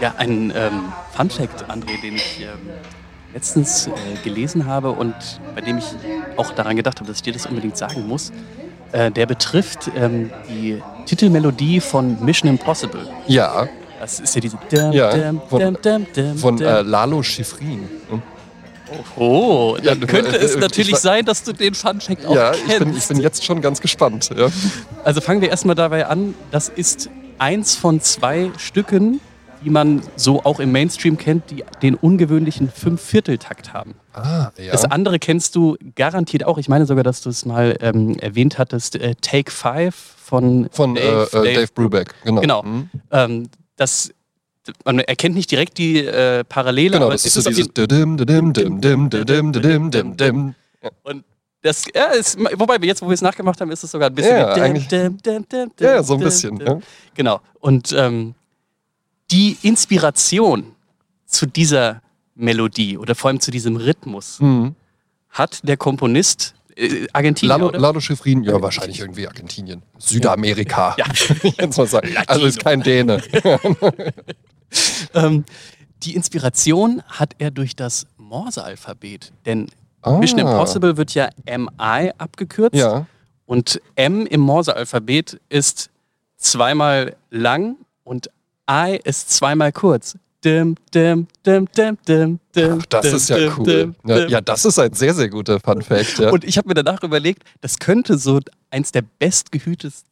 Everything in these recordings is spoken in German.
Ja, ein ähm, Fun Fact, André, den ich ähm, letztens äh, gelesen habe und bei dem ich auch daran gedacht habe, dass ich dir das unbedingt sagen muss. Äh, der betrifft ähm, die Titelmelodie von Mission Impossible. Ja. Das ist ja diese. Ja, von, von äh, Lalo Schifrin. Oh, dann Ja, könnte äh, es äh, natürlich ich- sein, dass du den Fun Fact auch Ja, kennst. ich bin, ich bin jetzt schon ganz gespannt. Ja. Also fangen wir erstmal dabei an. Das ist eins von zwei Stücken, die man so auch im Mainstream kennt, die den ungewöhnlichen Fünfvierteltakt haben. Ah, ja. Das andere kennst du garantiert auch. Ich meine sogar, dass du es mal ähm, erwähnt hattest. Äh, Take Five von, Von Dave, äh, Dave, Brubeck, genau. Genau. Mhm. Ähm, das, man erkennt nicht direkt die äh, Parallele, Genau, aber das ist es so dieses. Und das, ja, ist, wobei wir jetzt, wo wir es nachgemacht haben, ist es sogar ein bisschen. Ja, eigentlich- dim, dim, dim, Ja, so ein bisschen, ja. Genau. Und ähm, die Inspiration zu dieser Melodie oder vor allem zu diesem Rhythmus Mhm. hat der Komponist äh, Argentinier, Lalo? Lalo Schifrin, ja, wahrscheinlich irgendwie Argentinien. Südamerika. Ja. Jetzt mal sagen. Also ist kein Däne. Ähm, die Inspiration hat er durch das Morse-Alphabet. Denn Ah. Mission Impossible wird ja MI abgekürzt. Ja. Und M im Morse-Alphabet ist zweimal lang und I ist zweimal kurz. Dim, dim, dim, dim, dim, dim, Ach, das dim, ist ja dim, cool. dim, Ja, das ist ein sehr, sehr guter Fun Fact. Ja. Und ich habe mir danach überlegt, das könnte so eins der bestgehütesten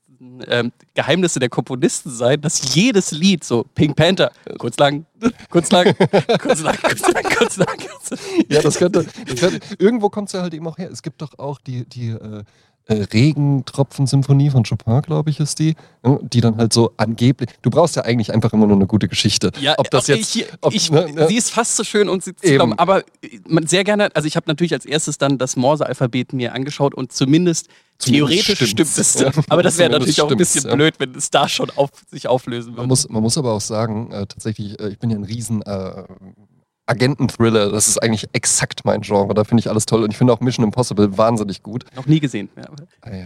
ähm, Geheimnisse der Komponisten sein, dass jedes Lied so Pink Panther, kurz lang, kurz lang, kurz lang, kurz lang, kurz lang. Kurz lang. Ja, das könnte, das könnte irgendwo kommt es ja halt eben auch her. Es gibt doch auch die, die äh, äh, Regentropfen-Symphonie von Chopin, glaube ich, ist die, ja, die dann halt so angeblich. Du brauchst ja eigentlich einfach immer nur eine gute Geschichte. Ja, ob das jetzt. Ich, ob, ich, ne, ne, Sie ist fast so schön und sie zu Eben. glauben, aber man sehr gerne, also ich habe natürlich als erstes dann das Morse-Alphabet mir angeschaut und zumindest, Zumindest theoretisch stimmt es. Ja. Aber das wäre natürlich auch ein bisschen ja. blöd, wenn es da schon auf, sich auflösen würde. man, muss, man muss aber auch sagen, äh, tatsächlich, äh, ich bin ja ein riesen äh, Agenten-Thriller. Das ist eigentlich exakt mein Genre. Da finde ich alles toll. Und ich finde auch Mission Impossible wahnsinnig gut. Noch nie gesehen. Ja, aber- Ah, ja,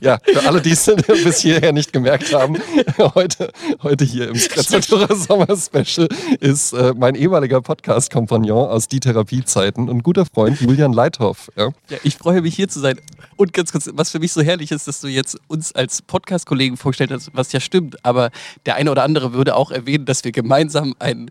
ja, für alle, die es bis hierher nicht gemerkt haben, heute, heute hier im Sprezzatura Sommer Special ist äh, mein ehemaliger Podcast-Kompagnon aus die Therapiezeiten und guter Freund Julian Leithoff. Ja. Ja, ich freue mich hier zu sein. Und ganz kurz, was für mich so herrlich ist, dass du jetzt uns als Podcast-Kollegen vorgestellt hast, was ja stimmt. Aber der eine oder andere würde auch erwähnen, dass wir gemeinsam ein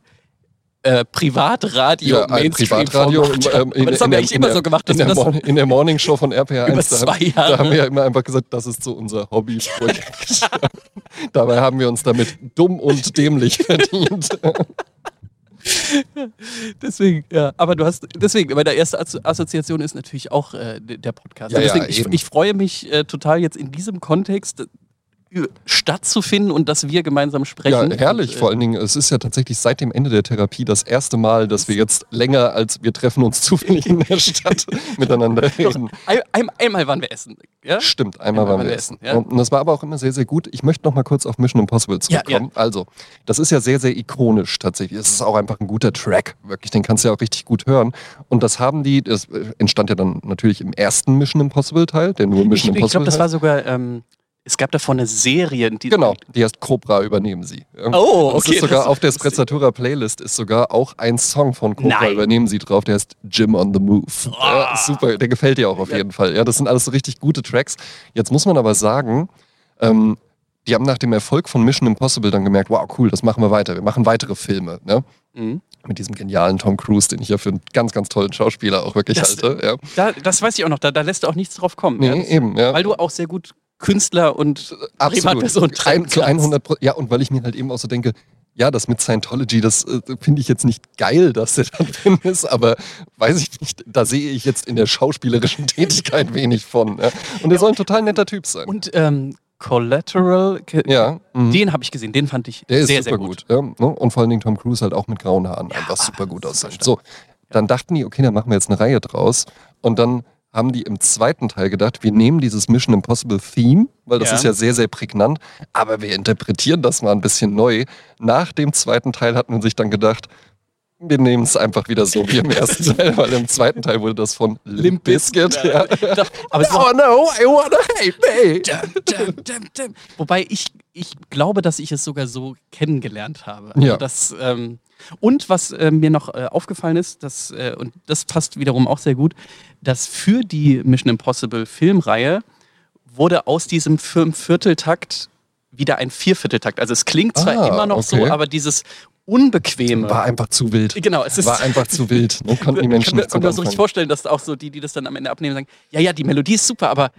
äh, Privatradio Ja, Mainstream Privatradio. ähm, in- das haben wir der- eigentlich immer der- so gemacht, in der, Morning, in der Morning Show von RPR 1. Über da, zwei haben- Jahre. da haben wir immer einfach gesagt, das ist so unser Hobbyprojekt. Dabei haben wir uns damit dumm und dämlich verdient. Deswegen, ja. Aber du hast, deswegen, meine erste Assozi- Assoziation ist natürlich auch äh, der Podcast. Ja, Und ja, deswegen, ich, ich freue mich äh, total jetzt in diesem Kontext stattzufinden und dass wir gemeinsam sprechen. Ja, herrlich. Und, äh, Vor allen Dingen, es ist ja tatsächlich seit dem Ende der Therapie das erste Mal, dass wir jetzt länger als wir treffen uns zufällig in der Stadt miteinander reden. Ein, ein, einmal waren wir essen. Ja? Stimmt, einmal waren wir essen. ja. Und das war aber auch immer sehr, sehr gut. Ich möchte noch mal kurz auf Mission Impossible Ja, zurückkommen. Also, das ist ja sehr, sehr ikonisch tatsächlich. Es ist auch einfach ein guter Track, wirklich. Den kannst du ja auch richtig gut hören. Und das haben die, das äh, entstand ja dann natürlich im ersten Mission Impossible Teil, der nur Ich, Mission ich Impossible glaube, das war sogar, ähm, es gab davon eine Serie. Die, Genau, die heißt Cobra übernehmen sie. Ja. Oh, okay, Ist sogar das- auf der das- Sprezzatura Playlist ist sogar auch ein Song von Cobra Nein. übernehmen sie drauf, der heißt Jim on the Move. Ja, super, der gefällt dir auch auf jeden Fall. Ja, das sind alles so richtig gute Tracks. Jetzt muss man aber sagen, ähm, die haben nach dem Erfolg von Mission Impossible dann gemerkt, wow, cool, das machen wir weiter. Wir machen weitere Filme. Ne? Mhm. Mit diesem genialen Tom Cruise, den ich ja für einen ganz, ganz tollen Schauspieler auch wirklich Das- halte. Ja. Da, das weiß ich auch noch, da, da lässt du auch nichts drauf kommen. Nee, ja? Das- eben, ja. Weil du auch sehr gut Künstler und Privatperson trennen zu kannst. 100 Pro Ja, und weil ich mir halt eben auch so denke, ja, das mit Scientology, das äh, finde ich jetzt nicht geil, dass der da drin ist, aber weiß ich nicht, da sehe ich jetzt in der schauspielerischen Tätigkeit wenig von. Ja. Und er soll ein total netter Typ sein. Und ähm, Collateral, ja, mhm. den habe ich gesehen, den fand ich der ist sehr, super sehr gut. gut. Ja, ne? Und vor allen Dingen Tom Cruise halt auch mit grauen Haaren einfach super gut stark. So, dann dachten die, okay, dann machen wir jetzt eine Reihe draus. Und dann haben die im zweiten Teil gedacht, wir nehmen dieses Mission Impossible Theme, weil das Ja. ist ja sehr, sehr prägnant, aber wir interpretieren das mal ein bisschen neu. Nach dem zweiten Teil hat man sich dann gedacht, wir nehmen es einfach wieder so wie im ersten Teil, weil im zweiten Teil wurde das von Limp Bizkit. Ja. Aber es oh no, I wanna hate me. Dum, dum, dum, Wobei ich, ich glaube, dass ich es sogar so kennengelernt habe. Also Ja. Das, ähm, und was äh, mir noch äh, aufgefallen ist, dass, äh, und das passt wiederum auch sehr gut, dass für die Mission Impossible Filmreihe wurde aus diesem Fünfvierteltakt wieder ein Viervierteltakt. Also es klingt zwar Ah, immer noch so, okay. aber dieses Unbequeme. War einfach zu wild. genau, es ist War einfach zu wild. Ne? Konnten die Menschen kann mir so richtig vorstellen, dass auch so die, die das dann am Ende abnehmen, sagen, ja, ja, die Melodie ist super, aber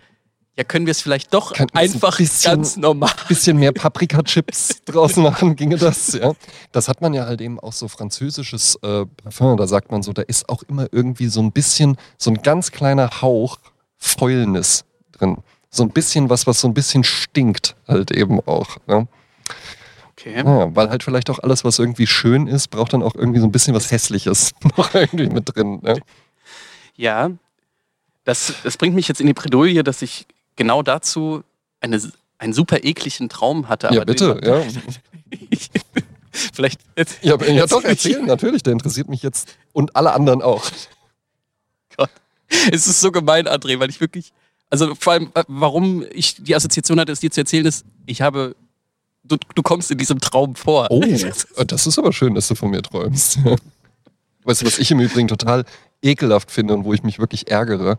ja, können wir es vielleicht doch Könnten wir es ein einfach bisschen- ganz normal. bisschen mehr Paprika-Chips draus machen, ginge das, ja. Das hat man ja halt eben auch so französisches äh, Parfum, da sagt man so, da ist auch immer irgendwie so ein bisschen, so ein ganz kleiner Hauch Fäulnis drin. So ein bisschen was, was so ein bisschen stinkt halt eben auch. Ne? Okay. Ja, weil halt vielleicht auch alles, was irgendwie schön ist, braucht dann auch irgendwie so ein bisschen was Hässliches noch irgendwie mit drin. Ne? Ja, das, das bringt mich jetzt in die Bredouille, dass ich genau dazu eine, einen super ekligen Traum hatte. Ja, bitte, ja. Vielleicht. Ja, ja doch, erzählen, natürlich, der interessiert mich jetzt und alle anderen auch. Es ist so gemein, André, weil ich wirklich. Also vor allem, warum ich die Assoziation hatte, es dir zu erzählen, ist, ich habe. Du, du kommst in diesem Traum vor. Oh, das ist aber schön, dass du von mir träumst. Weißt du, was ich im Übrigen total ekelhaft finde und wo ich mich wirklich ärgere?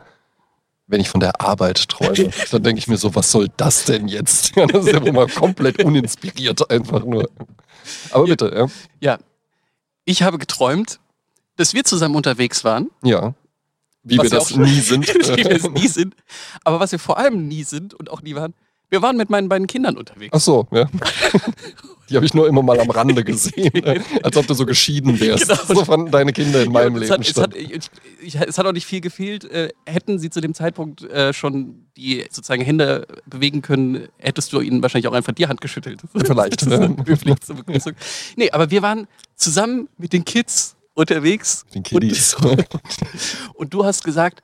Wenn ich von der Arbeit träume, dann denke ich mir so, was soll das denn jetzt? Das ist ja wohl mal komplett uninspiriert einfach nur. Aber bitte, ja. Ja. Ich habe geträumt, dass wir zusammen unterwegs waren. Ja. Wie Was wir das nie sind. Wie wir es nie sind. Aber was wir vor allem nie sind und auch nie waren, wir waren mit meinen beiden Kindern unterwegs. Ach so, ja. Die habe ich nur immer mal am Rande gesehen, ne? als ob du so geschieden wärst. Genau. So fanden deine Kinder in meinem Ja, es Leben hat, es, statt. hat, ich, es hat auch nicht viel gefehlt. Äh, hätten sie zu dem Zeitpunkt äh, schon die sozusagen Hände bewegen können, hättest du ihnen wahrscheinlich auch einfach die Hand geschüttelt. Vielleicht, Das ist ne? höflich zur Begrüßung. Nee, aber wir waren zusammen mit den Kids unterwegs. Den Kiddies. Und, und du hast gesagt,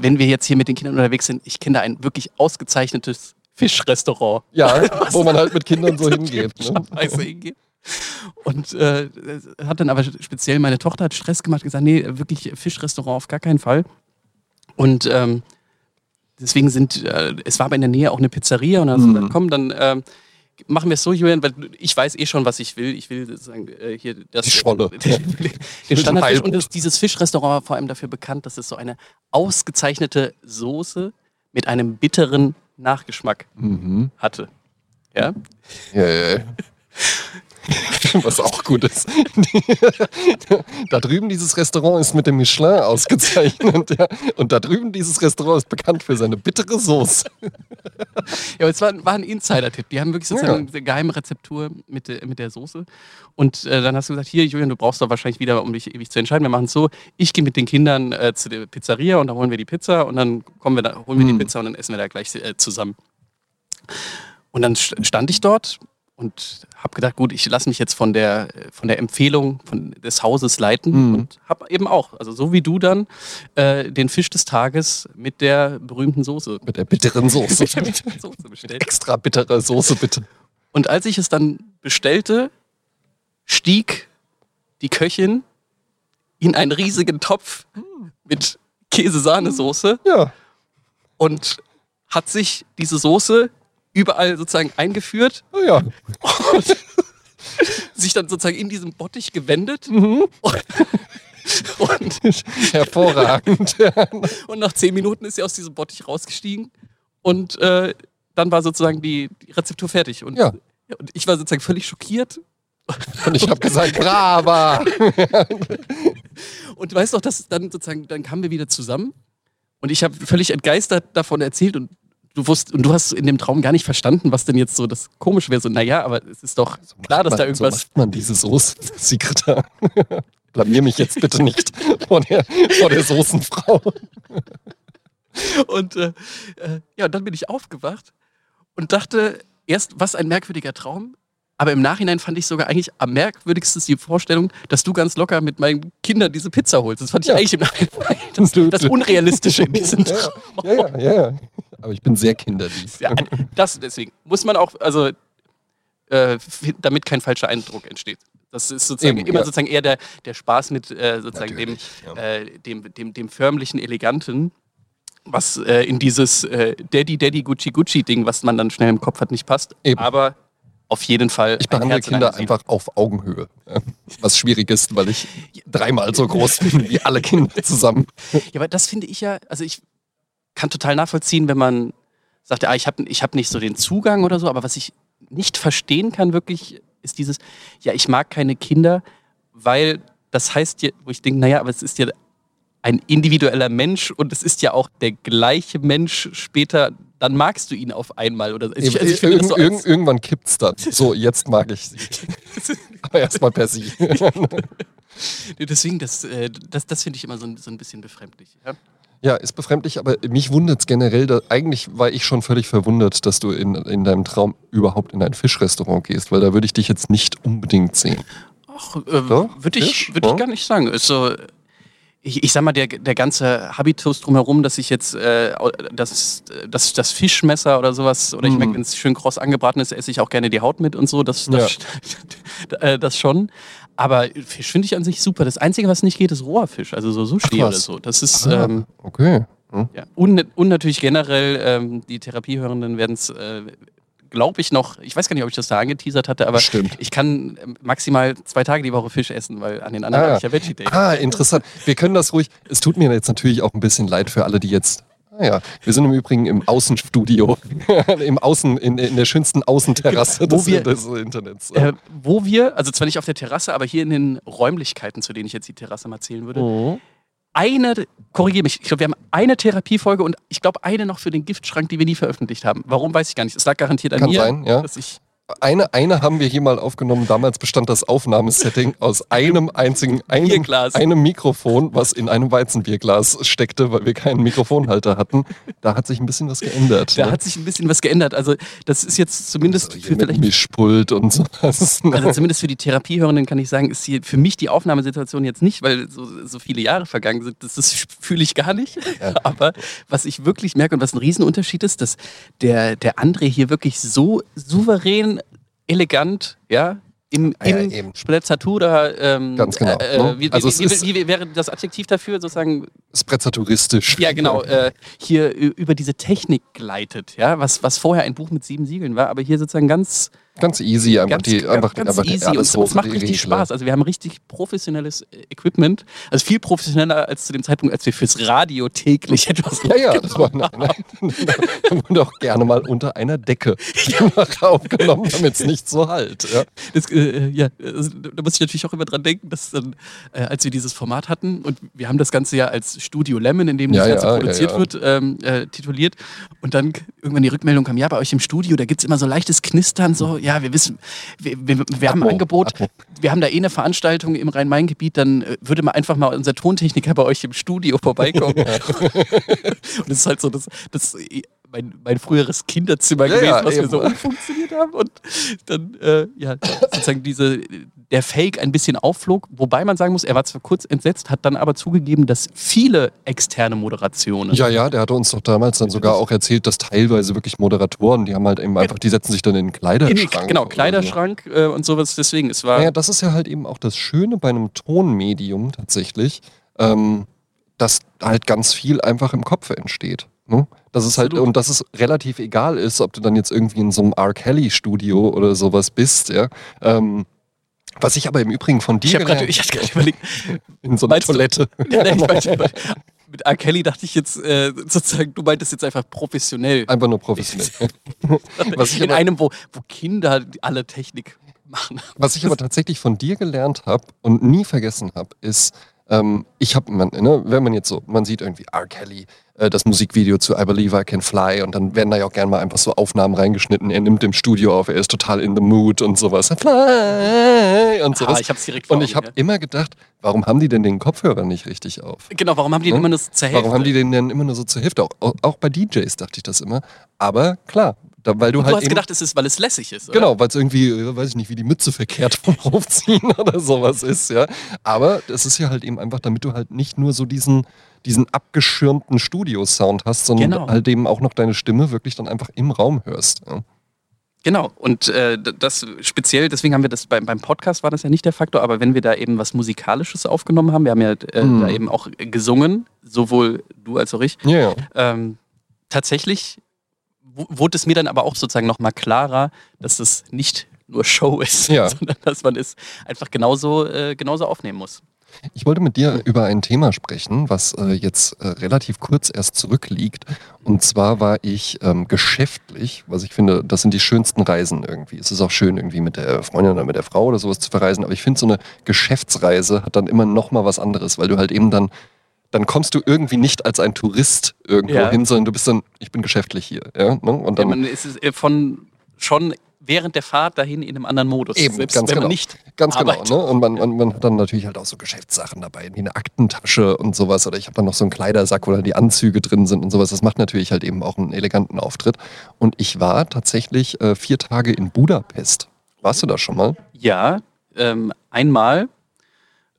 wenn wir jetzt hier mit den Kindern unterwegs sind, ich kenne da ein wirklich ausgezeichnetes Fischrestaurant. Ja, wo man halt mit Kindern so hingeht. Ne? Hingeht. Und äh, hat dann aber speziell meine Tochter hat Stress gemacht, gesagt, nee, wirklich Fischrestaurant auf gar keinen Fall. Und ähm, deswegen sind, äh, es war aber in der Nähe auch eine Pizzeria und dann Mhm. gesagt, komm, dann ähm, machen wir es so, Julian, weil ich weiß eh schon, was ich will. Ich will sozusagen äh, hier das, Die Scholle. den Standardfisch. Heilbutt. Und das, dieses Fischrestaurant war vor allem dafür bekannt, dass es so eine ausgezeichnete Soße mit einem bitteren Nachgeschmack Mhm. hatte. Ja? Ja, ja, ja. Was auch gut ist. da drüben dieses Restaurant ist mit dem Michelin ausgezeichnet. Ja. Und da drüben dieses Restaurant ist bekannt für seine bittere Soße. Ja, aber es war, war ein Insider-Tipp. Die haben wirklich sozusagen eine geheime Rezeptur mit, der- mit der Soße. Und äh, dann hast du gesagt, hier, Julian, du brauchst doch wahrscheinlich wieder, um dich ewig zu entscheiden. Wir machen es so, ich gehe mit den Kindern äh, zu der Pizzeria und dann holen wir die Pizza und dann kommen wir da, holen wir Mhm. die Pizza und dann essen wir da gleich äh, zusammen. Und dann st- stand ich dort und habe gedacht, gut, ich lasse mich jetzt von der, von der Empfehlung von, des Hauses leiten Mhm. und habe eben auch, also so wie du dann, äh, den Fisch des Tages mit der berühmten Soße, Mit der bitteren Soße. mit der Soße bestellt. Extra bittere Soße, bitte. Und als ich es dann bestellte, stieg die Köchin in einen riesigen Topf mit Käse-Sahnesoße Ja. und hat sich diese Soße überall sozusagen eingeführt Oh ja. und sich dann sozusagen in diesem Bottich gewendet. Mhm. Und, und, Hervorragend. Und nach zehn Minuten ist sie aus diesem Bottich rausgestiegen und äh, dann war sozusagen die, die Rezeptur fertig. Und, Ja. und ich war sozusagen völlig schockiert Und ich habe gesagt, brava. Und du weißt doch, dass dann sozusagen, dann kamen wir wieder zusammen und ich habe völlig entgeistert davon erzählt und du wusst, und du hast in dem Traum gar nicht verstanden, was denn jetzt so das Komische wäre. So, naja, aber es ist doch klar, dass da So irgendwas. macht man diese Soße, Secreta. Blamier mich jetzt bitte nicht vor der, vor der Soßenfrau. Und äh, äh, ja, und dann bin ich aufgewacht und dachte erst, was ein merkwürdiger Traum. Aber im Nachhinein fand ich sogar eigentlich am merkwürdigsten die Vorstellung, dass du ganz locker mit meinen Kindern diese Pizza holst. Das fand ich Ja. eigentlich im Nachhinein das, das Unrealistische in diesem Traum. Ja, ja, ja, ja. Aber ich bin sehr kinderlieb. Ja, das deswegen muss man auch, also äh, damit kein falscher Eindruck entsteht. Das ist sozusagen Eben, immer ja. sozusagen eher der, der Spaß mit äh, sozusagen dem, äh, dem, dem, dem förmlichen, eleganten, was äh, in dieses äh, Daddy, Daddy, Gucci, Gucci-Ding, was man dann schnell im Kopf hat, nicht passt. Eben. Aber auf jeden Fall. Ich ein behandle Herz in Kinder einfach auf Augenhöhe. Was schwierig ist, weil ich dreimal so groß bin wie alle Kinder zusammen. Ja, aber das finde ich ja, also ich kann total nachvollziehen, wenn man sagt, ah, ich habe ich hab nicht so den Zugang oder so, aber was ich nicht verstehen kann wirklich, ist dieses, ja, ich mag keine Kinder, weil das heißt ja, wo ich denke, naja, aber es ist ja ein individueller Mensch und es ist ja auch der gleiche Mensch später, dann magst du ihn auf einmal. Oder also ich, also ich finde so irgend, irgendwann kippt's dann. So, jetzt mag ich sie. Aber erstmal per sie. Deswegen, das, äh, das, das finde ich immer so ein, so ein bisschen befremdlich. Ja? Ja, ist befremdlich, aber mich wundert es generell. Da, eigentlich war ich schon völlig verwundert, dass du in, in deinem Traum überhaupt in ein Fischrestaurant gehst, weil da würde ich dich jetzt nicht unbedingt sehen. Ach, äh, So, würde ich, würd ich ja. gar nicht sagen. Ist so, ich, ich sag mal, der, der ganze Habitus drumherum, dass ich jetzt äh, das, das, das Fischmesser oder sowas, oder ich Mhm. merke, wenn es schön kross angebraten ist, esse ich auch gerne die Haut mit und so, das, das, äh, das schon. Aber Fisch finde ich an sich super. Das Einzige, was nicht geht, ist roher Fisch, also so Sushi Ach, oder so. Das ist, Ah, ähm, okay. Hm. ja. und, und natürlich generell, ähm, die Therapiehörenden werden es, äh, glaube ich, noch, ich weiß gar nicht, ob ich das da angeteasert hatte, aber Stimmt. ich kann ähm, maximal zwei Tage die Woche Fisch essen, weil an den anderen Ah. habe ich ja Veggie Day. Ah, interessant. Wir können das ruhig. Es tut mir jetzt natürlich auch ein bisschen leid für alle, die jetzt. Ah ja, wir sind im Übrigen im Außenstudio. Im Außen, in, in der schönsten Außenterrasse des, wir- des Internets. Äh, wo wir, also zwar nicht auf der Terrasse, aber hier in den Räumlichkeiten, zu denen ich jetzt die Terrasse mal zählen würde, Mhm. Eine, korrigiere mich, ich glaube, wir haben eine Therapiefolge und ich glaube eine noch für den Giftschrank, die wir nie veröffentlicht haben. Warum, weiß ich gar nicht. Es lag garantiert an Kann mir, sein, ja. dass ich Eine, eine haben wir hier mal aufgenommen. Damals bestand das Aufnahmesetting aus einem einzigen einem, einem Mikrofon, was in einem Weizenbierglas steckte, weil wir keinen Mikrofonhalter hatten. Da hat sich ein bisschen was geändert. Da ne? hat sich ein bisschen was geändert. Also, das ist jetzt zumindest Also für vielleicht. Mischpult und sowas. Also zumindest für die Therapiehörenden kann ich sagen, ist hier für mich die Aufnahmesituation jetzt nicht, weil so, so viele Jahre vergangen sind. Das, das fühle ich gar nicht. Ja. Aber was ich wirklich merke und was ein Riesenunterschied ist, dass der, der André hier wirklich so souverän, elegant, ja, im, Ah ja. Sprezzatura, ähm, Ganz genau, Äh, ne? äh, wie, Also wie, wie, wie, wäre das Adjektiv dafür? Sozusagen Sprezzatouristisch. ja, genau. Äh, hier über diese Technik gleitet, ja, was, was vorher ein Buch mit sieben Siegeln war, aber hier sozusagen ganz, Ganz easy, einfach ganz, die, einfach, ganz einfach easy alles und es macht richtig. Spaß. Also wir haben richtig professionelles äh, Equipment, also viel professioneller als zu dem Zeitpunkt, als wir fürs Radio täglich etwas Ja, ja, das war, nein, nein, da wurde auch gerne mal unter einer Decke aufgenommen, damit es nicht so halt. Ja. Das, äh, ja, also, da muss ich natürlich auch immer dran denken, dass dann, äh, als wir dieses Format hatten und wir haben das Ganze ja als Studio Lemon, in dem das Ja, Ganze ja, produziert wird, ähm, äh, tituliert. Und dann irgendwann die Rückmeldung kam, ja, bei euch im Studio, da gibt es immer so leichtes Knistern, so, ja, wir wissen, wir, wir, wir haben ein Angebot, Atmo. wir haben da eh eine Veranstaltung im Rhein-Main-Gebiet, dann äh, würde mal einfach mal unser Tontechniker bei euch im Studio vorbeikommen. und es ist halt so, das, das mein, mein früheres Kinderzimmer Ja, gewesen, ja, was wir eben. so umfunktioniert haben. Und dann, äh, ja, sozusagen diese, der Fake ein bisschen aufflog. Wobei man sagen muss, er war zwar kurz entsetzt, hat dann aber zugegeben, dass viele externe Moderationen. ja, ja, der hatte uns doch damals dann sogar auch erzählt, dass teilweise wirklich Moderatoren, die haben halt eben einfach, die setzen sich dann in den in, Kleiderschrank. genau, oder so. Kleiderschrank äh, und sowas. Deswegen, es war. Naja, das ist ja halt eben auch das Schöne bei einem Tonmedium tatsächlich, ähm, dass halt ganz viel einfach im Kopf entsteht. Ne? Das ist halt, Absolut. und dass es relativ egal ist, ob du dann jetzt irgendwie in so einem R. Kelly-Studio oder sowas bist, ja. Ähm, was ich aber im Übrigen von ich dir habe gerade ich hab überlegt, in so einer meinst du- Toilette. ja, nee, ich meinte, mit R. Kelly dachte ich jetzt äh, sozusagen, du meintest jetzt einfach professionell. Einfach nur professionell. Was ich in aber- einem, wo, wo Kinder alle Technik machen. Was ich aber tatsächlich von dir gelernt habe und nie vergessen habe, ist, ähm, ich habe, ne, wenn man jetzt so, man sieht irgendwie R. Kelly, äh, das Musikvideo zu I Believe I Can Fly und dann werden da ja auch gerne mal einfach so Aufnahmen reingeschnitten. Er nimmt im Studio auf, er ist total in the mood und sowas. Fly und sowas. Ah, ich hab's direkt vor und ich habe immer gedacht, warum haben die denn den Kopfhörer nicht richtig auf? Genau, warum haben die den Ne? immer nur zur Hälfte? Warum haben die den denn immer nur so zur Hälfte? Auch, auch, auch bei DJs dachte ich das immer. Aber klar, da, weil du Du halt hast gedacht, es ist, weil es lässig ist. Oder? Genau, weil es irgendwie, äh, weiß ich nicht, wie die Mütze verkehrt vom Aufziehen oder sowas ist, ja. Aber das ist ja halt eben einfach, damit du halt nicht nur so diesen, diesen abgeschirmten Studiosound hast, sondern Genau. halt eben auch noch deine Stimme wirklich dann einfach im Raum hörst. Ja. Genau, und äh, das speziell, deswegen haben wir das beim, beim Podcast war das ja nicht der Faktor, aber wenn wir da eben was Musikalisches aufgenommen haben, wir haben ja äh, Mhm. da eben auch gesungen, sowohl du als auch ich, Ja, ja. ähm, tatsächlich wurde es mir dann aber auch sozusagen nochmal klarer, dass es nicht nur Show ist, Ja. sondern dass man es einfach genauso, äh, genauso aufnehmen muss. Ich wollte mit dir über ein Thema sprechen, was äh, jetzt äh, relativ kurz erst zurückliegt. Und zwar war ich ähm, geschäftlich, was ich finde, das sind die schönsten Reisen irgendwie. Es ist auch schön, irgendwie mit der Freundin oder mit der Frau oder sowas zu verreisen. Aber ich finde, so eine Geschäftsreise hat dann immer noch mal was anderes, weil du halt eben dann, dann kommst du irgendwie nicht als ein Tourist irgendwo Ja. hin, sondern du bist dann, ich bin geschäftlich hier. Ja? Ne? Und Ja, dann, man ist es, äh, von schon während der Fahrt dahin in einem anderen Modus. Eben, selbst ganz wenn genau. man nicht Ganz arbeitet. genau, ne? Und man, man, man hat dann natürlich halt auch so Geschäftssachen dabei, wie eine Aktentasche und sowas. Oder ich habe dann noch so einen Kleidersack, wo dann die Anzüge drin sind und sowas. Das macht natürlich halt eben auch einen eleganten Auftritt. Und ich war tatsächlich äh, vier Tage in Budapest. Warst du da schon mal? Ja, ähm, einmal,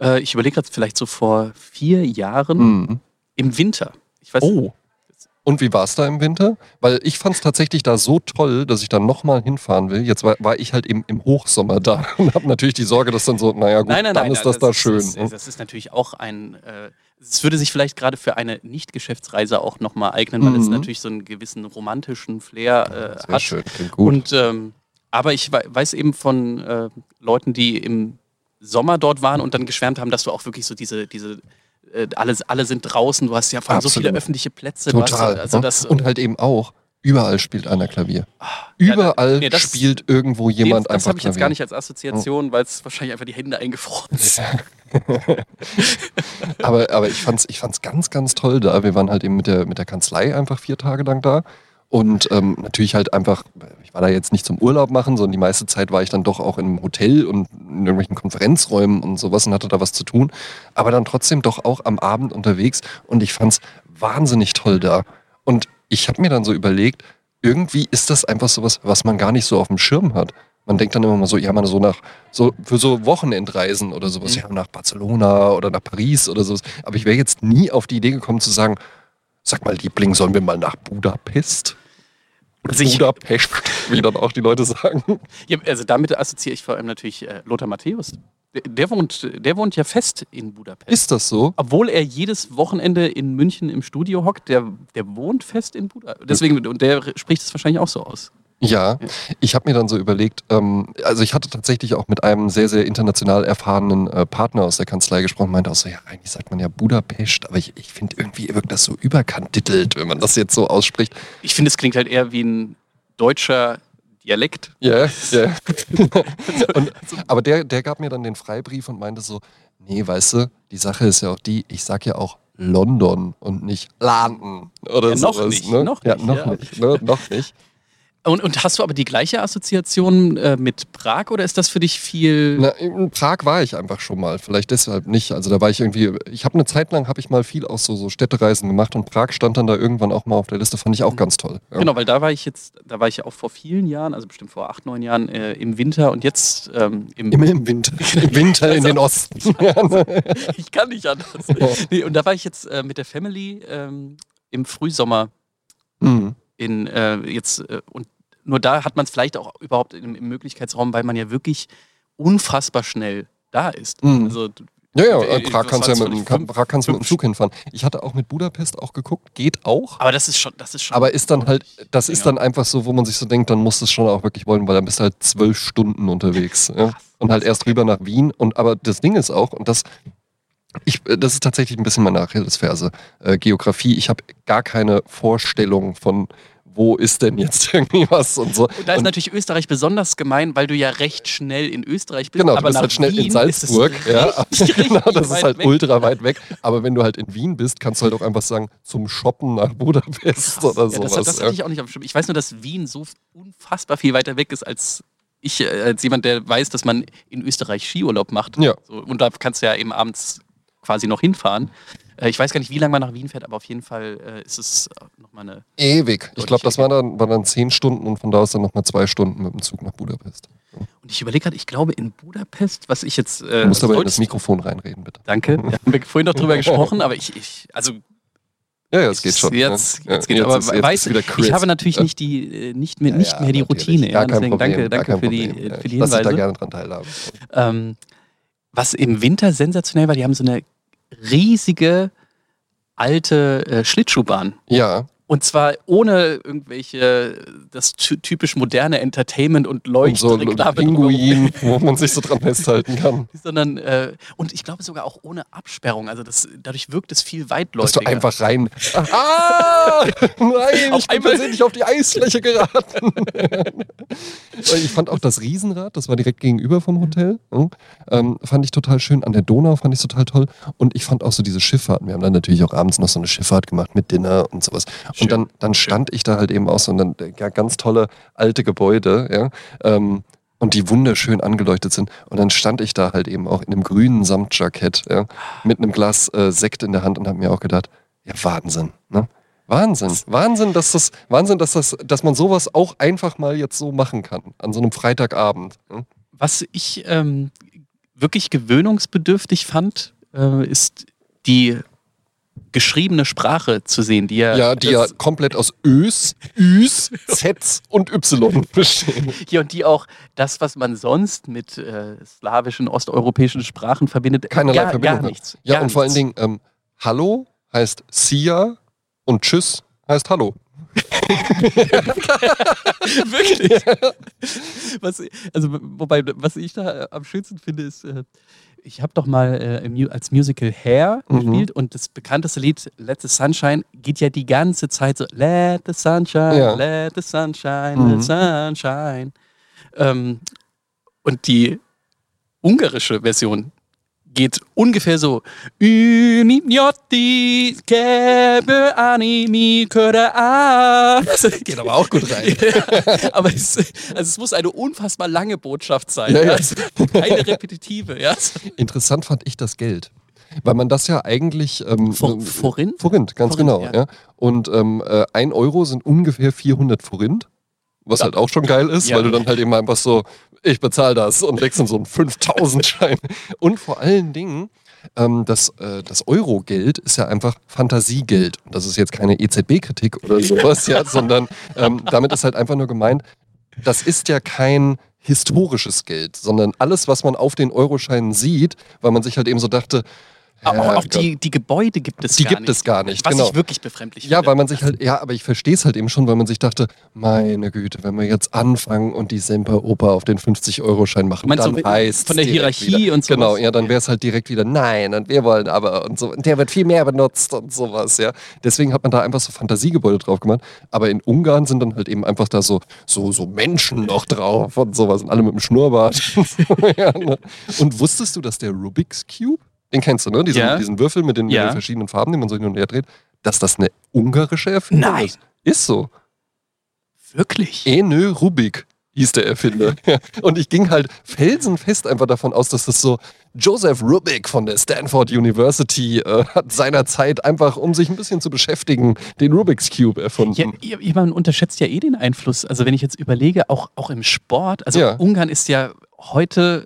äh, ich überlege gerade vielleicht so vor vier Jahren Mhm. im Winter. Ich weiß, Oh. Und wie war es da im Winter? Weil ich fand es tatsächlich da so toll, dass ich da nochmal hinfahren will. Jetzt war, war ich halt eben im Hochsommer da und habe natürlich die Sorge, dass dann so, naja gut, nein, nein, dann nein, ist das da ist, schön. Ist, das ist natürlich auch ein, äh, es würde sich vielleicht gerade für eine Nicht-Geschäftsreise auch nochmal eignen, weil es Mhm. natürlich so einen gewissen romantischen Flair äh, Sehr hat. schön, klingt gut. Und ähm, aber ich wei- weiß eben von äh, Leuten, die im Sommer dort waren und dann geschwärmt haben, dass du auch wirklich so diese, diese äh, alle, alle sind draußen, du hast ja vor allem so viele öffentliche Plätze. Total. Hast, also ne? das, und halt eben auch, überall spielt einer Klavier. ja, Überall nee, das- spielt irgendwo jemand das einfach habe ich jetzt Klavier. gar nicht als Assoziation, weil es wahrscheinlich einfach die Hände eingefroren sind. aber, aber ich fand's, ich fand's ganz, ganz toll da. Wir waren halt eben mit der, mit der Kanzlei einfach vier Tage lang da. Und ähm, natürlich halt einfach, ich war da jetzt nicht zum Urlaub machen, sondern die meiste Zeit war ich dann doch auch im Hotel und in irgendwelchen Konferenzräumen und sowas und hatte da was zu tun. Aber dann trotzdem doch auch am Abend unterwegs und ich fand's wahnsinnig toll da. Und ich habe mir dann so überlegt, irgendwie ist das einfach sowas, was man gar nicht so auf dem Schirm hat. Man denkt dann immer mal so, ja, man so nach, so für so Wochenendreisen oder sowas, Mhm. ja, nach Barcelona oder nach Paris oder sowas. Aber ich wäre jetzt nie auf die Idee gekommen zu sagen, sag mal, Liebling, sollen wir mal nach Budapest? Also ich- Budapest, wie dann auch die Leute sagen. Ja, also damit assoziiere ich vor allem natürlich äh, Lothar Matthäus. Der, der, wohnt, der wohnt ja fest in Budapest. Ist das so? Obwohl er jedes Wochenende in München im Studio hockt, der, der wohnt fest in Budapest. Deswegen, und der spricht es wahrscheinlich auch so aus. Ja, ich habe mir dann so überlegt, ähm, also ich hatte tatsächlich auch mit einem sehr, sehr international erfahrenen äh, Partner aus der Kanzlei gesprochen, meinte auch so, ja, eigentlich sagt man ja Budapest, aber ich, ich finde irgendwie wirkt das so überkantitelt, wenn man das jetzt so ausspricht. Ich finde, es klingt halt eher wie ein deutscher Dialekt. Ja, ja. Und, aber der, der gab mir dann den Freibrief und meinte so, nee, weißt du, die Sache ist ja auch die, ich sag ja auch London und nicht London oder Ja, noch sowas. nicht, ne? noch ja, nicht, noch ja. nicht, ne? noch nicht. Und, und hast du aber die gleiche Assoziation äh, mit Prag oder ist das für dich viel. Na, in Prag war ich einfach schon mal, vielleicht deshalb nicht. Also da war ich irgendwie, ich habe eine Zeit lang, habe ich mal viel aus so, so Städtereisen gemacht und Prag stand dann da irgendwann auch mal auf der Liste, fand ich auch ganz toll. Ja. Genau, weil da war ich jetzt, da war ich ja auch vor vielen Jahren, also bestimmt vor acht, neun Jahren äh, im Winter und jetzt ähm, im, Immer im Winter, im Winter in den Osten. Ich kann nicht anders. Nee, und da war ich jetzt äh, mit der Family ähm, im Frühsommer Mhm. In äh, jetzt äh, und nur da hat man es vielleicht auch überhaupt im, im Möglichkeitsraum, weil man ja wirklich unfassbar schnell da ist. Mhm. Also Ja, ja, Äh, äh, Prag was kannst du ja mit, dem- fünf- Prag kannst mit dem Zug hinfahren. Ich hatte auch mit Budapest auch geguckt, geht auch. aber das ist schon, das ist schon. Aber ist dann halt, das ist dann einfach so, wo man sich so denkt, dann muss es schon auch wirklich wollen, weil dann bist du halt zwölf Stunden unterwegs. Ja? Und halt erst rüber nach Wien. Und aber das Ding ist auch, und das, ich, äh, das ist tatsächlich ein bisschen meine Achillesferse, äh, Geografie. Ich habe gar keine Vorstellung von, wo ist denn jetzt irgendwie was und so. Und da ist Und- natürlich Österreich besonders gemein, weil du ja recht schnell in Österreich bist. Genau, du aber bist nach halt schnell Wien in Salzburg. Ja, richtig, genau, das ist halt weg. ultra weit weg. Aber wenn du halt in Wien bist, kannst du halt auch einfach sagen, zum Shoppen nach Budapest oder Ja, das, sowas. das ja. hatte ich auch nicht auf. Ich weiß nur, dass Wien so unfassbar viel weiter weg ist als ich, äh, als jemand, der weiß, dass man in Österreich Skiurlaub macht. Ja. So, und da kannst du ja eben abends quasi noch hinfahren. Äh, Ich weiß gar nicht, wie lange man nach Wien fährt, aber auf jeden Fall äh, ist es nochmal eine. Ewig. Ich glaube, das war dann, waren dann zehn Stunden und von da aus dann nochmal zwei Stunden mit dem Zug nach Budapest. Und ich überlege gerade, ich glaube in Budapest, was ich jetzt. Äh, Du musst aber in das Mikrofon reinreden, bitte. Danke. Wir haben vorhin noch drüber gesprochen, aber ich, ich also Ja, ja, es geht schon. Jetzt, ja. jetzt geht ja, aber ist- jetzt weißt ist ich habe natürlich nicht die äh, nicht mehr, nicht mehr die. Routine. Gar kein deswegen Problem, danke, danke für die, Problem. äh, für die Lass dich da Hinweise. gerne dran teilhaben. Ähm, was im Winter sensationell war, die haben so eine riesige alte äh, Schlittschuhbahn. Ja, Und zwar ohne irgendwelche, das ty- typisch moderne Entertainment und und so ein Leuchtreklame Pinguin, wo man sich so dran festhalten kann. sondern äh, und ich glaube sogar auch ohne Absperrung. Also das, dadurch wirkt es viel Dass weitläufiger. du einfach rein. Ah! Nein, Auf ich bin versehentlich auf die Eisfläche geraten. ich fand auch das Riesenrad, das war direkt gegenüber vom Hotel. hm, Ähm, fand ich total schön. An der Donau fand ich total toll. Und ich fand auch so diese Schifffahrten. Wir haben dann natürlich auch abends noch so eine Schifffahrt gemacht mit Dinner und sowas. Schön. Und dann, dann stand ich da halt eben auch so und dann ja, ganz tolle alte Gebäude, ja. Ähm, und die wunderschön angeleuchtet sind. Und dann stand ich da halt eben auch in einem grünen Samtjackett, ja, mit einem Glas äh, Sekt in der Hand und habe mir auch gedacht, ja, Wahnsinn, ne? Wahnsinn. Wahnsinn, dass das, Wahnsinn, dass das, dass man sowas auch einfach mal jetzt so machen kann. An so einem Freitagabend. Ne? Was ich ähm, wirklich gewöhnungsbedürftig fand, äh, ist die geschriebene Sprache zu sehen, die ja, Ja, die ja komplett aus Ös, Üs, Zs und Y bestehen. hier und die auch das, was man sonst mit äh, slawischen, osteuropäischen Sprachen verbindet, Keinerlei gar, Verbindung gar nichts. Ja, gar und vor allen nichts. Dingen, ähm, Hallo heißt Sia und Tschüss heißt Hallo. Wirklich? was, also, wobei, was ich da am schönsten finde, ist, äh, ich habe doch mal äh, als Musical Hair Mhm. gespielt und das bekannteste Lied Let the Sunshine geht ja die ganze Zeit so Let the Sunshine, Ja. Let the Sunshine, Mhm. Let the Sunshine. Ähm, und die ungarische Version geht ungefähr so a. Geht aber auch gut rein. Ja, aber es, also es muss eine unfassbar lange Botschaft sein. Ja, Ja. Also keine repetitive. Ja. Interessant fand ich das Geld. Weil man das ja eigentlich. Ähm, For, ähm, Forint? Forint, ganz Forint, genau. ja. Ja. Und ähm, äh, ein Euro sind ungefähr 400 Forint. Was Ja. halt auch schon geil ist, Ja. weil du dann halt eben einfach so, ich bezahle das und legst dann so einen 5000-Schein. Und vor allen Dingen, ähm, das, äh, das Euro-Geld ist ja einfach Fantasiegeld. Und das ist jetzt keine EZB-Kritik oder sowas, ja, sondern ähm, damit ist halt einfach nur gemeint, das ist ja kein historisches Geld, sondern alles, was man auf den Euroscheinen sieht, weil man sich halt eben so dachte, Aber auch, auch die, die Gebäude gibt es die gar gibt nicht. es gar nicht, Was genau. ich wirklich befremdlich Ja, finde. weil man sich halt, ja, aber ich verstehe es halt eben schon, weil man sich dachte, meine Güte, wenn wir jetzt anfangen und die Semperoper auf den 50-Euro-Schein machen, Meinst dann du, heißt von der Hierarchie und sowas? Genau, ja, dann wäre es halt direkt wieder, nein, und wir wollen aber und so, und der wird viel mehr benutzt und sowas, ja. Deswegen hat man da einfach so Fantasiegebäude drauf gemacht. Aber in Ungarn sind dann halt eben einfach da so, so, so Menschen noch drauf und sowas und alle mit dem Schnurrbart. so, ja, ne? und wusstest du, dass der Rubik's Cube, den kennst du, ne? Diesen, Ja. diesen Würfel mit den, mit Ja. den verschiedenen Farben, die man so hin und her dreht, dass das eine ungarische Erfindung Nein. ist. Ist so. Wirklich? Enö Rubik hieß der Erfinder. Und ich ging halt felsenfest einfach davon aus, dass das so Joseph Rubik von der Stanford University äh, hat seinerzeit einfach, um sich ein bisschen zu beschäftigen, den Rubik's Cube erfunden. Ja, man unterschätzt ja eh den Einfluss. Also wenn ich jetzt überlege, auch, auch im Sport, also Ja. Ungarn ist ja heute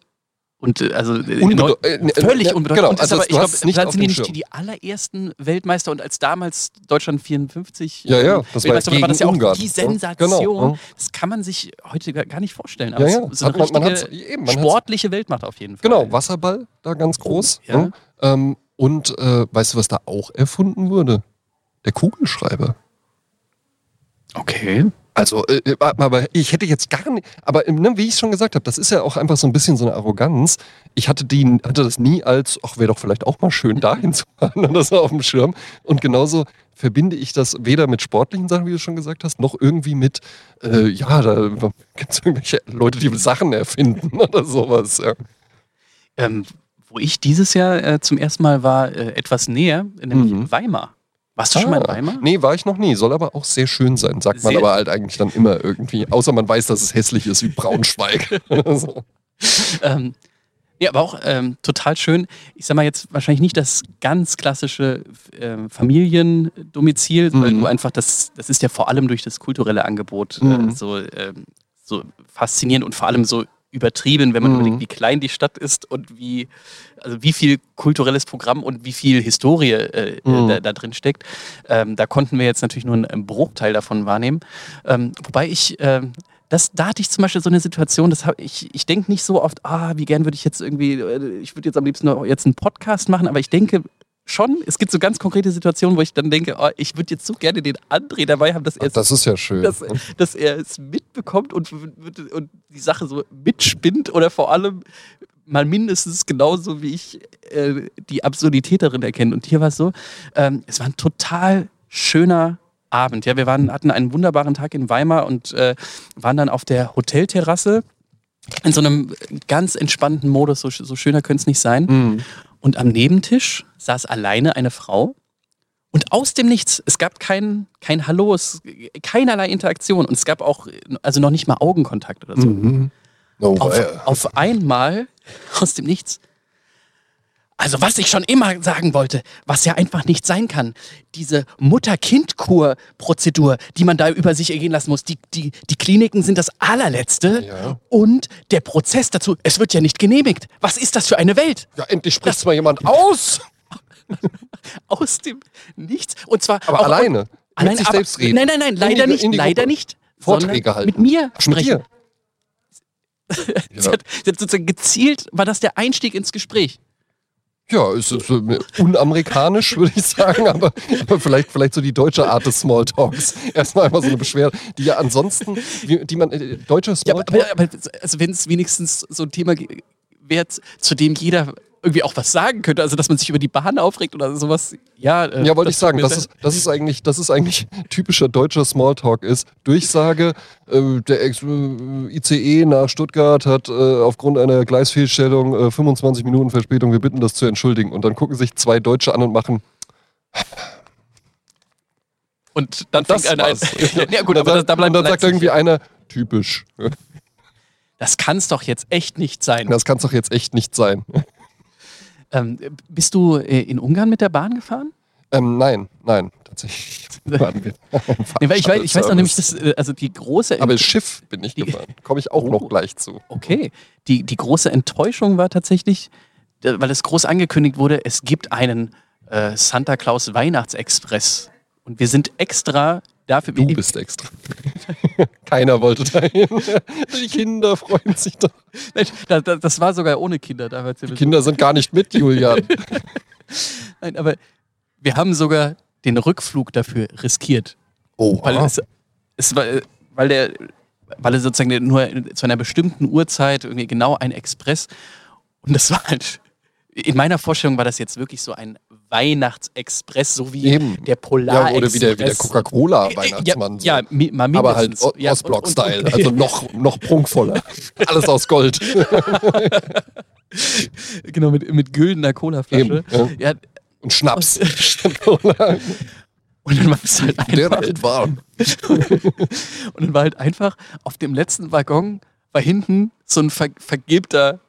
und äh, also äh, neu- äh, äh, völlig äh, unbedeutend. genau, Und ist also aber, ich glaube, nicht dann sind die nicht Schirm. die allerersten Weltmeister und als damals Deutschland 54 Ja, ja, das war Weltmeister gegen war das ja auch Ungarn. die Ja, Sensation. genau. Das kann man sich heute gar nicht vorstellen. Ja, Aber ja. es ist eine Hat man- man eben, sportliche Weltmacht auf jeden Fall. Genau, Wasserball, da ganz groß. Ja. ne? Ähm, und äh, weißt du, was da auch erfunden wurde? Der Kugelschreiber. Okay. Also, äh, äh, aber ich hätte jetzt gar nicht, aber äh, ne, wie ich schon gesagt habe, das ist ja auch einfach so ein bisschen so eine Arroganz. Ich hatte, die, hatte das nie als, ach, wäre doch vielleicht auch mal schön, dahin zu fahren oder so auf dem Schirm. Und genauso verbinde ich das weder mit sportlichen Sachen, wie du schon gesagt hast, noch irgendwie mit, äh, ja, da gibt es irgendwelche Leute, die Sachen erfinden oder sowas. Ja. Ähm, wo ich dieses Jahr äh, zum ersten Mal war, äh, etwas näher, nämlich Mhm. Weimar. Warst du schon mal in Ah, Weimar? Nee, war ich noch nie. Soll aber auch sehr schön sein, sagt man Sehr- aber halt eigentlich dann immer irgendwie. Außer man weiß, dass es hässlich ist wie Braunschweig. so. Ähm, ja, aber auch ähm, total schön. Ich sag mal jetzt wahrscheinlich nicht das ganz klassische ähm, Familiendomizil, weil Mhm. du einfach das, das ist ja vor allem durch das kulturelle Angebot äh, Mhm. so, ähm, so faszinierend und vor allem so übertrieben, wenn man Mhm. überlegt, wie klein die Stadt ist und wie, also wie viel kulturelles Programm und wie viel Historie äh, Mhm. da, da drin steckt. Ähm, da konnten wir jetzt natürlich nur einen, Bruchteil davon wahrnehmen. Ähm, wobei ich, ähm, das, da hatte ich zum Beispiel so eine Situation, das hab, ich, ich denke nicht so oft, ah, wie gern würde ich jetzt irgendwie, äh, ich würde jetzt am liebsten noch jetzt einen Podcast machen, aber ich denke schon, es gibt so ganz konkrete Situationen, wo ich dann denke, oh, ich würde jetzt so gerne den André dabei haben, dass er das ist ja schön. dass, dass er es mitbekommt und, und die Sache so mitspinnt oder vor allem mal mindestens genauso wie ich äh, die Absurdität darin erkenne. Und hier war es so, ähm, es war ein total schöner Abend. Ja, wir waren, hatten einen wunderbaren Tag in Weimar und äh, waren dann auf der Hotelterrasse in so einem ganz entspannten Modus, so, so schöner könnte es nicht sein. Mhm. Und am Nebentisch saß alleine eine Frau. Und aus dem Nichts, es gab kein, kein Hallo, es, keinerlei Interaktion. Und es gab auch, also noch nicht mal Augenkontakt oder so. Mhm. Oh, Auf, auf einmal, aus dem Nichts. Also was ich schon immer sagen wollte, was ja einfach nicht sein kann, diese Mutter-Kind-Kur-Prozedur, die man da über sich ergehen lassen muss, die, die, die Kliniken sind das allerletzte Ja. und der Prozess dazu, es wird ja nicht genehmigt. Was ist das für eine Welt? ja, endlich spricht mal jemand aus. aus dem Nichts. Und zwar Aber auch, alleine. Mit Allein, sich aber, selbst reden. Nein, nein, nein, In leider die- nicht, leider Gruppe. nicht. Vorträge halten. Mit mir Ach, mit sprechen. dir. Sie, hat, sie hat sozusagen gezielt, war das der Einstieg ins Gespräch. Ja, ist, ist unamerikanisch, würde ich sagen, aber, aber vielleicht, vielleicht so die deutsche Art des Smalltalks. Erstmal einfach so eine Beschwerde, die ja ansonsten, die man, äh, deutscher Ja, aber, Smalltalk, aber, aber also wenn es wenigstens so ein Thema wäre, zu dem jeder irgendwie auch was sagen könnte, also dass man sich über die Bahn aufregt oder sowas. Ja, äh, Ja, wollte ich sagen, das ist, das ist eigentlich, das ist eigentlich typischer deutscher Smalltalk ist. Durchsage, äh, der äh, ICE nach Stuttgart hat äh, aufgrund einer Gleisfehlstellung äh, 25 Minuten Verspätung, wir bitten das zu entschuldigen. Und dann gucken sich zwei Deutsche an und machen, Und dann das fängt einer an. ja, gut, aber dann, da bleibt und dann sagt irgendwie einer, typisch. Das kann es doch jetzt echt nicht sein. Das kann es doch jetzt echt nicht sein. Ähm, bist du äh, in Ungarn mit der Bahn gefahren? Ähm, nein, nein, tatsächlich. Waren wir Nee, weil ich, weiß, ich weiß noch nämlich, dass, äh, also die große Aber Schiff bin ich gefahren. Komme ich auch Oh. noch gleich zu. Okay. Die, die große Enttäuschung war tatsächlich, äh, weil es groß angekündigt wurde, es gibt einen äh, Santa Claus Weihnachtsexpress. Und wir sind extra dafür. Du bist extra. Keiner wollte dahin. Die Kinder freuen sich doch. Nein, da- da- das war sogar ohne Kinder damals. Die Kinder sind gar nicht mit, Julian. Nein, aber wir haben sogar den Rückflug dafür riskiert. Oh, Weil es, es war, weil der, weil es sozusagen nur zu einer bestimmten Uhrzeit irgendwie genau ein Express und das war halt in meiner Vorstellung war das jetzt wirklich so ein Weihnachtsexpress, so wie Eben. der Polar ja, oder wie der, wie der Coca-Cola-Weihnachtsmann. Ja, ja mi- mal Aber halt Ja, Ostblock-Style. Also noch, noch prunkvoller. Alles aus Gold. genau, mit, mit güldener Colaflasche. Ja, Und Schnaps. Und dann war es halt Der einfach, halt warm. und dann war halt einfach auf dem letzten Waggon war hinten so ein ver vergilbter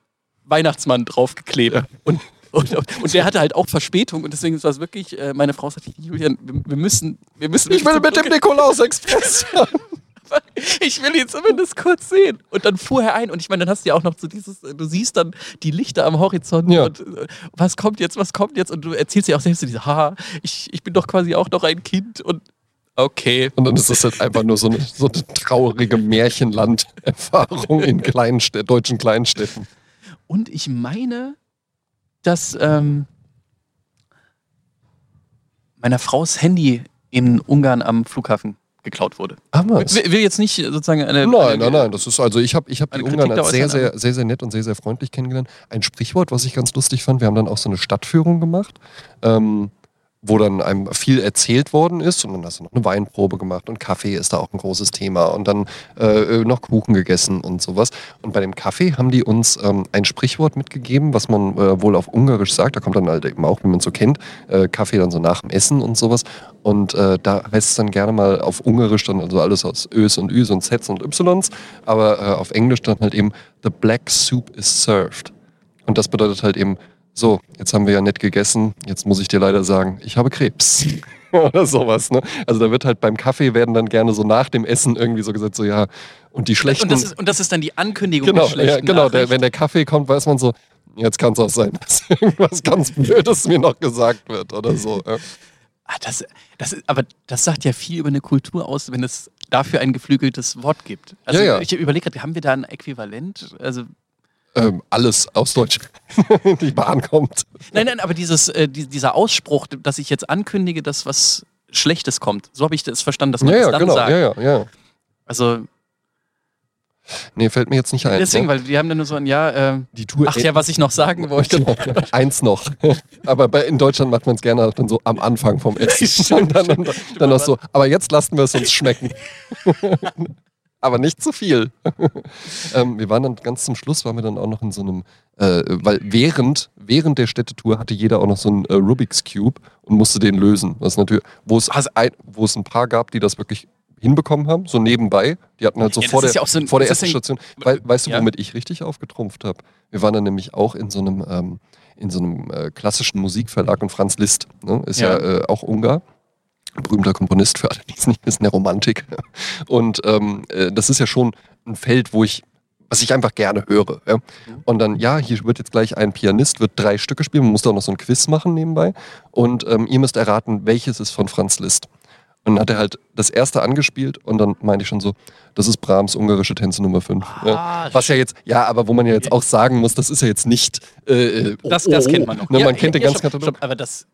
Weihnachtsmann draufgeklebt. Und, und, und der hatte halt auch Verspätung und deswegen war es wirklich, äh, meine Frau sagte, Julian, wir, wir müssen, wir müssen. Ich will mit dem Nikolaus-Express ich will ihn zumindest kurz sehen. Und dann fuhr er ein und ich meine, dann hast du ja auch noch so dieses, du siehst dann die Lichter am Horizont Ja. und äh, was kommt jetzt, was kommt jetzt und du erzählst dir auch selbst so diese, haha, ich, ich bin doch quasi auch noch ein Kind und okay. Und dann ist das halt einfach nur so eine, so eine traurige Märchenland-Erfahrung in Kleinstäd deutschen Kleinstädten. Und ich meine, dass ähm, meiner Frau's Handy in Ungarn am Flughafen geklaut wurde. Ah, Ich will, jetzt nicht sozusagen eine. Nein, eine, nein, nein. Das ist also, ich habe ich hab die Ungarn als sehr, äußern, sehr, sehr, sehr nett und sehr, sehr freundlich kennengelernt. Ein Sprichwort, was ich ganz lustig fand, wir haben dann auch so eine Stadtführung gemacht, ähm, wo dann einem viel erzählt worden ist und dann hast du noch eine Weinprobe gemacht und Kaffee ist da auch ein großes Thema und dann äh, noch Kuchen gegessen und sowas. Und bei dem Kaffee haben die uns ähm, ein Sprichwort mitgegeben, was man äh, wohl auf Ungarisch sagt. Da kommt dann halt eben auch, wie man es so kennt, äh, Kaffee dann so nach dem Essen und sowas. Und äh, da heißt es dann gerne mal auf Ungarisch dann also alles aus Ös und Üs und Zs und Ys, aber äh, auf Englisch dann halt eben The black soup is served. Und das bedeutet halt eben, so, jetzt haben wir ja nett gegessen, jetzt muss ich dir leider sagen, ich habe Krebs. oder sowas. Ne? Also da wird halt beim Kaffee werden dann gerne so nach dem Essen irgendwie so gesagt, so ja, und die schlechten. Und das ist, und das ist dann die Ankündigung genau, der schlechten ja, genau der, wenn der Kaffee kommt, weiß man so, jetzt kann es auch sein, dass irgendwas ganz Blödes mir noch gesagt wird oder so. Ja. Ah, das, das, ist- aber das sagt ja viel über eine Kultur aus, wenn es dafür ein geflügeltes Wort gibt. Also Ja, ja. ich überlege gerade, haben wir da ein Äquivalent? Also Ähm, alles aus Deutsch. die Bahn kommt. Nein, nein, aber dieses, äh, die, dieser Ausspruch, dass ich jetzt ankündige, dass was Schlechtes kommt, so habe ich das verstanden, dass man Ja, das ja, dann genau. sagt. Ja, ja, ja. Also Nee, fällt mir jetzt nicht ein. deswegen, ne? weil wir haben dann nur so ein Ja, äh, die Tour ach ja, was ich noch sagen wollte. Genau, eins noch. Aber bei, in Deutschland macht man es gerne dann so am Anfang vom Essen. Stimmt, dann, stimmt. dann, dann noch so, aber jetzt lassen wir es uns schmecken. Aber nicht zu viel. ähm, wir waren dann ganz zum Schluss, waren wir dann auch noch in so einem, äh, weil während, während der Städtetour hatte jeder auch noch so einen äh, Rubik's Cube und musste den lösen. Was natürlich, wo es, ein, wo es ein paar gab, die das wirklich hinbekommen haben, so nebenbei. Die hatten halt so Ja, vor der, ja so ein- vor der ersten ein- Station. Wei- weißt du, Ja. womit ich richtig aufgetrumpft habe? Wir waren dann nämlich auch in so einem, ähm, in so einem äh, klassischen Musikverlag und Franz Liszt ne, ist ja, Ja. äh, auch Ungar. Berühmter Komponist für alle, die es nicht wissen, der Romantik. Und ähm, äh, das ist ja schon ein Feld, wo ich, was ich einfach gerne höre. Ja? Und dann, ja, hier wird jetzt gleich ein Pianist, wird drei Stücke spielen, man muss da auch noch so ein Quiz machen nebenbei. Und ähm, ihr müsst erraten, welches ist von Franz Liszt. Und dann hat er halt das erste angespielt und dann meinte ich schon so, das ist Brahms ungarische Tänze Nummer 5. Ah, ja. Was ja jetzt, ja, aber wo man ja jetzt auch sagen muss, das ist ja jetzt nicht. Äh, Das, das kennt man noch. Ne, Ja, man kennt ja, den ganzen Katalog. aber das,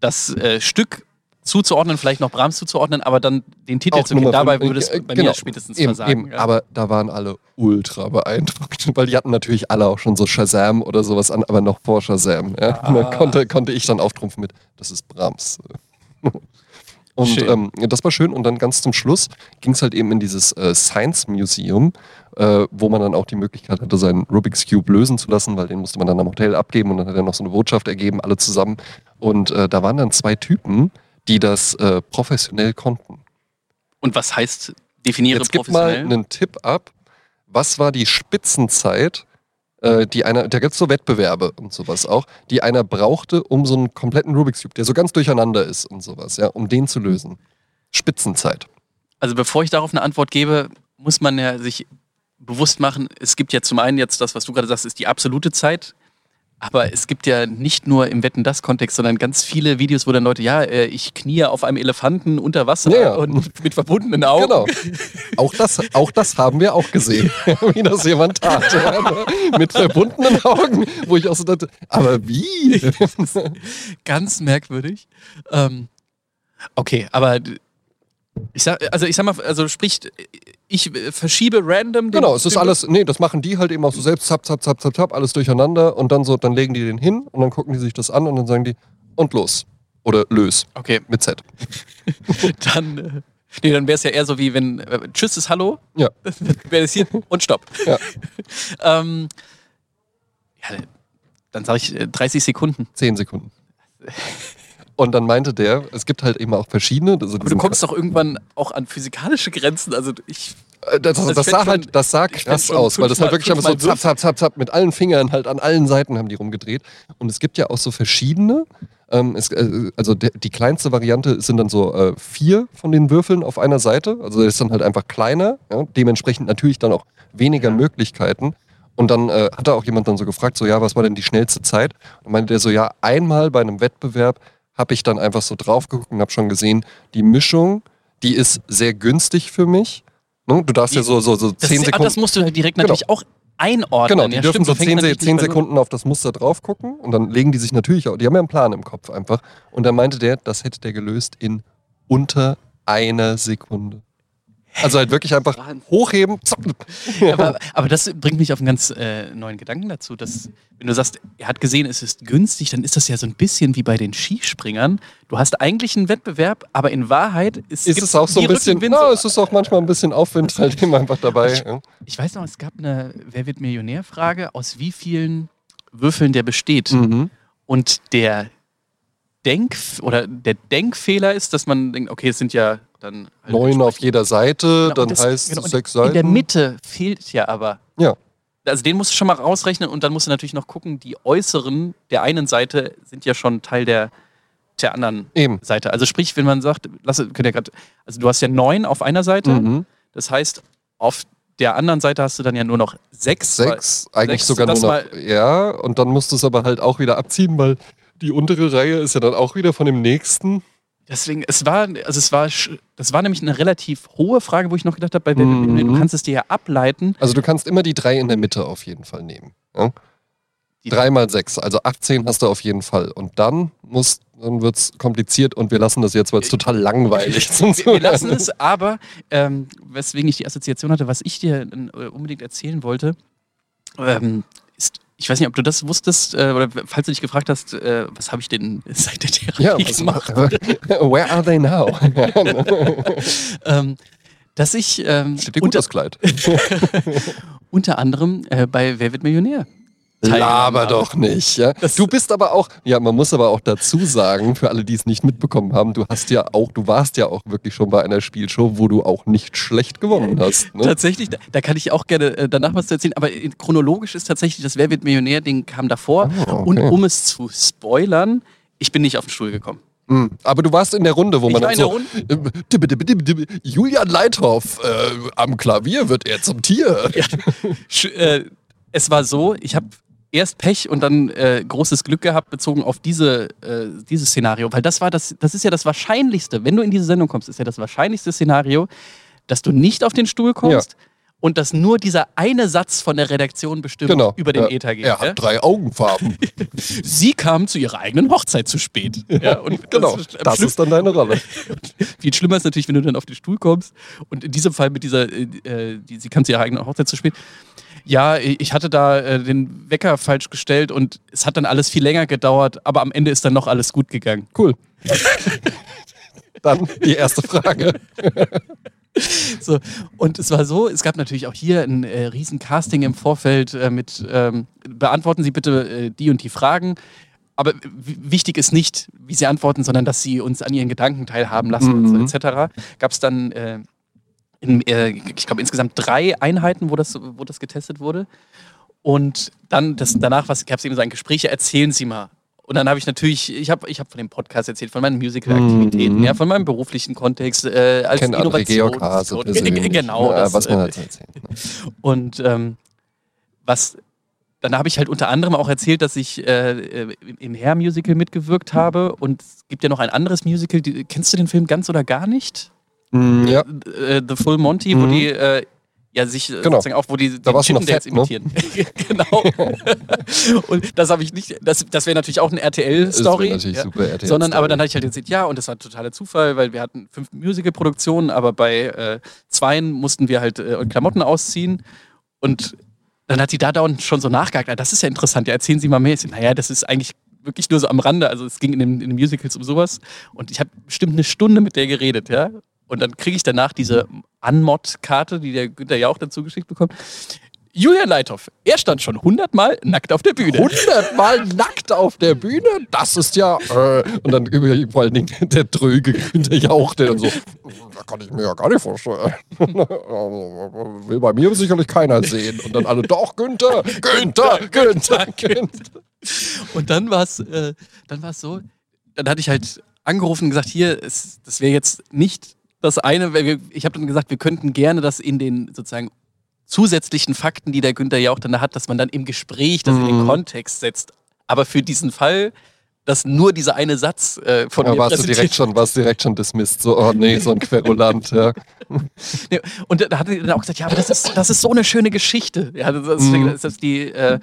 das äh, Stück zuzuordnen, vielleicht noch Brahms zuzuordnen, aber dann den Titel Auch zu Nummer dabei würde es äh, bei genau. mir spätestens Eben, versagen. eben. ja. Aber da waren alle ultra beeindruckt, weil die hatten natürlich alle auch schon so Shazam oder sowas an, aber noch vor Shazam. Ja? Ah. Da konnte, konnte ich dann auftrumpfen mit, das ist Brahms. Und ähm, das war schön. Und dann ganz zum Schluss ging es halt eben in dieses äh, Science Museum, äh, wo man dann auch die Möglichkeit hatte, seinen Rubik's Cube lösen zu lassen, weil den musste man dann am Hotel abgeben und dann hat er noch so eine Botschaft ergeben, alle zusammen. Und äh, da waren dann zwei Typen, die das äh, professionell konnten. Und was heißt definiere Jetzt gib mal professionell? einen Tipp ab. Was war die Spitzenzeit, äh, die einer, da gibt es so Wettbewerbe und sowas auch, die einer brauchte, um so einen kompletten Rubik's Cube, der so ganz durcheinander ist und sowas, ja, um den zu lösen. Spitzenzeit. Also bevor ich darauf eine Antwort gebe, muss man ja sich bewusst machen, es gibt ja zum einen jetzt das, was du gerade sagst, ist die absolute Zeit. Aber es gibt ja nicht nur im Wetten das Kontext, sondern ganz viele Videos, wo dann Leute, ja, äh, ich knie auf einem Elefanten unter Wasser Ja, und mit verbundenen Augen. Genau. Auch das, auch das haben wir auch gesehen, wie das jemand tat. Ja, ne? Mit verbundenen Augen, wo ich auch so dachte, aber wie? Ganz merkwürdig. Ähm, okay, aber ich sag, also ich sag mal, also sprich, ich äh, verschiebe random. den- Genau, es ist alles, nee, das machen die halt eben auch so selbst, zap, zap, zap, zap, zap, alles durcheinander und dann so, dann legen die den hin und dann gucken die sich das an und dann sagen die, und los. Oder lös, Okay, mit Z. dann, äh, nee, dann wäre es ja eher so wie wenn äh, Tschüss ist Hallo, Ja. wäre es hier und Stopp. Ja. ähm, ja, dann sage ich äh, 30 Sekunden. Zehn Sekunden. Und dann meinte der, es gibt halt eben auch verschiedene. Also Aber du kommst doch irgendwann auch an physikalische Grenzen. Also ich, Äh, Das, das, Das das sah halt, das sah krass aus, weil das halt wirklich einfach so zap, zap, zap, zap, mit allen Fingern halt an allen Seiten haben die rumgedreht. Und es gibt ja auch so verschiedene. Ähm, es, äh, also der, die kleinste Variante sind dann so äh, vier von den Würfeln auf einer Seite. Also der ist dann halt einfach kleiner. Ja? Dementsprechend natürlich dann auch weniger Möglichkeiten. Und dann äh, hat da auch jemand dann so gefragt, so ja, was war denn die schnellste Zeit? Und meinte der so, ja, einmal bei einem Wettbewerb habe ich dann einfach so drauf geguckt und habe schon gesehen, die Mischung, die ist sehr günstig für mich. Ne? Du darfst ja so, so, so das, zehn ist, ah, Sekunden. das musst du halt direkt Genau. natürlich auch einordnen. Genau, die ja, dürfen stimmt, so fängt 10, man Se nicht 10 bei Null- Sekunden auf das Muster drauf gucken und dann legen die sich natürlich auch, die haben ja einen Plan im Kopf einfach. Und dann meinte der, das hätte der gelöst in unter einer Sekunde. Also halt wirklich einfach hochheben, aber, aber das bringt mich auf einen ganz äh, neuen Gedanken dazu, dass wenn du sagst, er hat gesehen, es ist günstig, dann ist das ja so ein bisschen wie bei den Skispringern. Du hast eigentlich einen Wettbewerb, aber in Wahrheit ist, Ist es auch so ein bisschen, na, es ist auch manchmal ein bisschen Aufwind halt eben einfach dabei. Ja. Ich weiß noch, es gab eine Wer wird Millionär-Frage, aus wie vielen Würfeln der besteht. Mhm. Und der Denk oder der Denkfehler ist, dass man denkt, okay, es sind ja dann halt Neun auf jeder Seite, Genau, dann das- heißt genau, sechs Seiten. In der Mitte fehlt ja aber. Ja. Also den musst du schon mal rausrechnen und dann musst du natürlich noch gucken, die äußeren der einen Seite sind ja schon Teil der der anderen Eben. Seite. Also sprich, wenn man sagt, lass, könnt ihr grad, also du hast ja neun auf einer Seite, Mhm. das heißt, auf der anderen Seite hast du dann ja nur noch sechs. Sechs, eigentlich sechs, sogar nur noch. mal- Ja, und dann musst du es aber halt auch wieder abziehen, weil die untere Reihe ist ja dann auch wieder von dem nächsten. Deswegen, es war, also es war, das war nämlich eine relativ hohe Frage, wo ich noch gedacht habe, bei Mhm. Du kannst es dir ja ableiten. Also du kannst immer die drei in der Mitte auf jeden Fall nehmen. Ja? Drei mal sechs, also 18 hast du auf jeden Fall. Und dann muss, dann wird es kompliziert und wir lassen das jetzt, weil es total langweilig ist. Wir, wir lassen es, aber ähm, weswegen ich die Assoziation hatte, was ich dir äh, unbedingt erzählen wollte, ähm, ist, ich weiß nicht, ob du das wusstest, äh, oder falls du dich gefragt hast, äh, was habe ich denn seit der Therapie Ja, gemacht? where are they now? ähm, dass ich ähm, unter, das Kleid. unter anderem äh, bei Wer wird Millionär? Laber habe. doch nicht. Ja? Du bist aber auch, ja, man muss aber auch dazu sagen, für alle, die es nicht mitbekommen haben, du hast ja auch, du warst ja auch wirklich schon bei einer Spielshow, wo du auch nicht schlecht gewonnen hast. Ne? Tatsächlich, da, da kann ich auch gerne äh, danach was zu erzählen, aber chronologisch ist tatsächlich das Wer wird Millionär-Ding kam davor. Ah, okay. Und um es zu spoilern, ich bin nicht auf den Stuhl gekommen. Mhm. Aber du warst in der Runde, wo man dann so, äh, dibbe, dibbe, dibbe, Julian Leithoff, äh, am Klavier wird er zum Tier. Sch- äh, es war so, ich habe erst Pech und dann äh, großes Glück gehabt, bezogen auf diese, äh, dieses Szenario. Weil das war das, das ist ja das Wahrscheinlichste, wenn du in diese Sendung kommst, ist ja das wahrscheinlichste Szenario, dass du nicht auf den Stuhl kommst und dass nur dieser eine Satz von der Redaktion bestimmt Genau. über den Ja. Äther geht. Er ja? hat drei Augenfarben. Sie kam zu ihrer eigenen Hochzeit zu spät. Ja, und genau, das, das ist dann deine Rolle. viel schlimmer ist natürlich, wenn du dann auf den Stuhl kommst und in diesem Fall mit dieser, äh, äh, die, sie kam zu ihrer eigenen Hochzeit zu spät. Ja, ich hatte da äh, den Wecker falsch gestellt und es hat dann alles viel länger gedauert, aber am Ende ist dann noch alles gut gegangen. Cool. Dann die erste Frage. So, und es war so, es gab natürlich auch hier ein äh, riesen Casting im Vorfeld äh, mit, ähm, beantworten Sie bitte äh, die und die Fragen. Aber wichtig ist nicht, wie Sie antworten, sondern dass Sie uns an Ihren Gedanken teilhaben lassen Mhm. und so etc. Gab es dann, äh, in, äh, ich glaube, insgesamt drei Einheiten, wo das, wo das getestet wurde. Und dann, das, danach gab es eben so ein Gespräch, erzählen Sie mal. Und dann habe ich natürlich, ich habe ich hab von dem Podcast erzählt, von meinen Musical-Aktivitäten, Mhm. ja, von meinem beruflichen Kontext, äh, als Kennt Georg Hase persönlich. Genau, Ja, das, was man halt so erzählt. ne? und ähm, was dann habe ich halt unter anderem auch erzählt, dass ich äh, äh, im- im Hair-Musical mitgewirkt habe. Und es gibt ja noch ein anderes Musical. Die, kennst du den Film ganz oder gar nicht? Mm, Ja, Äh, The Full Monty, wo Mhm. die äh, ja sich äh, Genau. sozusagen auch, wo die Da den fett, ne? imitieren. genau. und das habe ich nicht, das, das wäre natürlich auch eine RTL-Story. natürlich ja. super RTL Sondern aber dann hatte ich halt erzählt, ja, und das war totaler Zufall, weil wir hatten fünf Musical-Produktionen, aber bei äh, zweien mussten wir halt äh, Klamotten ausziehen. Und dann hat die da dauernd schon so nachgehakt, "Ah, das ist ja interessant, ja, erzählen Sie mal mehr. Ich so, naja, das ist eigentlich wirklich nur so am Rande. Also es ging in den, in den Musicals um sowas. Und ich habe bestimmt eine Stunde mit der geredet, ja. Und dann kriege ich danach diese Unmod-Karte, die der Günther ja auch dazu geschickt bekommt. Julian Leithoff, er stand schon hundertmal nackt auf der Bühne. hundertmal nackt auf der Bühne, das ist ja. Äh, und dann über- vor allen Dingen der dröge Günther Jauch, der dann so, da kann ich mir ja gar nicht vorstellen. Will bei mir sicherlich keiner sehen. Und dann alle, doch, Günther, Günther, Günther, Günther. Und dann war es äh, dann war's so, dann hatte ich halt angerufen und gesagt, hier, es, das wäre jetzt nicht das eine, ich habe dann gesagt, wir könnten gerne das in den sozusagen zusätzlichen Fakten, die der Günther ja auch dann hat, dass man dann im Gespräch das in den Mhm. Kontext setzt. Aber für diesen Fall, dass nur dieser eine Satz äh, von Da mir warst du direkt schon, warst direkt schon dismissed. So, oh nee, so ein Querulant. Ja. Und da hat er dann auch gesagt, ja, aber das ist, das ist so eine schöne Geschichte. Ja, das, Mhm. das, die, äh,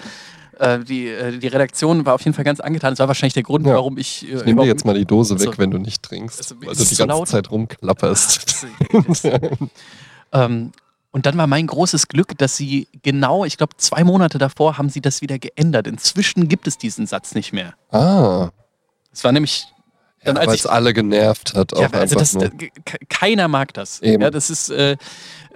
äh, die, äh, die Redaktion war auf jeden Fall ganz angetan. Das war wahrscheinlich der Grund, Ja. warum ich. Äh, Ich nehme dir jetzt mal die Dose weg, Also- wenn du nicht trinkst, Also, weil du die ganze laut? Zeit rumklapperst. ähm, und dann war mein großes Glück, dass sie genau, ich glaube, zwei Monate davor haben sie das wieder geändert. Inzwischen gibt es diesen Satz nicht mehr. Ah, Es war nämlich dann, ja, weil es alle genervt hat. Auch Ja, also das, keiner mag das. Eben. Ja, das ist äh,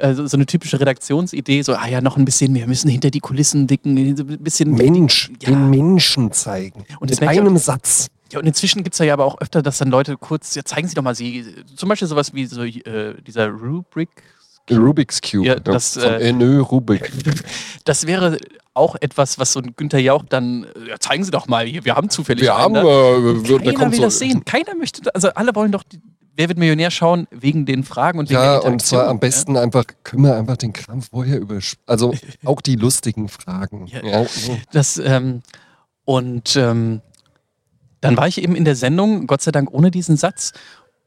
äh, so eine typische Redaktionsidee, so, ah ja, noch ein bisschen, wir müssen hinter die Kulissen dicken, ein bisschen. Mensch, Ja. den Menschen zeigen. Und ich einem Satz. Ja, und inzwischen gibt es ja aber auch öfter, dass dann Leute kurz, ja, zeigen Sie doch mal Sie, zum Beispiel sowas wie so, äh, dieser Rubrik Rubik's Cube. Ja, das, von äh, Enö Rubik. Das wäre auch etwas, was so ein Günther Jauch dann, äh, ja, zeigen Sie doch mal wir haben zufällig Wir haben, einen, äh, ne? da Keiner kommt will so, das sehen. Keiner möchte, also alle wollen doch, die, wer wird Millionär schauen wegen den Fragen und wegen Ja, der und zwar am Interaktion, besten einfach, können wir einfach den Kram vorher über, also auch die lustigen Fragen. Ja. Ja. Ja. Das, ähm, und ähm, dann war ich eben in der Sendung, Gott sei Dank ohne diesen Satz.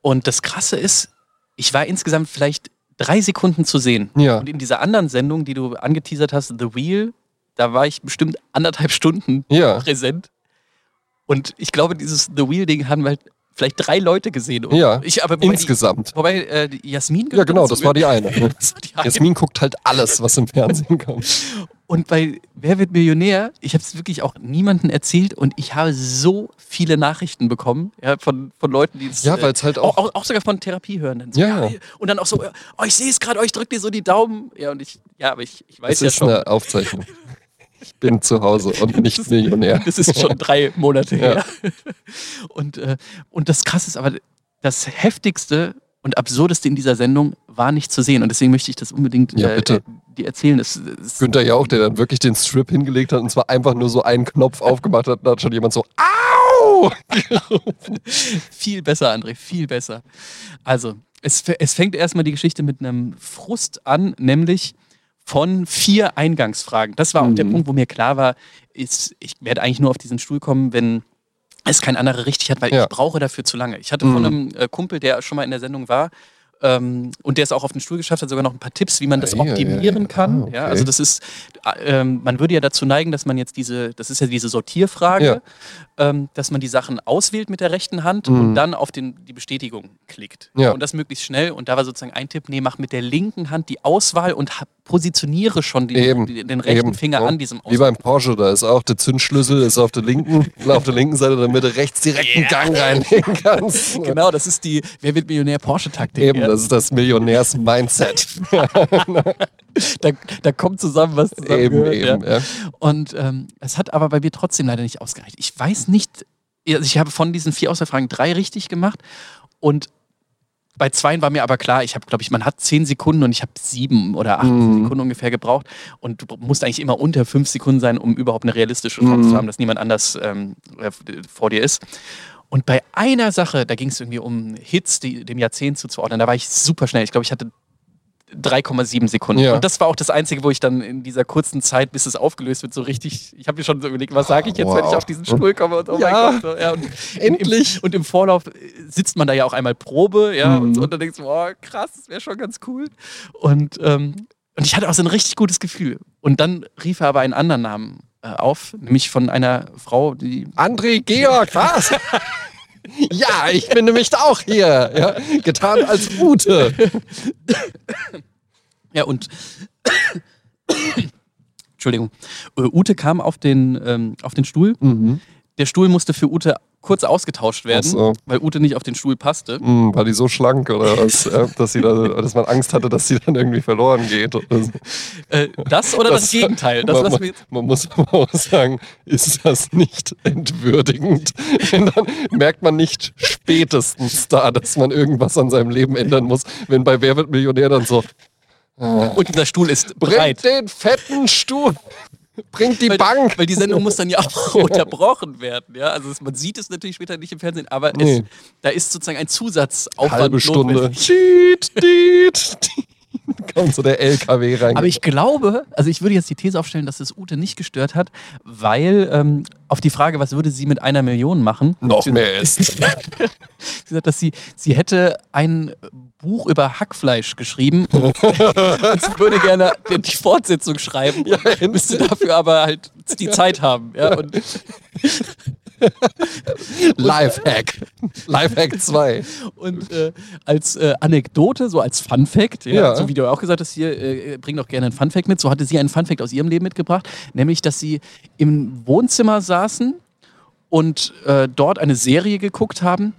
Und das Krasse ist, ich war insgesamt vielleicht drei Sekunden zu sehen. Ja. Und in dieser anderen Sendung, die du angeteasert hast, The Wheel, da war ich bestimmt anderthalb Stunden Ja. präsent. Und ich glaube, dieses The Wheel-Ding haben halt vielleicht drei Leute gesehen. Und Ja, ich, aber wobei Insgesamt. Die, wobei äh, Jasmin Ja, genau, das war die eine. Das war die eine. Jasmin guckt halt alles, was im Fernsehen kommt. Und bei Wer wird Millionär, ich habe es wirklich auch niemandem erzählt und ich habe so viele Nachrichten bekommen ja, von, von Leuten, die es. Ja, weil es halt auch, auch. auch, sogar von Therapiehörenden. So, Ja. Und dann auch so, oh, ich sehe es gerade, oh, ich drücke dir so die Daumen. Ja, und ich, ja, aber ich, ich weiß Es ja ist schon. eine Aufzeichnung. Ich bin zu Hause und nicht Millionär. Das ist schon drei Monate Ja. her. Und, äh, und das Krasse ist aber, das heftigste und absurdeste in dieser Sendung war nicht zu sehen. Und deswegen möchte ich das unbedingt Ja, äh, bitte. äh, dir erzählen. Es, es, Günther Jauch, der dann wirklich den Strip hingelegt hat und zwar einfach nur so einen Knopf aufgemacht hat, da hat schon jemand so, Au! Viel besser, André, viel besser. Also, es, es fängt erstmal die Geschichte mit einem Frust an, nämlich von vier Eingangsfragen. Das war auch der Mhm. Punkt, wo mir klar war, ist, ich werde eigentlich nur auf diesen Stuhl kommen, wenn es kein anderer richtig hat, weil Ja. ich brauche dafür zu lange. Ich hatte von Mhm. einem äh, Kumpel, der schon mal in der Sendung war, ähm, und der es auch auf den Stuhl geschafft hat, sogar noch ein paar Tipps, wie man das Ah, ja, ja, optimieren ja. kann. Ah, okay. also das ist, äh, ähm, man würde ja dazu neigen, dass man jetzt diese, das ist ja diese Sortierfrage, ähm, dass man die Sachen auswählt mit der rechten Hand und Mhm. dann auf den, die Bestätigung klickt. Und das möglichst schnell. Und da war sozusagen ein Tipp, nee, mach mit der linken Hand die Auswahl und positioniere schon die, Eben, die, den rechten eben. Finger an diesem Wie beim Porsche, da ist auch der Zündschlüssel ist auf der linken, auf der linken Seite, damit du rechts direkt einen. Gang reinlegen kannst. Genau, das ist die Wer wird Millionär Porsche-Taktik. Eben. Das ist das Millionärs-Mindset. da, da kommt zusammen, was zusammen eben, gehört, eben. Ja. Ja. Und ähm, es hat aber bei mir trotzdem leider nicht ausgereicht. Ich weiß nicht, also ich habe von diesen vier Auswahlfragen drei richtig gemacht und bei zweien war mir aber klar, ich habe, glaube ich, man hat zehn Sekunden und ich habe sieben oder acht Mhm. Sekunden ungefähr gebraucht. Und du musst eigentlich immer unter fünf Sekunden sein, um überhaupt eine realistische Chance Mhm. zu haben, dass niemand anders ähm, äh, vor dir ist. Und bei einer Sache, da ging es irgendwie um Hits, die dem Jahrzehnt zuzuordnen, da war ich super schnell. Ich glaube, ich hatte 3,7 Sekunden. Ja. Und das war auch das Einzige, wo ich dann in dieser kurzen Zeit, bis es aufgelöst wird, so richtig, ich habe mir schon so überlegt, was sage ich jetzt, wenn ich Wow. auf diesen Stuhl komme und oh Ja. mein Gott. So, ja, und Endlich. Im, und im Vorlauf äh, sitzt man da ja auch einmal Probe, ja, Mhm. und, und dann denkst du, oh krass, das wäre schon ganz cool. Und, ähm, und ich hatte auch so ein richtig gutes Gefühl. Und dann rief er aber einen anderen Namen auf, nämlich von einer Frau, die André Georg, was? ja, ich bin nämlich auch hier. Ja, getan als Ute. Ja, und Entschuldigung. Äh, Ute kam auf den, ähm, auf den Stuhl. Mhm. Der Stuhl musste für Ute kurz ausgetauscht werden, so. weil Ute nicht auf den Stuhl passte. Hm, war die so schlank oder was? Dass, sie da, dass man Angst hatte, dass sie dann irgendwie verloren geht. Oder so. Äh, das oder das, Das- Gegenteil? Das man, man, man muss aber auch sagen, ist das nicht entwürdigend? Denn dann merkt man nicht spätestens da, dass man irgendwas an seinem Leben ändern muss, wenn bei Wer wird Millionär dann so, Und dieser Stuhl ist bringt breit. den fetten Stuhl, bringt die Weil, Bank. weil die Sendung muss dann ja auch unterbrochen werden. Ja? Also man sieht es natürlich später nicht im Fernsehen, aber Nee. es, da ist sozusagen ein Zusatzaufwand Halbe Stunde. Tiet, tiet, tiet. Kommt so der LKW rein. Aber ich glaube, also ich würde jetzt die These aufstellen, dass es Ute nicht gestört hat, weil ähm, auf die Frage, was würde sie mit einer Million machen, noch sie, mehr ist. sie sagt, dass sie, sie hätte ein Buch über Hackfleisch geschrieben und sie würde gerne die Fortsetzung schreiben, Ja, müsste dafür aber halt die Zeit haben. Ja, und, Lifehack. Lifehack 2. und äh, als äh, Anekdote, so als Fun Fact, ja, Ja. so wie du auch gesagt hast, hier, äh, bring doch gerne einen Fun Fact mit, so hatte sie einen Fun Fact aus ihrem Leben mitgebracht, nämlich, dass sie im Wohnzimmer saßen und äh, dort eine Serie geguckt haben,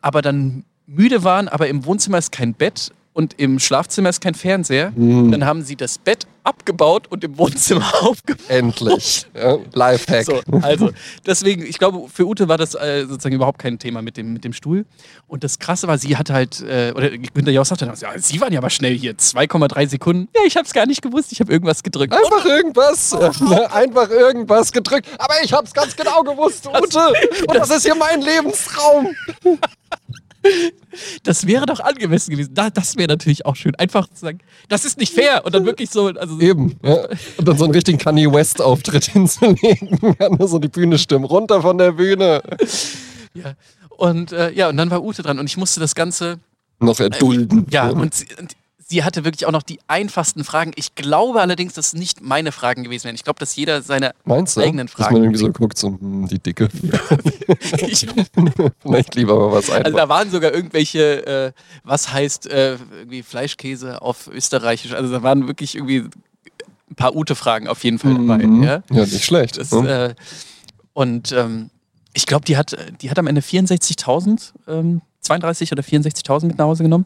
aber dann müde waren, aber im Wohnzimmer ist kein Bett und im Schlafzimmer ist kein Fernseher. Mhm. Dann haben sie das Bett abgebaut und im Wohnzimmer aufgebaut. Endlich. Ja, Lifehack. So, also, deswegen, ich glaube, für Ute war das äh, sozusagen überhaupt kein Thema mit dem, mit dem Stuhl. Und das Krasse war, sie hat halt, äh, oder Günther Jauch sagte dann, ja, sie waren ja aber schnell hier, 2,3 Sekunden. Ja, ich habe es gar nicht gewusst, ich habe irgendwas gedrückt. Einfach irgendwas, äh, einfach irgendwas gedrückt. Aber ich hab's ganz genau gewusst, Ute. Und das ist hier mein Lebenstraum. Das wäre doch angemessen gewesen. Da, das wäre natürlich auch schön. Einfach zu sagen, das ist nicht fair. Und dann wirklich so. Also Eben. Ja. Und dann so einen richtigen Kanye West-Auftritt hinzulegen. Kann so die Bühne stimmen. Runter von der Bühne. Ja. Und äh, ja, und dann war Ute dran und ich musste das Ganze. Noch erdulden. Äh, ja, und, sie, und sie hatte wirklich auch noch die einfachsten Fragen. Ich glaube allerdings, dass es nicht meine Fragen gewesen wären. Ich glaube, dass jeder seine Meinst du? eigenen Dass Fragen. man irgendwie so guckt, so, hm, die Dicke. ich, Vielleicht lieber mal was also einfach. da waren sogar irgendwelche, äh, was heißt äh, irgendwie Fleischkäse auf Österreichisch. Also da waren wirklich irgendwie ein paar Ute-Fragen auf jeden Fall dabei. Mhm. Ja? ja, nicht schlecht. Das, ne? äh, und ähm, ich glaube, die hat, die hat am Ende 64.000, ähm, 32 oder 64.000 mit nach Hause genommen.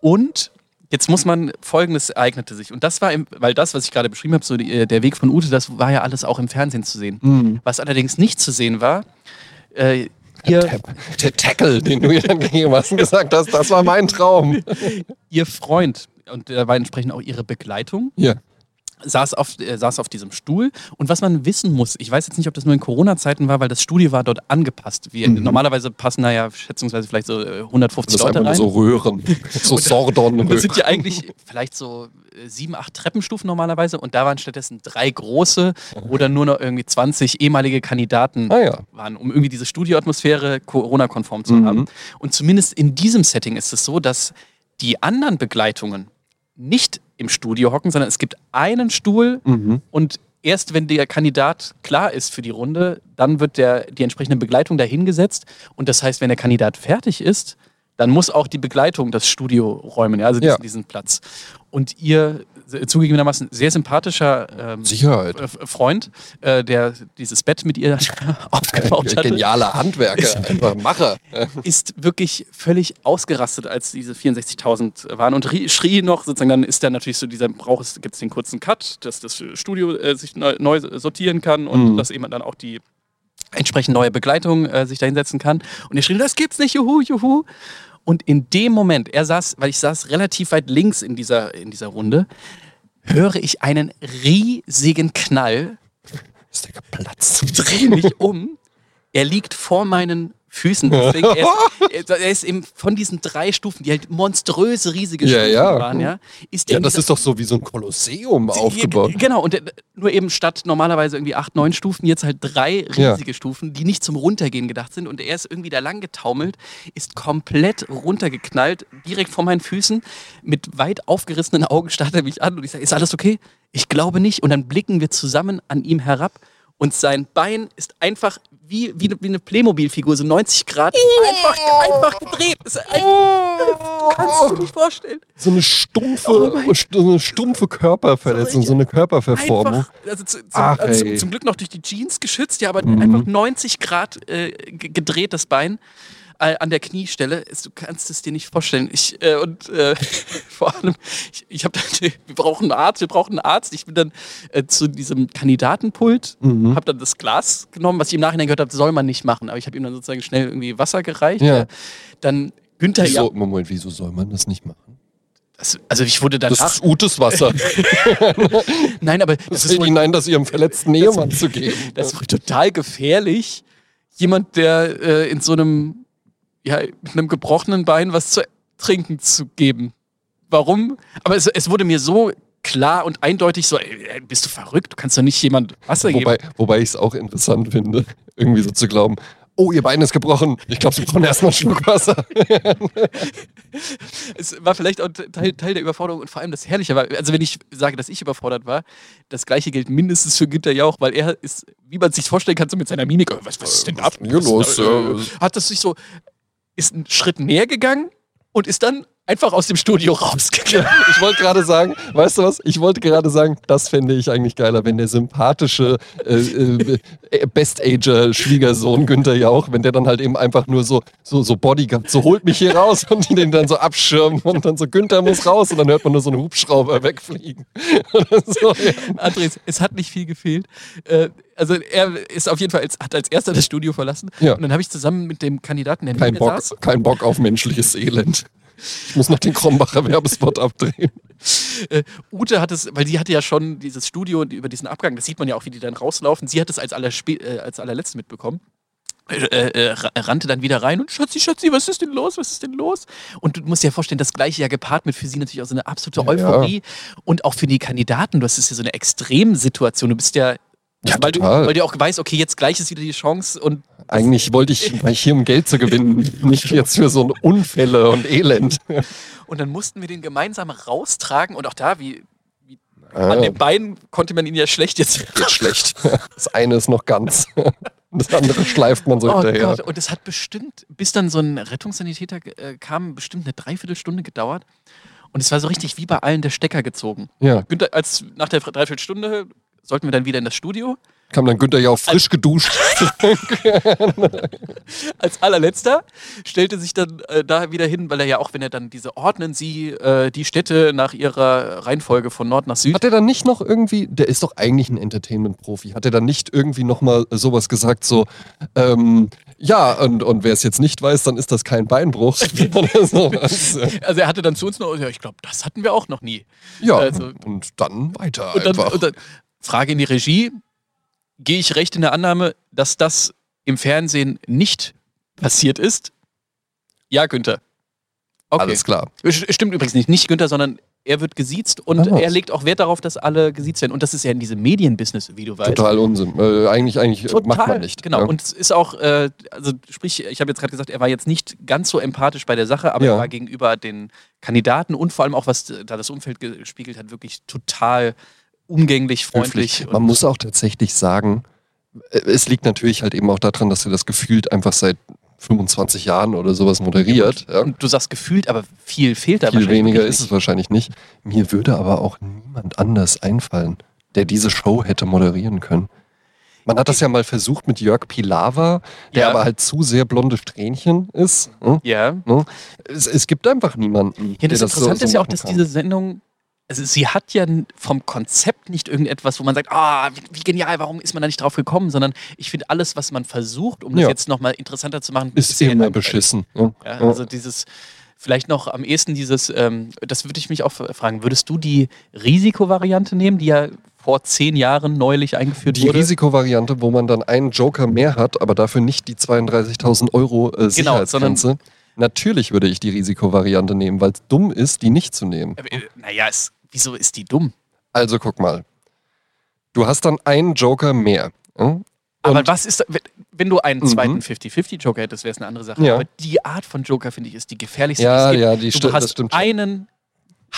Und jetzt muss man, folgendes ereignete sich. Und das war, im, weil das, was ich gerade beschrieben habe, so die, äh, der Weg von Ute, das war ja alles auch im Fernsehen zu sehen. Mhm. Was allerdings nicht zu sehen war, äh, ihr, Der, der Tackle, den du ihr dann und gesagt hast, das war mein Traum. ihr Freund, und da war entsprechend auch ihre Begleitung, Ja. Saß auf, äh, saß auf diesem Stuhl. Und was man wissen muss, ich weiß jetzt nicht, ob das nur in Corona-Zeiten war, weil das Studio war dort angepasst. Wir, Mhm. Normalerweise passen da ja schätzungsweise vielleicht so äh, 150 Das ist Leute rein. so Röhren. So Sordon. das sind ja eigentlich vielleicht so äh, sieben, acht Treppenstufen normalerweise. Und da waren stattdessen drei große, wo dann nur noch irgendwie 20 ehemalige Kandidaten Ah ja. waren, um irgendwie diese Studioatmosphäre Corona-konform zu Mhm. haben. Und zumindest in diesem Setting ist es so, dass die anderen Begleitungen nicht im Studio hocken, sondern es gibt einen Stuhl Mhm. und erst wenn der Kandidat klar ist für die Runde, dann wird der, die entsprechende Begleitung dahingesetzt. Und das heißt, wenn der Kandidat fertig ist, dann muss auch die Begleitung das Studio räumen, ja, also diesen, Ja. diesen Platz. Und ihr zugegebenermaßen sehr sympathischer ähm, äh, Freund, äh, der dieses Bett mit ihr aufgebaut hatte, Genialer Handwerker, einfach Macher. ist wirklich völlig ausgerastet, als diese 64.000 waren und rie- schrie noch, sozusagen, dann ist da natürlich so dieser, braucht es, gibt es den kurzen Cut, dass das Studio äh, sich neu, neu sortieren kann und Mhm. dass eben dann auch die entsprechend neue Begleitung äh, sich da hinsetzen kann. Und er schrie, das gibt's nicht, juhu, juhu. Und in dem Moment, er saß, weil ich saß relativ weit links in dieser, in dieser Runde, höre ich einen riesigen Knall Ist der geplatzt? drehe mich um. Er liegt vor meinen Füßen. Deswegen, er, ist, er ist eben von diesen drei Stufen, die halt monströse, riesige Ja, Stufen ja. waren, ja. Ist Ja, das ist doch so wie so ein Kolosseum aufgebaut. Genau, und der, nur eben statt normalerweise irgendwie acht, neun Stufen, jetzt halt drei Ja. riesige Stufen, die nicht zum Runtergehen gedacht sind. Und er ist irgendwie da lang getaumelt, ist komplett runtergeknallt, direkt vor meinen Füßen. Mit weit aufgerissenen Augen starrt er mich an und ich sage, ist alles okay? Ich glaube nicht. Und dann blicken wir zusammen an ihm herab und sein Bein ist einfach wie, wie, eine- wie eine Playmobil-Figur, so 90 Grad, einfach, einfach gedreht. Das ist ein, kannst du dir nicht vorstellen. So eine stumpfe, Oh so eine stumpfe Körperverletzung, so eine Körperverformung. Einfach, also zu, zum, Ach, also ey. zum Glück noch durch die Jeans geschützt, ja, aber Mhm. einfach 90 Grad äh, gedreht das Bein an der Kniestelle. Du kannst es dir nicht vorstellen. Ich, äh, und äh, vor allem, ich, ich habe wir brauchen einen Arzt, wir brauchen einen Arzt. Ich bin dann äh, zu diesem Kandidatenpult, Mhm. habe dann das Glas genommen, was ich im Nachhinein gehört habe, soll man nicht machen. Aber ich habe ihm dann sozusagen schnell irgendwie Wasser gereicht. Ja. Äh, Dann Günther, ja, Wieso, Moment, wieso soll man das nicht machen? das, also ich wurde Das danach, ist Utes Wasser. nein, aber Das das ist wohl ihnen ein, das ihrem verletzten Ehemann zu geben. Das ist total gefährlich, jemand, der äh, in so einem, ja, mit einem gebrochenen Bein was zu trinken zu geben. Warum? Aber es, es wurde mir so klar und eindeutig so, ey, bist du verrückt? Du kannst doch nicht jemand Wasser geben. Wobei, ich es auch interessant finde, irgendwie so zu glauben, oh, ihr Bein ist gebrochen. Ich glaube, sie brauchen erstmal einen Schluck Wasser. Es war vielleicht auch Teil, Teil der Überforderung und vor allem das Herrliche war, also wenn ich sage, dass ich überfordert war, das gleiche gilt mindestens für Günter Jauch, weil er ist, wie man sich vorstellen kann, so mit seiner Mimik, was, was ist denn ab? Hier los, Äh, hat das sich so, ist einen Schritt näher gegangen und ist dann einfach aus dem Studio rausgegangen. Ich wollte gerade sagen, weißt du was? Ich wollte gerade sagen, das fände ich eigentlich geiler, wenn der sympathische äh, äh, Best-Ager-Schwiegersohn Günther Jauch, wenn der dann halt eben einfach nur so, so, so Bodyguard, so holt mich hier raus und den dann so abschirmen und dann so Günther muss raus und dann hört man nur so einen Hubschrauber wegfliegen. so, ja. Andres, es hat nicht viel gefehlt. Äh, also er ist auf jeden Fall als, hat als erster das Studio verlassen. Ja. Und dann habe ich zusammen mit dem Kandidaten, der kein Bock, saß, kein Bock auf menschliches Elend. Ich muss noch den Krombacher Werbespot abdrehen. äh, Ute hat es, weil sie hatte ja schon dieses Studio und über diesen Abgang, das sieht man ja auch, wie die dann rauslaufen. Sie hat es als, aller, äh, als allerletztes mitbekommen. Äh, äh, rannte dann wieder rein und Schatzi, Schatzi, was ist denn los? Was ist denn los? Und du musst dir ja vorstellen, das gleiche ja gepaart mit für sie natürlich auch so eine absolute Euphorie ja. und auch für die Kandidaten. Du hast es ja so eine Extremsituation. Du bist ja ja, weil, du, weil du auch weißt, okay, jetzt gleich ist wieder die Chance und Eigentlich wollte ich, ich hier, um Geld zu gewinnen, nicht jetzt für so Unfälle und Elend. Und dann mussten wir den gemeinsam raustragen und auch da, wie, wie Ah. an den Beinen konnte man ihn ja schlecht jetzt. Geht schlecht. Das eine ist noch ganz. Das andere schleift man so Oh hinterher. Gott, und es hat bestimmt, bis dann so ein Rettungssanitäter äh, kam, bestimmt eine Dreiviertelstunde gedauert. Und es war so richtig wie bei allen der Stecker gezogen. Ja, Günther, als nach der Dreiviertelstunde sollten wir dann wieder in das Studio. kam dann Günther ja auch frisch geduscht. Als allerletzter stellte sich dann äh, da wieder hin, weil er ja auch, wenn er dann diese ordnen Sie äh, die Städte nach ihrer Reihenfolge von Nord nach Süd. Hat er dann nicht noch irgendwie, der ist doch eigentlich ein Entertainment-Profi, hat er dann nicht irgendwie nochmal sowas gesagt, so, ähm, ja, und, und wer es jetzt nicht weiß, dann ist das kein Beinbruch. Sowas. Also er hatte dann zu uns noch, ja, ich glaube, das hatten wir auch noch nie. Ja, Also- und dann weiter Und dann, einfach. und dann Frage in die Regie, gehe ich recht in der Annahme, dass das im Fernsehen nicht passiert ist? Ja, Günther. Okay. Alles klar. St- Stimmt übrigens nicht. Nicht Günther, sondern er wird gesiezt und Ah. er legt auch Wert darauf, dass alle gesiezt werden. Und das ist ja in diesem Medienbusiness, wie du weißt. Total Unsinn. Äh, eigentlich eigentlich äh, macht man nicht. Genau. Ja. Und es ist auch, äh, also sprich, ich habe jetzt gerade gesagt, er war jetzt nicht ganz so empathisch bei der Sache, aber Ja. er war gegenüber den Kandidaten und vor allem auch, was da das Umfeld gespiegelt hat, wirklich total umgänglich, freundlich. Und- Man muss auch tatsächlich sagen, äh, es liegt natürlich halt eben auch daran, dass er das gefühlt einfach seit 25 Jahren oder sowas moderiert. Ja. Und du sagst gefühlt, aber viel fehlt da Viel weniger ist es wahrscheinlich nicht. Mir würde aber auch niemand anders einfallen, der diese Show hätte moderieren können. Man hat das ja mal versucht mit Jörg Pilawa, der Ja. aber halt zu sehr blonde Strähnchen ist. hm? Ja. Ne? Es, es gibt einfach niemanden. Ja, das Interessante so ist ja auch, dass kann. diese Sendung, also sie hat ja vom Konzept nicht irgendetwas, wo man sagt, ah, wie, wie genial, warum ist man da nicht drauf gekommen, sondern ich finde alles, was man versucht, um das Ja. jetzt nochmal interessanter zu machen, ist sehr immer langweilig. beschissen. Ja. Ja, also dieses, vielleicht noch am ehesten dieses, ähm, das würde ich mich auch fragen, würdest du die Risikovariante nehmen, die ja vor zehn Jahren neulich eingeführt Die wurde? Risikovariante, wo man dann einen Joker mehr hat, aber dafür nicht die 32.000 Euro äh, Genau, Sicherheitsgrenze. Natürlich würde ich die Risikovariante nehmen, weil es dumm ist, die nicht zu nehmen. äh, naja, es, wieso ist die dumm? Also guck mal. Du hast dann einen Joker mehr. hm? Aber was ist, da- wenn- du einen Mhm. zweiten 50-50-Joker hättest, wäre es eine andere Sache. Ja. Aber die Art von Joker, finde ich, ist die gefährlichste, Ja, ja, die du sti- hast stimmt einen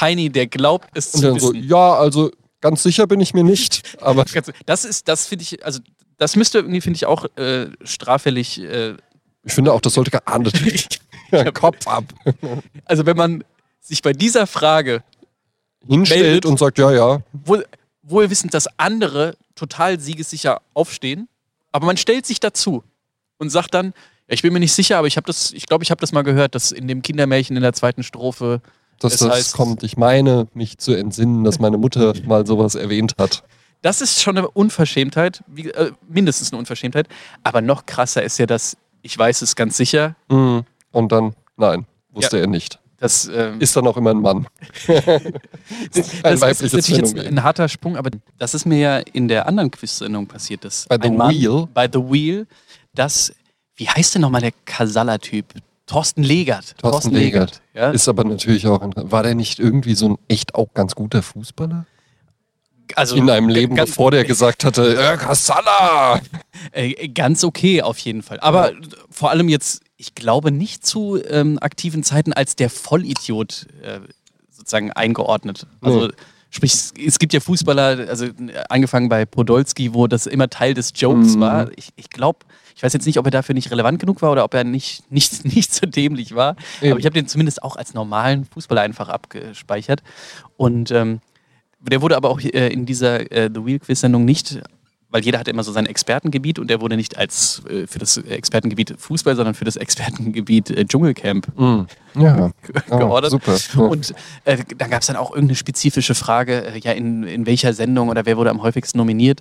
Heini, der glaubt, es zu dann so, wissen. ja, also ganz sicher bin ich mir nicht. Aber Das ist, das finde ich, also das müsste irgendwie, finde ich, auch äh, straffällig. Äh, ich finde auch, das sollte geahndet werden. Kopf ab. also wenn man sich bei dieser Frage Hinstellt Meldet. und sagt, ja, ja. wohl, wohl wissend, dass andere total siegessicher aufstehen, aber man stellt sich dazu und sagt dann, ja, ich bin mir nicht sicher, aber ich habe das, ich glaube, ich habe das mal gehört, dass in dem Kindermärchen in der zweiten Strophe Dass das heißt- kommt. Ich meine, mich zu entsinnen, dass meine Mutter mal sowas erwähnt hat. Das ist schon eine Unverschämtheit, wie, äh, mindestens eine Unverschämtheit. Aber noch krasser ist ja, dass ich weiß es ganz sicher, Mhm. Und dann, nein, wusste er nicht. Dass ähm, Ist dann auch immer ein Mann. ein das ist natürlich jetzt ein harter Sprung, aber das ist mir ja in der anderen Quiz-Sendung passiert. Dass Bei The Mann, Wheel? Bei The Wheel, dass, wie heißt denn nochmal der Casalla-Typ? Thorsten Legert. Thorsten Legert. Ja, Ist aber natürlich auch, ein, war der nicht irgendwie so ein echt auch ganz guter Fußballer? also In einem Leben, ganz, bevor der gesagt hatte, äh, Kassala! äh, ganz okay auf jeden Fall. Aber vor allem jetzt, ich glaube nicht zu ähm, aktiven Zeiten als der Vollidiot äh, sozusagen eingeordnet. Also Nee. sprich, es- gibt ja Fußballer, also angefangen bei Podolski, wo das immer Teil des Jokes Mhm. war. Ich, ich glaube, Ich weiß jetzt nicht, ob er dafür nicht relevant genug war oder ob er nicht, nicht, nicht so dämlich war. Eben. Aber ich habe den zumindest auch als normalen Fußballer einfach abgespeichert. Und ähm, der wurde aber auch äh, in dieser äh, The Wheel Quiz-Sendung nicht, weil jeder hatte immer so sein Expertengebiet und der wurde nicht als äh, für das Expertengebiet Fußball, sondern für das Expertengebiet äh, Dschungelcamp Mhm. Ja. Ah, geordert. super. Ja. Und äh, da gab es dann auch irgendeine spezifische Frage, äh, ja, in, in welcher Sendung oder wer wurde am häufigsten nominiert.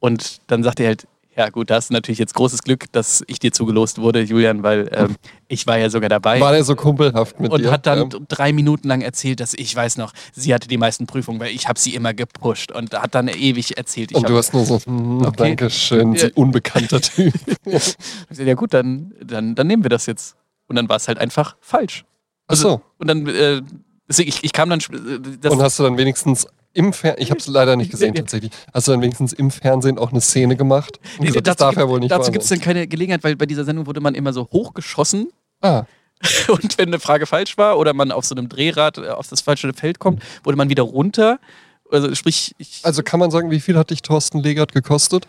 Und dann sagt er halt, ja gut, da hast du natürlich jetzt großes Glück, dass ich dir zugelost wurde, Julian, weil ähm, ich war ja sogar dabei. War der so kumpelhaft mit und dir? hat dann Ja. drei Minuten lang erzählt, dass ich weiß noch, sie hatte die meisten Prüfungen, weil ich habe sie immer gepusht und hat dann ewig erzählt. Ich Und du hast nur so, hm, Okay. danke schön, Ja. unbekannter Typ. ja gut, dann, dann, dann nehmen wir das jetzt. Und dann war es halt einfach falsch. Achso. Und dann, äh, ich, ich kam dann, äh, das, Und hast du dann wenigstens im Fernsehen, ich habe es leider nicht gesehen tatsächlich, hast du dann wenigstens im Fernsehen auch eine Szene gemacht? Und gesagt, das darf ja wohl nicht dazu gibt es dann keine Gelegenheit, weil bei dieser Sendung wurde man immer so hochgeschossen Ah, und wenn eine Frage falsch war oder man auf so einem Drehrad äh, auf das falsche Feld kommt, wurde man wieder runter. Also sprich, ich, also kann man sagen, wie viel hat dich Thorsten Legert gekostet?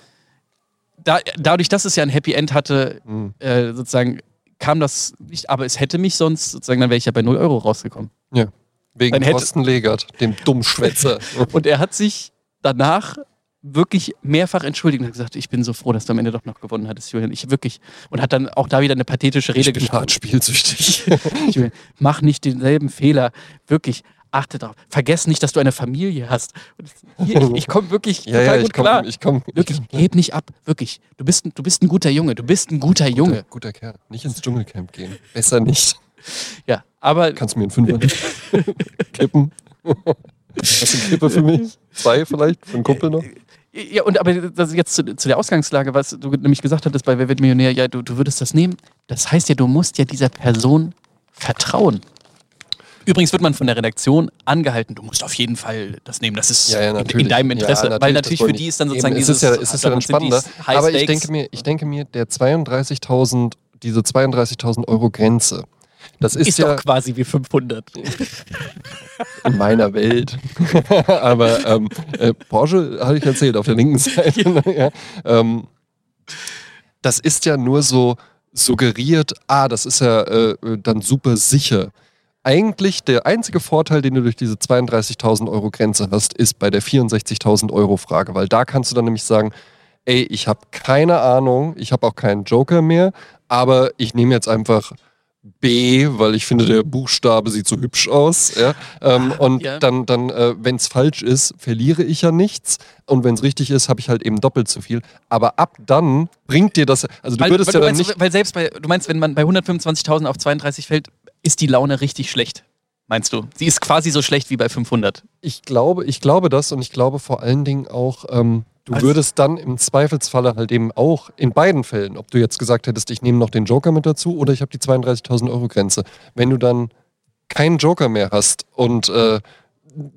da, dadurch, dass es ja ein Happy End hatte, Hm. äh, sozusagen kam das nicht, aber es hätte mich sonst, sozusagen, dann wäre ich ja bei 0 Euro rausgekommen. Ja. Wegen Dann Thorsten Legert, dem Dummschwätzer. Und er hat sich danach wirklich mehrfach entschuldigt und hat gesagt, ich bin so froh, dass du am Ende doch noch gewonnen hattest, Julian. Ich wirklich. Und hat dann auch da wieder eine pathetische Rede ich bin gesprochen. hart spielsüchtig. Julian, mach nicht denselben Fehler. Wirklich, achte darauf. Vergess nicht, dass du eine Familie hast. Hier, ich ich komme wirklich ja, total ja, gut ich komme. klar. Ich komm, Wirklich, heb nicht ab. Wirklich. Du bist, ein- du bist ein guter Junge. Du bist ein guter Junge. Guter, guter Kerl. Nicht ins Dschungelcamp gehen. Besser nicht. Ja, aber Kannst du mir einen Fünfer kippen? Hast du eine Kippe für mich? Zwei vielleicht? Für einen Kumpel noch? Ja, und aber jetzt zu, zu der Ausgangslage, was du nämlich gesagt hattest bei Wer wird Millionär, ja, du, du würdest das nehmen. Das heißt ja, du musst ja dieser Person vertrauen. Übrigens wird man von der Redaktion angehalten, du musst auf jeden Fall das nehmen, das ist Ja, ja, in, natürlich. in deinem Interesse. Ja, weil das natürlich für die. ist dann Eben, sozusagen es ist ja, es ist ja dann spannender. Aber ich denke mir, ich denke mir, der 32.000, diese 32.000 Euro Grenze, das ist, ist ja doch quasi wie 500. in meiner Welt. Aber ähm, äh, Porsche hatte ich erzählt auf der linken Seite. ja. ähm, das ist ja nur so suggeriert, ah, das ist ja äh, dann super sicher. Eigentlich der einzige Vorteil, den du durch diese 32.000 Euro Grenze hast, ist bei der 64.000 Euro Frage, weil da kannst du dann nämlich sagen, ey, ich habe keine Ahnung, ich habe auch keinen Joker mehr, aber ich nehme jetzt einfach B, weil ich finde, der Buchstabe sieht so hübsch aus. Ja? Ähm, und ja. dann, dann äh, wenn es falsch ist, verliere ich ja nichts. Und wenn es richtig ist, habe ich halt eben doppelt so viel. Aber ab dann bringt dir das, also du weil, würdest weil, ja du dann meinst, nicht. weil selbst bei, du meinst, wenn man bei 125.000 auf 32 fällt, ist die Laune richtig schlecht. Meinst du? Sie ist quasi so schlecht wie bei 500. Ich glaube, ich glaube das und ich glaube vor allen Dingen auch, ähm, du Also- würdest dann im Zweifelsfalle halt eben auch in beiden Fällen, ob du jetzt gesagt hättest, ich nehme noch den Joker mit dazu oder ich habe die 32.000 Euro Grenze. Wenn du dann keinen Joker mehr hast und äh,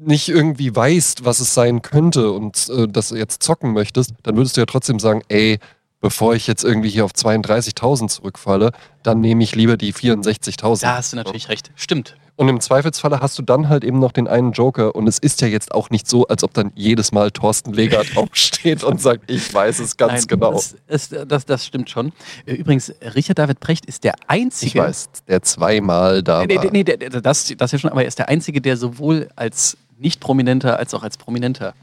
nicht irgendwie weißt, was es sein könnte und äh, das jetzt zocken möchtest, dann würdest du ja trotzdem sagen, ey, bevor ich jetzt irgendwie hier auf 32.000 zurückfalle, dann nehme ich lieber die 64.000. Da hast du natürlich recht. Stimmt. Und im Zweifelsfalle hast du dann halt eben noch den einen Joker. Und es ist ja jetzt auch nicht so, als ob dann jedes Mal Thorsten Leger draufsteht und sagt, ich weiß es ganz Nein, genau. Das, ist, das, das stimmt schon. Äh, Übrigens, Richard David Brecht ist der einzige. Ich weiß, der zweimal da Nee, war. nee, nee der, das, das ja schon, aber er ist der einzige, der sowohl als nicht prominenter als auch als prominenter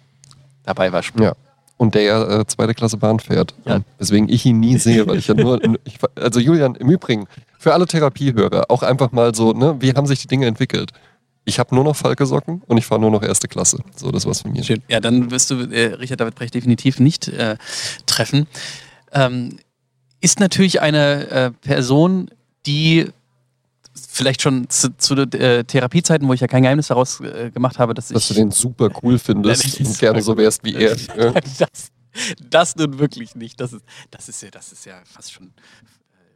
dabei war. Ja. Und der ja äh, zweite Klasse Bahn fährt. Ja. Ähm, Weswegen ich ihn nie sehe, weil ich ja nur. Ich, also Julian, im Übrigen, für alle Therapiehörer, auch einfach mal so, ne, wie haben sich die Dinge entwickelt? Ich habe nur noch Falke-Socken und ich fahre nur noch erste Klasse. So, das war's von mir. Schön. Ja, dann wirst du äh, Richard David Brecht definitiv nicht äh, treffen. Ähm, ist natürlich eine äh, Person, die vielleicht schon zu, zu äh, Therapiezeiten, wo ich ja kein Geheimnis daraus äh, gemacht habe, dass, Dass ich du den super cool findest und gerne so wärst wie er. Das, das nun wirklich nicht. Das ist, das ist, ja, das ist ja fast schon äh,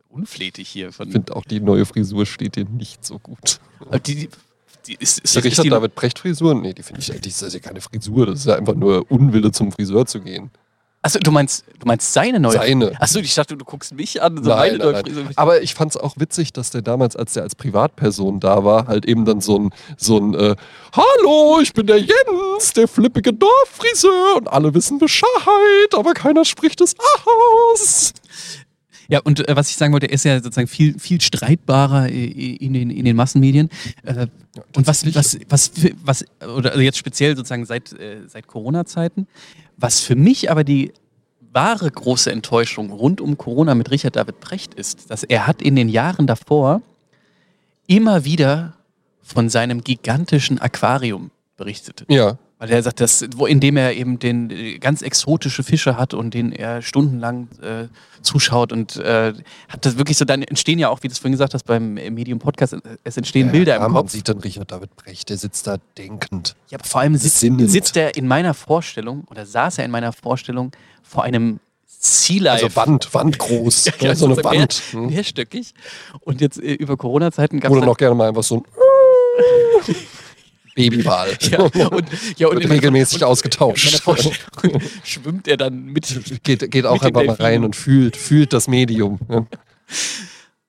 unflätig hier. Von, Ich finde auch die neue Frisur steht dir nicht so gut. Die, die, ist, ist, Die Richard David Brecht Frisur? Nee, die finde ich, die ist ja keine Frisur, das ist ja einfach nur Unwille zum Friseur zu gehen. Achso, du meinst, du meinst seine neue Seine. Achso, ich dachte, du guckst mich an. So Nein, meine nein, neue nein. Aber ich fand es auch witzig, dass der damals, als der als Privatperson da war, halt eben dann so ein, so ein äh, Hallo, ich bin der Jens, der flippige Dorffriseur und alle wissen Bescheid, aber keiner spricht es aus. Ja, und äh, was ich sagen wollte, er ist ja sozusagen viel, viel streitbarer äh, in den, in den Massenmedien. Äh, und was, was, was, was, oder also jetzt speziell sozusagen seit, äh, seit Corona-Zeiten, was für mich aber die wahre große Enttäuschung rund um Corona mit Richard David Brecht ist, dass er hat in den Jahren davor immer wieder von seinem gigantischen Aquarium berichtet. Ja. Weil er sagt, dass, indem er eben den äh, ganz exotische Fische hat und den er stundenlang äh, zuschaut und äh, hat das wirklich so, dann entstehen ja auch, wie du es vorhin gesagt hast, beim Medium Podcast, äh, es entstehen ja, Bilder im man Kopf. sieht dann Richard David Brecht, der sitzt da denkend. Ja, aber vor allem sitzt, sitzt er in meiner Vorstellung oder saß er in meiner Vorstellung vor einem Sea Life. Also Wand, Wand groß. Ja, ja, so eine so Wand. Mehr, mehrstöckig. Und jetzt äh, über Corona-Zeiten gab Oder es. noch gerne mal einfach so ein Babywal. Ja, und, ja, und Wird regelmäßig und- ausgetauscht. Schwimmt er dann mit. Geht, geht auch Mit einfach mal rein und fühlt, fühlt das Medium. Ja.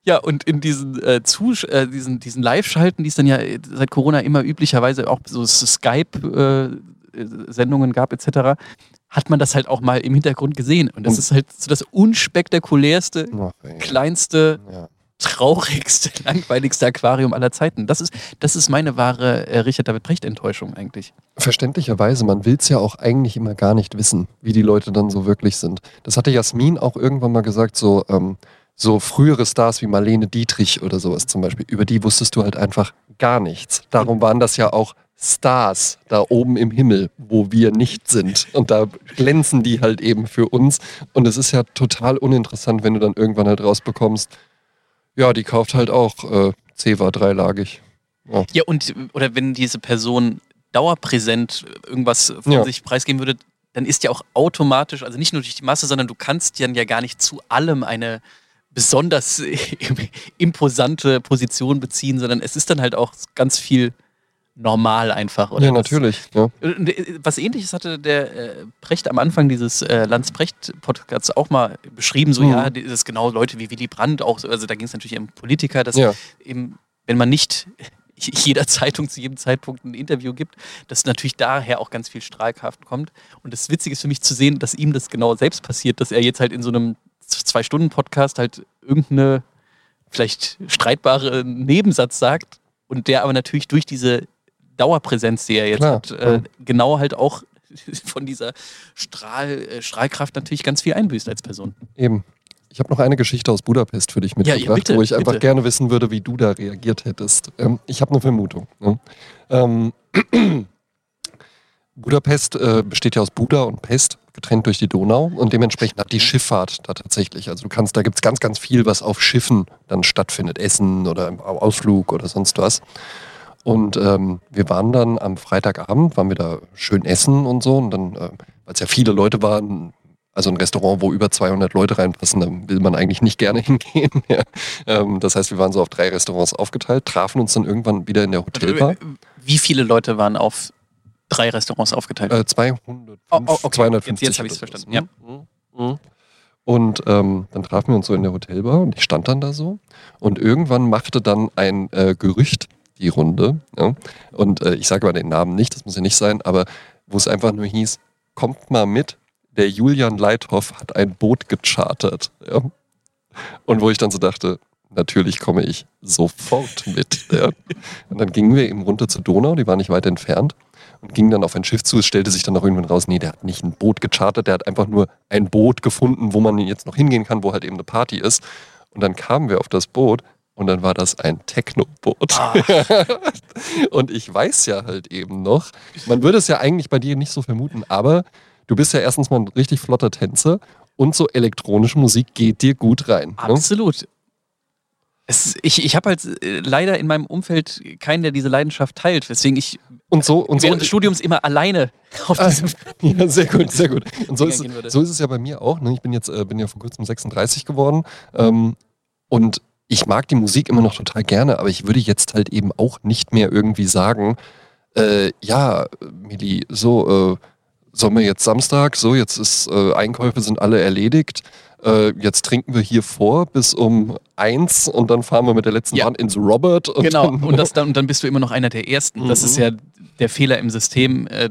Ja, und in diesen, äh, Zus äh, diesen, diesen Live-Schalten, die es dann ja äh, seit Corona immer üblicherweise auch so Skype-Sendungen gab, etc., hat man das halt auch mal im Hintergrund gesehen. Und das Und- ist halt so das unspektakulärste, kleinste, Ja. Traurigste, langweiligste Aquarium aller Zeiten. Das ist, das ist meine wahre äh, Richard David Brecht-Enttäuschung eigentlich. Verständlicherweise, man will es ja auch eigentlich immer gar nicht wissen, wie die Leute dann so wirklich sind. Das hatte Jasmin auch irgendwann mal gesagt, so, ähm, so frühere Stars wie Marlene Dietrich oder sowas zum Beispiel, über die wusstest du halt einfach gar nichts. Darum waren das ja auch Stars da oben im Himmel, wo wir nicht sind. Und da glänzen die halt eben für uns. Und es ist ja total uninteressant, wenn du dann irgendwann halt rausbekommst, ja, die kauft halt auch äh, Ceva dreilagig. Ja, und oder wenn diese Person dauerpräsent irgendwas von Ja. sich preisgeben würde, dann ist ja auch automatisch, also nicht nur durch die Masse, sondern du kannst dann ja gar nicht zu allem eine besonders imposante Position beziehen, sondern es ist dann halt auch ganz viel normal einfach. Oder ja, natürlich. Ja. Äh, Was ähnliches hatte der äh, Precht am Anfang dieses äh, Lanz-Precht-Podcasts auch mal beschrieben, so Mhm. ja, das ist genau Leute wie Willy Brandt, auch so, also da ging es natürlich um Politiker, dass Ja. eben, wenn man nicht jeder Zeitung zu jedem Zeitpunkt ein Interview gibt, dass natürlich daher auch ganz viel Strahlkraft kommt. Und das Witzige ist für mich zu sehen, dass ihm das genau selbst passiert, dass er jetzt halt in so einem Zwei-Stunden-Podcast halt irgendeine vielleicht streitbare Nebensatz sagt und der aber natürlich durch diese Dauerpräsenz, die er jetzt Klar, hat, äh, ja. genau halt auch von dieser Strahl, äh, Strahlkraft natürlich ganz viel einbüßt als Person. Eben. Ich habe noch eine Geschichte aus Budapest für dich Ja, ja, mitgebracht, bitte, wo ich einfach bitte. gerne wissen würde, wie du da reagiert hättest. Ähm, ich habe eine Vermutung. Ne? Ähm, Budapest äh, besteht ja aus Buda und Pest, getrennt durch die Donau und dementsprechend hat die Schifffahrt da tatsächlich. Also du kannst, da gibt es ganz, ganz viel, was auf Schiffen dann stattfindet. Essen oder Ausflug oder sonst was. Und ähm, wir waren dann am Freitagabend, waren wir da schön essen und so. Und dann, äh, weil es ja viele Leute waren, also ein Restaurant, wo über 200 Leute reinpassen, da will man eigentlich nicht gerne hingehen. ja. ähm, das heißt, wir waren so auf drei Restaurants aufgeteilt, trafen uns dann irgendwann wieder in der Hotelbar. Wie viele Leute waren auf drei Restaurants aufgeteilt? Äh, 205, Oh, oh, okay. 250. Jetzt- jetzt hab ich's oder verstanden, sowas. Mhm. Mhm. Und ähm, dann trafen wir uns so in der Hotelbar und ich stand dann da so. Und irgendwann machte dann ein äh, Gerücht die Runde. Ja? Und äh, ich sage mal den Namen nicht, das muss ja nicht sein, aber wo es einfach nur hieß, kommt mal mit, der Julian Leithoff hat ein Boot gechartert. Ja? Und wo ich dann so dachte, natürlich komme ich sofort mit. Ja? Und dann gingen wir eben runter zur Donau, die war nicht weit entfernt und ging dann auf ein Schiff zu. Es stellte sich dann auch irgendwann raus, nee, der hat nicht ein Boot gechartert, der hat einfach nur ein Boot gefunden, wo man jetzt noch hingehen kann, wo halt eben eine Party ist. Und dann kamen wir auf das Boot und dann war das ein Techno-Boot. Ah. und ich weiß ja halt eben noch, man würde es ja eigentlich bei dir nicht so vermuten, aber du bist ja erstens mal ein richtig flotter Tänzer und so elektronische Musik geht dir gut rein. Ne? Absolut. Es, ich ich habe halt äh, leider in meinem Umfeld keinen, der diese Leidenschaft teilt, weswegen ich Und so, und so während des Studiums immer alleine auf Ah, diesem ja, sehr gut, sehr gut. Und so ist, würde. so ist es ja bei mir auch. Ne? Ich bin jetzt äh, bin ja vor kurzem 36 geworden ähm, und ich mag die Musik immer noch total gerne, aber ich würde jetzt halt eben auch nicht mehr irgendwie sagen, äh, ja, Mili, so, äh, sollen wir jetzt Samstag, so, jetzt ist, äh, Einkäufe sind alle erledigt, äh, jetzt trinken wir hier vor bis um eins und dann fahren wir mit der letzten Ja. Bahn ins Robert. Und Genau, dann, und, das dann, und dann bist du immer noch einer der Ersten. Das Mhm. ist ja der Fehler im System, äh,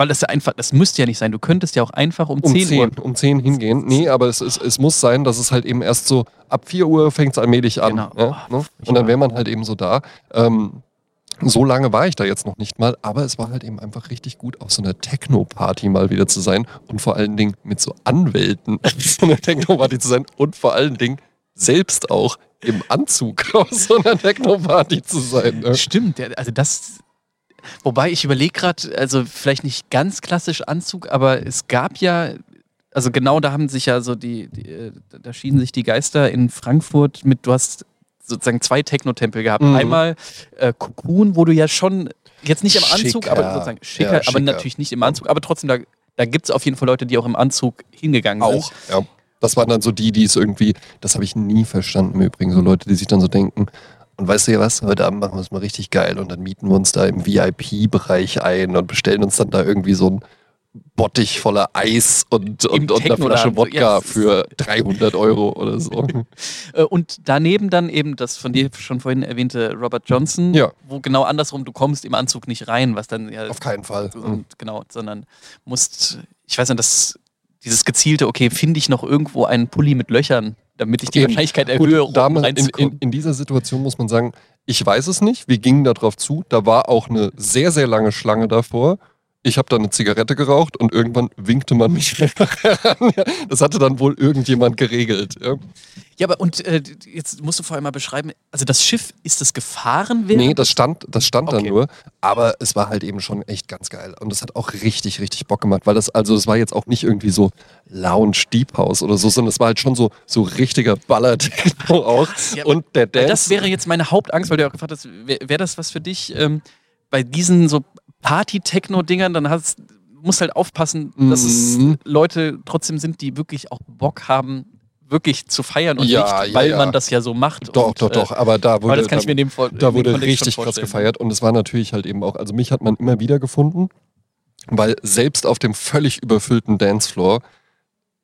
Weil das ja einfach, das müsste ja nicht sein. Du könntest ja auch einfach um, um 10, 10 Uhr. Um 10 hingehen. Nee, aber es, ist, es muss sein, dass es halt eben erst so ab 4 Uhr fängt es allmählich an. Genau. Ja, Oh, ne? Und dann wäre man halt eben so da. Ähm, so lange war ich da jetzt noch nicht mal, aber es war halt eben einfach richtig gut, auf so einer Techno-Party mal wieder zu sein und vor allen Dingen mit so Anwälten auf so einer Techno-Party zu sein und vor allen Dingen selbst auch im Anzug auf so einer Techno-Party zu sein. Ne? Stimmt, also das. Wobei ich überlege gerade, also vielleicht nicht ganz klassisch Anzug, aber es gab ja, also genau da haben sich ja so die, die äh, da schieden sich die Geister in Frankfurt mit, du hast sozusagen zwei Techno-Tempel gehabt. Mhm. Einmal äh, Cocoon, wo du ja schon jetzt nicht im Anzug, Schicker. aber sozusagen schicker, Ja, aber schicker. natürlich nicht im Anzug, aber trotzdem, da, da gibt es auf jeden Fall Leute, die auch im Anzug hingegangen Auch, sind. ja. Das waren dann so die, die es irgendwie, das habe ich nie verstanden im Übrigen, so Leute, die sich dann so denken, und weißt du ja was, heute Abend machen wir es mal richtig geil und dann mieten wir uns da im VIP-Bereich ein und bestellen uns dann da irgendwie so ein Bottich voller Eis und, und, und eine Flasche. Wodka ist- für 300 Euro oder so. Äh, Und daneben dann eben das von dir schon vorhin erwähnte Robert Johnson, Ja. wo genau andersrum, du kommst im Anzug nicht rein, was dann ja Auf keinen Fall. und, genau, sondern musst, ich weiß nicht, das, dieses gezielte, okay, finde ich noch irgendwo einen Pulli mit Löchern, damit ich die Eben. Wahrscheinlichkeit Gut, erhöhe, um damals in, in, reinzukommen. in dieser Situation muss man sagen, ich weiß es nicht. Wir gingen darauf zu. Da war auch eine sehr, sehr lange Schlange davor. Ich habe da eine Zigarette geraucht und irgendwann winkte man mich einfach heran. Das hatte dann wohl irgendjemand geregelt. Ja. Ja, aber und äh, jetzt musst du vorher mal beschreiben, also das Schiff, ist das gefahren während? Nee, das stand, das stand da Okay. nur. Aber es war halt eben schon echt ganz geil. Und es hat auch richtig, richtig Bock gemacht. Weil das, also es war jetzt auch nicht irgendwie so Lounge Deep House oder so, sondern es war halt schon so, so richtiger Baller-Techno auch. Ja, und der Dance. das wäre jetzt meine Hauptangst, weil du ja auch gefragt hast, wäre wär das was für dich? Ähm, bei diesen so Party-Techno-Dingern, dann hast, musst halt aufpassen, dass es Mhm. Leute trotzdem sind, die wirklich auch Bock haben, wirklich zu feiern und Ja, nicht, ja, weil ja. man das ja so macht. doch, und, doch, äh, doch. Aber da Aber wurde, ich da- Da wurde richtig krass gefeiert und es war natürlich halt eben auch, also mich hat man immer wieder gefunden, weil selbst auf dem völlig überfüllten Dancefloor,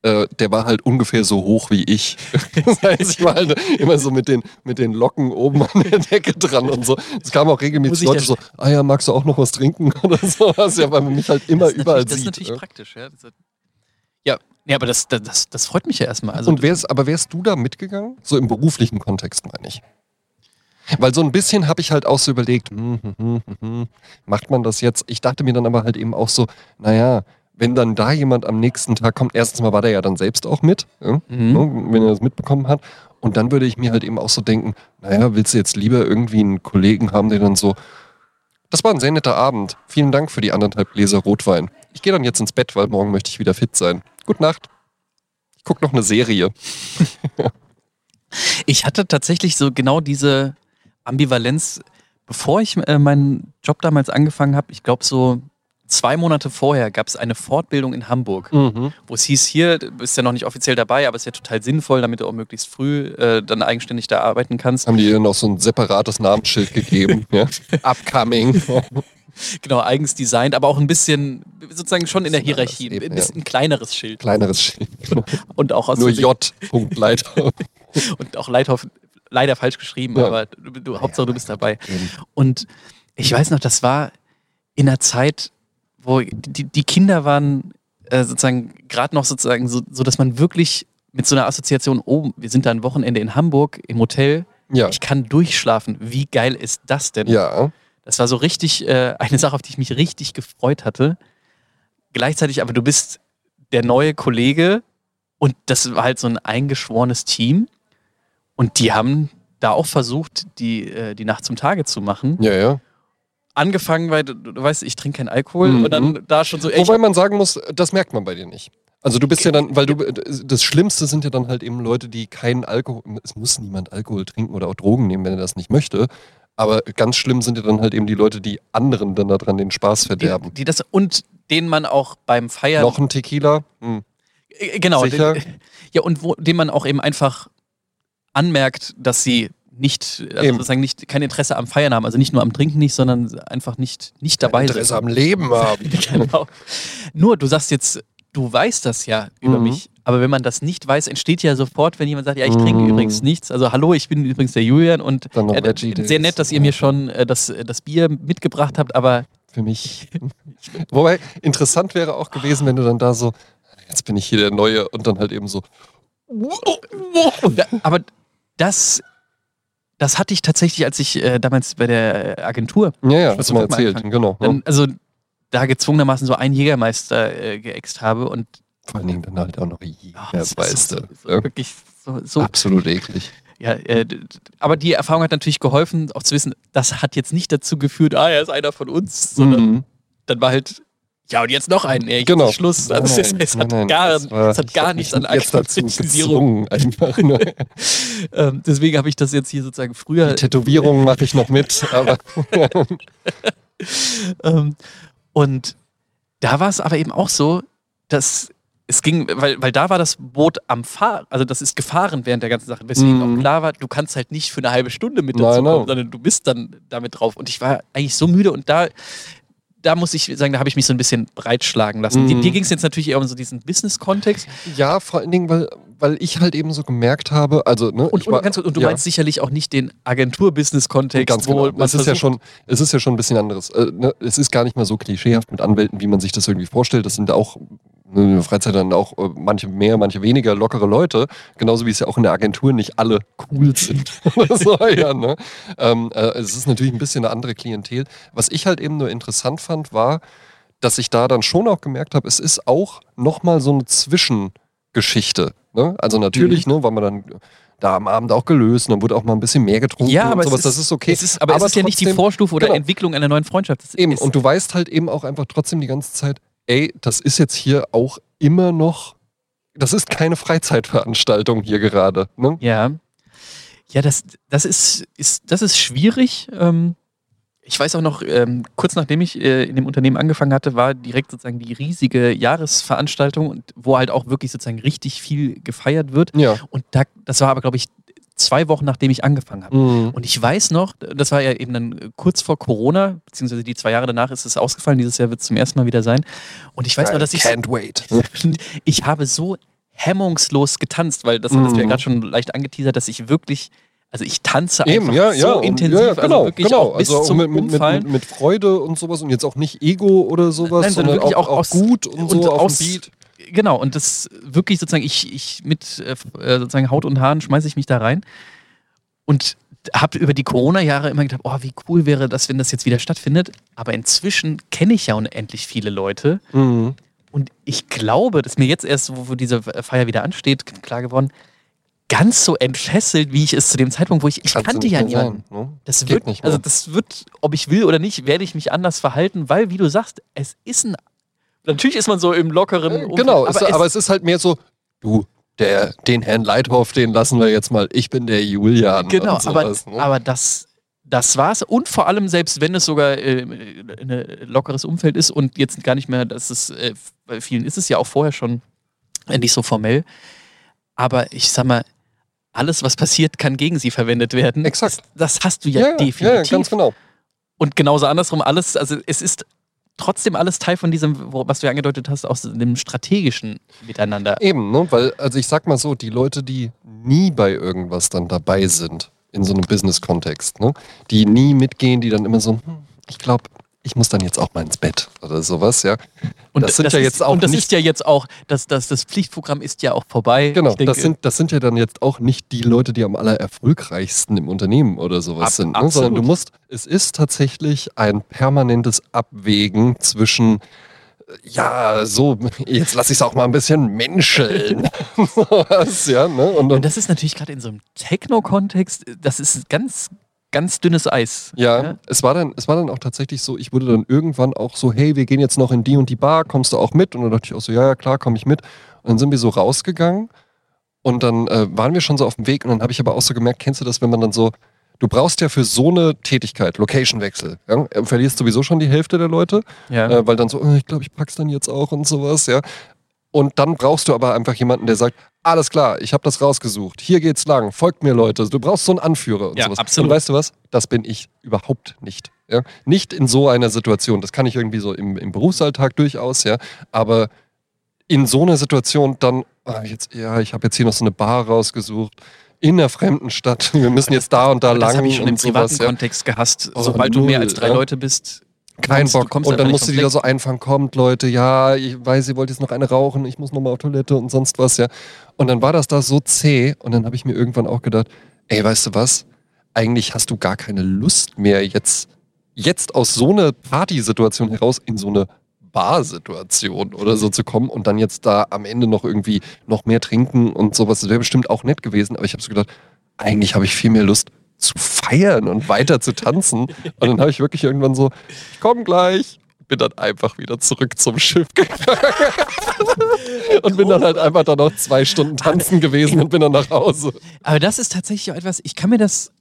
äh, der war halt ungefähr so hoch wie ich. Das heißt, ich war halt immer so mit den, mit den Locken oben an der Decke dran und so. Es kamen auch regelmäßig Leute so, ah ja, magst du auch noch was trinken oder so, was ja, weil man mich halt immer überall natürlich- Das ist sieht. natürlich ja. praktisch, ja. Ja, nee, aber das, das, das, das freut mich ja erstmal. Also, und wär's, aber wärst du da mitgegangen? So im beruflichen Kontext, meine ich. Weil so ein bisschen habe ich halt auch so überlegt, hm, hm, hm, hm, hm, macht man das jetzt? Ich dachte mir dann aber halt eben auch so, naja, wenn dann da jemand am nächsten Tag kommt, erstens mal war der ja dann selbst auch mit, ja, Mhm. ne, wenn er das mitbekommen hat. Und dann würde ich mir halt eben auch so denken, naja, willst du jetzt lieber irgendwie einen Kollegen haben, der dann so, das war ein sehr netter Abend. Vielen Dank für die anderthalb Gläser Rotwein. Ich gehe dann jetzt ins Bett, weil morgen möchte ich wieder fit sein. Gute Nacht. Ich gucke noch eine Serie. Ich hatte tatsächlich so genau diese Ambivalenz, bevor ich äh, meinen Job damals angefangen habe. Ich glaube, so zwei Monate vorher gab es eine Fortbildung in Hamburg, Mhm. wo es hieß, hier, du bist ja noch nicht offiziell dabei, aber es ist ja total sinnvoll, damit du auch möglichst früh äh, dann eigenständig da arbeiten kannst. Haben die dir noch so ein separates Namensschild gegeben? ja? Upcoming. Genau, eigens designt, aber auch ein bisschen sozusagen schon in der Hierarchie. Ein bisschen ein kleineres Schild. Kleineres Schild. Und auch aus Nur J. Leiter. Und auch leider, leider falsch geschrieben, Ja. aber du, du, Hauptsache du bist dabei. Und ich weiß noch, das war in einer Zeit, wo die, die Kinder waren äh, sozusagen gerade noch sozusagen so, so, dass man wirklich mit so einer Assoziation, oh, wir sind da ein Wochenende in Hamburg im Hotel, Ja. ich kann durchschlafen. Wie geil ist das denn? Ja. Das war so richtig äh, eine Sache, auf die ich mich richtig gefreut hatte. Gleichzeitig aber, du bist der neue Kollege und das war halt so ein eingeschworenes Team. Und die haben da auch versucht, die, äh, die Nacht zum Tage zu machen. Ja, ja. Angefangen, weil du, du weißt, ich trinke keinen Alkohol Mhm. und dann da schon so, ey, Wobei man sagen muss, das merkt man bei dir nicht. Also du bist ja dann, weil du, das Schlimmste sind ja dann halt eben Leute, die keinen Alkohol, es muss niemand Alkohol trinken oder auch Drogen nehmen, wenn er das nicht möchte. Aber ganz schlimm sind ja dann halt eben die Leute, die anderen dann daran den Spaß die, verderben. die das und denen man auch beim Feiern Noch ein Tequila? Hm. Äh, Genau. Sicher? Den, ja, und wo, dem man auch eben einfach anmerkt, dass sie nicht, also Eben. sozusagen nicht, kein Interesse am Feiern haben. Also nicht nur am Trinken nicht, sondern einfach nicht, nicht dabei Interesse sind. am Leben haben. genau. Nur, du sagst jetzt, du weißt das ja über Mhm. mich. Aber wenn man das nicht weiß, entsteht ja sofort, wenn jemand sagt, ja, ich trinke Mhm. übrigens nichts. Also hallo, ich bin übrigens der Julian und äh, Veggie sehr nett, dass ihr mir schon äh, das, das Bier mitgebracht habt, aber für mich. Wobei, interessant wäre auch gewesen, wenn du dann da so, jetzt bin ich hier der Neue und dann halt eben so. Aber das, das hatte ich tatsächlich, als ich äh, damals bei der Agentur. Ja, ja, hast du mal erzählt, genau. Dann, also da gezwungenermaßen so einen Jägermeister äh, geäxt habe und vor allen Dingen dann halt auch noch Jägermeister. So, so, wirklich so, so, Absolut eklig. Ja, äh, aber die Erfahrung hat natürlich geholfen, auch zu wissen, das hat jetzt nicht dazu geführt, ah, er ist einer von uns, sondern mhm. dann war halt, ja, und jetzt noch einen, ey, genau. Schluss. Also nein, es, es, hat nein, gar, war, es hat gar nichts an gezwungen, einfach. ähm, deswegen habe ich das jetzt hier sozusagen früher. Die Tätowierungen mache ich noch mit, aber. ähm, und da war es aber eben auch so, dass es ging, weil, weil da war das Boot am Fahren, also das ist gefahren während der ganzen Sache, weswegen mhm. auch klar war, du kannst halt nicht für eine halbe Stunde mit dazu kommen, sondern du bist dann damit drauf. Und ich war eigentlich so müde und da, da muss ich sagen, da habe ich mich so ein bisschen breitschlagen lassen. Mhm. Dir ging es jetzt natürlich eher um so diesen Business-Kontext. Ja, vor allen Dingen, weil, weil ich halt eben so gemerkt habe, also ne, und, war, und, und du ja. meinst sicherlich auch nicht den Agentur-Business-Kontext, Ganz genau. es ist ja schon, es ist ja schon ein bisschen anderes. Äh, ne, es ist gar nicht mal so klischeehaft mit Anwälten, wie man sich das irgendwie vorstellt. Das sind auch in der Freizeit dann auch äh, manche mehr, manche weniger lockere Leute, genauso wie es ja auch in der Agentur nicht alle cool sind. so, ja, ne? ähm, äh, es ist natürlich ein bisschen eine andere Klientel. Was ich halt eben nur interessant fand, war, dass ich da dann schon auch gemerkt habe, es ist auch nochmal so eine Zwischengeschichte. Ne? Also natürlich, mhm. ne, weil man dann da am Abend auch gelöst und dann wurde auch mal ein bisschen mehr getrunken ja, aber und sowas. Ist, das ist okay. Ist, aber, aber, es ist trotzdem, ja nicht die Vorstufe oder genau. Entwicklung einer neuen Freundschaft. eben, und du weißt halt eben auch einfach trotzdem die ganze Zeit, ey, das ist jetzt hier auch immer noch, das ist keine Freizeitveranstaltung hier gerade. Ne? Ja. Ja, das, das, ist, ist, das ist schwierig. Ähm, ich weiß auch noch, ähm, kurz nachdem ich äh, in dem Unternehmen angefangen hatte, war direkt sozusagen die riesige Jahresveranstaltung, wo halt auch wirklich sozusagen richtig viel gefeiert wird. Ja. Und da, das war aber, glaube ich, zwei Wochen nachdem ich angefangen habe. Mhm. Und ich weiß noch, das war ja eben dann kurz vor Corona, beziehungsweise die zwei Jahre danach ist es ausgefallen. Dieses Jahr wird es zum ersten Mal wieder sein. Und ich weiß noch, dass ich. Can't wait. ich habe so hemmungslos getanzt, weil das mhm. hattest du ja gerade schon leicht angeteasert, dass ich wirklich. Also ich tanze Eben, einfach ja, so ja, intensiv, ja, genau, also wirklich genau. auch bis also zum mit, Umfallen. Mit, mit, Freude und sowas und jetzt auch nicht Ego oder sowas, Nein, sondern wirklich auch, auch, auch gut und, und so aus, Beat. Genau, und das wirklich sozusagen, ich, ich mit äh, sozusagen Haut und Haaren schmeiße ich mich da rein. Und habe über die Corona-Jahre immer gedacht, oh, wie cool wäre das, wenn das jetzt wieder stattfindet. Aber inzwischen kenne ich ja unendlich viele Leute. Mhm. Und ich glaube, dass mir jetzt erst, wo diese Feier wieder ansteht, klar geworden, ganz so entfesselt, wie ich es zu dem Zeitpunkt, wo ich, ich Kannst kannte ja niemanden. Sein, ne? Das wird nicht mehr. Also das wird, ob ich will oder nicht, werde ich mich anders verhalten, weil, wie du sagst, es ist ein. Natürlich ist man so im lockeren. Äh, genau, aber, es, aber es ist halt mehr so, du, der, den Herrn Leithoff, den lassen wir jetzt mal. Ich bin der Julian. Genau, sowas, aber, ne? aber das, das war's. Und vor allem, selbst wenn es sogar äh, ein lockeres Umfeld ist und jetzt gar nicht mehr, dass es, äh, bei vielen ist es ja auch vorher schon nicht so formell. Aber ich sag mal, alles, was passiert, kann gegen sie verwendet werden. Exakt. Das, das hast du ja, ja definitiv. Ja, ganz genau. Und genauso andersrum, alles, also es ist trotzdem alles Teil von diesem, was du ja angedeutet hast, aus dem strategischen Miteinander. Eben, ne? Weil, also ich sag mal so, die Leute, die nie bei irgendwas dann dabei sind, in so einem Business-Kontext, ne? die nie mitgehen, die dann immer so, hm, ich glaube, ich muss dann jetzt auch mal ins Bett oder sowas, ja. Und das sind das ja jetzt auch. Und das ist ja jetzt auch, das, das, das Pflichtprogramm ist ja auch vorbei. Genau, denke, das, sind, das sind ja dann jetzt auch nicht die Leute, die am aller erfolgreichsten im Unternehmen oder sowas ab, sind. Ne? Sondern du musst, es ist tatsächlich ein permanentes Abwägen zwischen ja, so, jetzt lasse ich es auch mal ein bisschen menscheln. Was, ja, ne? und, und, das ist natürlich gerade in so einem Techno-Kontext, das ist ganz, ganz dünnes Eis. Ja, ja, Es, war dann, es war dann auch tatsächlich so, ich wurde dann irgendwann auch so, hey, wir gehen jetzt noch in die und die Bar, kommst du auch mit? Und dann dachte ich auch so, ja, ja, klar, komme ich mit. Und dann sind wir so rausgegangen und dann äh, waren wir schon so auf dem Weg und dann habe ich aber auch so gemerkt, kennst du das, wenn man dann so, du brauchst ja für so eine Tätigkeit, Location-Wechsel, ja, du verlierst sowieso schon die Hälfte der Leute, ja. äh, weil dann so, oh, ich glaube, ich pack's dann jetzt auch und sowas, ja. Und dann brauchst du aber einfach jemanden, der sagt, alles klar, ich habe das rausgesucht, hier geht's lang, folgt mir Leute. Du brauchst so einen Anführer und ja, sowas. Absolut. Und weißt du was? Das bin ich überhaupt nicht. Ja? Nicht in so einer Situation. Das kann ich irgendwie so im, im Berufsalltag durchaus, ja. Aber in so einer Situation dann, ah, jetzt, ja, ich habe jetzt hier noch so eine Bar rausgesucht in einer fremden Stadt. Wir müssen jetzt da und da lang. Das habe ich schon im privaten sowas, Kontext gehasst. Oh, Sobald null, du mehr als drei ja? Leute bist, Kein Bock. Und dann musst du nicht die da vom so einfangen, kommt Leute, ja, ich weiß, ihr wollt jetzt noch eine rauchen, ich muss nochmal auf Toilette und sonst was, ja. Und dann war das da so zäh und dann habe ich mir irgendwann auch gedacht, ey, weißt du was? Eigentlich hast du gar keine Lust mehr jetzt, jetzt aus so einer Partysituation heraus in so eine Barsituation oder so zu kommen und dann jetzt da am Ende noch irgendwie noch mehr trinken und sowas. Das wäre bestimmt auch nett gewesen, aber ich habe so gedacht, eigentlich habe ich viel mehr Lust zu feiern und weiter zu tanzen. Und dann habe ich wirklich irgendwann so, ich komme gleich. Bin dann einfach wieder zurück zum Schiff gegangen. und bin dann halt einfach da noch zwei Stunden tanzen gewesen und bin dann nach Hause. Aber das ist tatsächlich auch etwas, ich kann mir das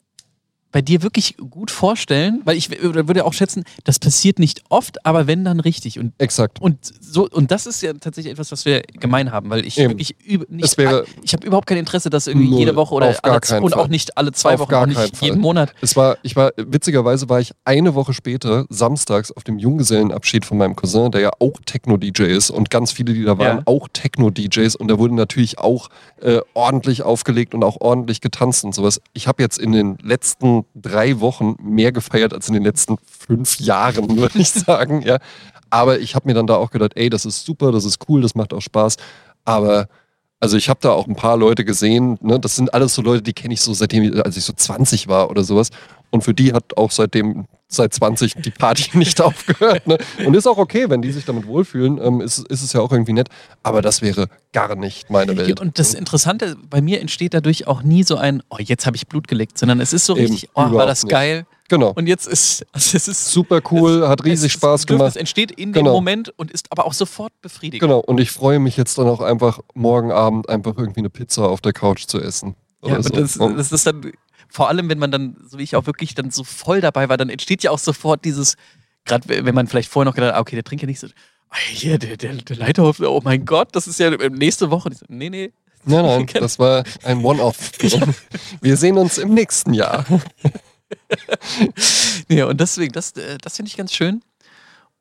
bei dir wirklich gut vorstellen, weil ich würde auch schätzen, das passiert nicht oft, aber wenn dann richtig. Und, Exakt. und, so, und das ist ja tatsächlich etwas, was wir gemein haben, weil ich Eben. wirklich üb- nicht, wäre- ich habe überhaupt kein Interesse, dass irgendwie Null. jede Woche oder alle, und Fall. auch nicht alle zwei Auf Wochen, auch nicht Fall. jeden Monat. Es war, ich war, witzigerweise war ich eine Woche später, samstags, auf dem Junggesellenabschied von meinem Cousin, der ja auch Techno-DJ ist und ganz viele, die da waren, Ja. auch Techno-DJs und da wurde natürlich auch äh, ordentlich aufgelegt und auch ordentlich getanzt und sowas. Ich habe jetzt in den letzten drei Wochen mehr gefeiert als in den letzten fünf Jahren, würde ich sagen, ja. Aber ich habe mir dann da auch gedacht, ey, das ist super, das ist cool, das macht auch Spaß, aber also ich habe da auch ein paar Leute gesehen, ne? das sind alles so Leute, die kenne ich so seitdem, als ich so 20 war oder sowas. Und für die hat auch seitdem, seit 20 die Party nicht aufgehört. Ne? Und ist auch okay, wenn die sich damit wohlfühlen, ähm, ist, ist es ja auch irgendwie nett. Aber das wäre gar nicht meine Welt. Und das Interessante, bei mir entsteht dadurch auch nie so ein, oh, jetzt habe ich Blut geleckt, sondern es ist so Eben, richtig, oh, war das nicht. geil. Genau. Und jetzt ist, also es ist Super cool, hat riesig es ist- Spaß gemacht. entsteht in Genau. dem Moment und ist aber auch sofort befriedigend. Genau. Und ich freue mich jetzt dann auch einfach, morgen Abend einfach irgendwie eine Pizza auf der Couch zu essen. Ja, aber so. das, Und- das ist dann, vor allem wenn man dann, so wie ich auch wirklich dann so voll dabei war, dann entsteht ja auch sofort dieses, gerade wenn man vielleicht vorher noch gedacht hat, ah, okay, der trinkt ja nicht so, ah, hier, der, der, der Leiterhof, oh mein Gott, das ist ja nächste Woche. So, Nee, nee. Nein, nein, das war ein One-Off. Wir sehen uns im nächsten Jahr. nee und deswegen, das, äh, das finde ich ganz schön.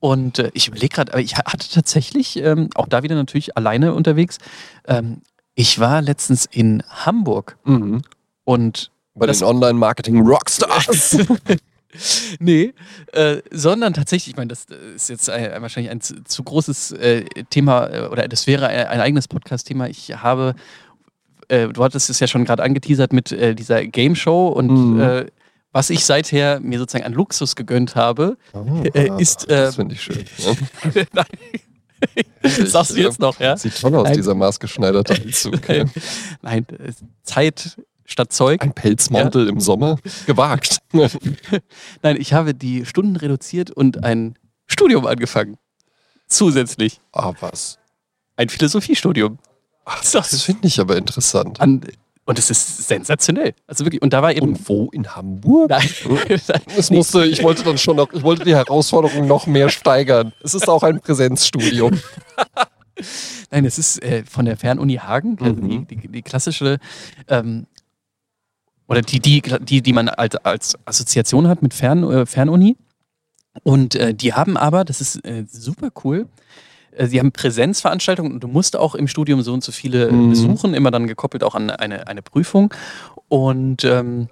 Und äh, ich überlege gerade, aber ich hatte tatsächlich, ähm, auch da wieder natürlich alleine unterwegs, ähm, ich war letztens in Hamburg Mhm. und Bei Das- den Online-Marketing-Rockstars. Nee, äh, sondern tatsächlich, ich meine, das äh, ist jetzt ein, wahrscheinlich ein zu, zu großes äh, Thema äh, oder das wäre ein, ein eigenes Podcast-Thema. Ich habe, äh, du hattest es ja schon gerade angeteasert mit äh, dieser Game Show und Mhm. äh, was ich seither mir sozusagen an Luxus gegönnt habe, Äh, ist, äh, das finde ich schön. Nein. sagst du jetzt noch, ja? Sieht toll aus, Nein. dieser maßgeschneiderte Anzug. Nein, Zeit statt Zeug. Ein Pelzmantel im Sommer. Gewagt. Nein, ich habe die Stunden reduziert und ein Studium angefangen. Zusätzlich. Ah, was? Ein Philosophiestudium. Ach, das finde ich aber interessant. An, und es ist sensationell. Also wirklich, und da war eben. Und wo? In Hamburg? Nein, Es musste, ich wollte dann schon noch, ich wollte die Herausforderung noch mehr steigern. Es ist auch ein Präsenzstudium. Nein, es ist äh, von der Fernuni Hagen, also Mhm. die, die, die klassische, ähm, oder die, die, die, die man als, als Assoziation hat mit Fern, äh, Fernuni. Und äh, die haben aber, das ist äh, super cool, äh, sie haben Präsenzveranstaltungen und du musst auch im Studium so und so viele Mhm. besuchen, immer dann gekoppelt auch an eine, eine Prüfung. Und ähm,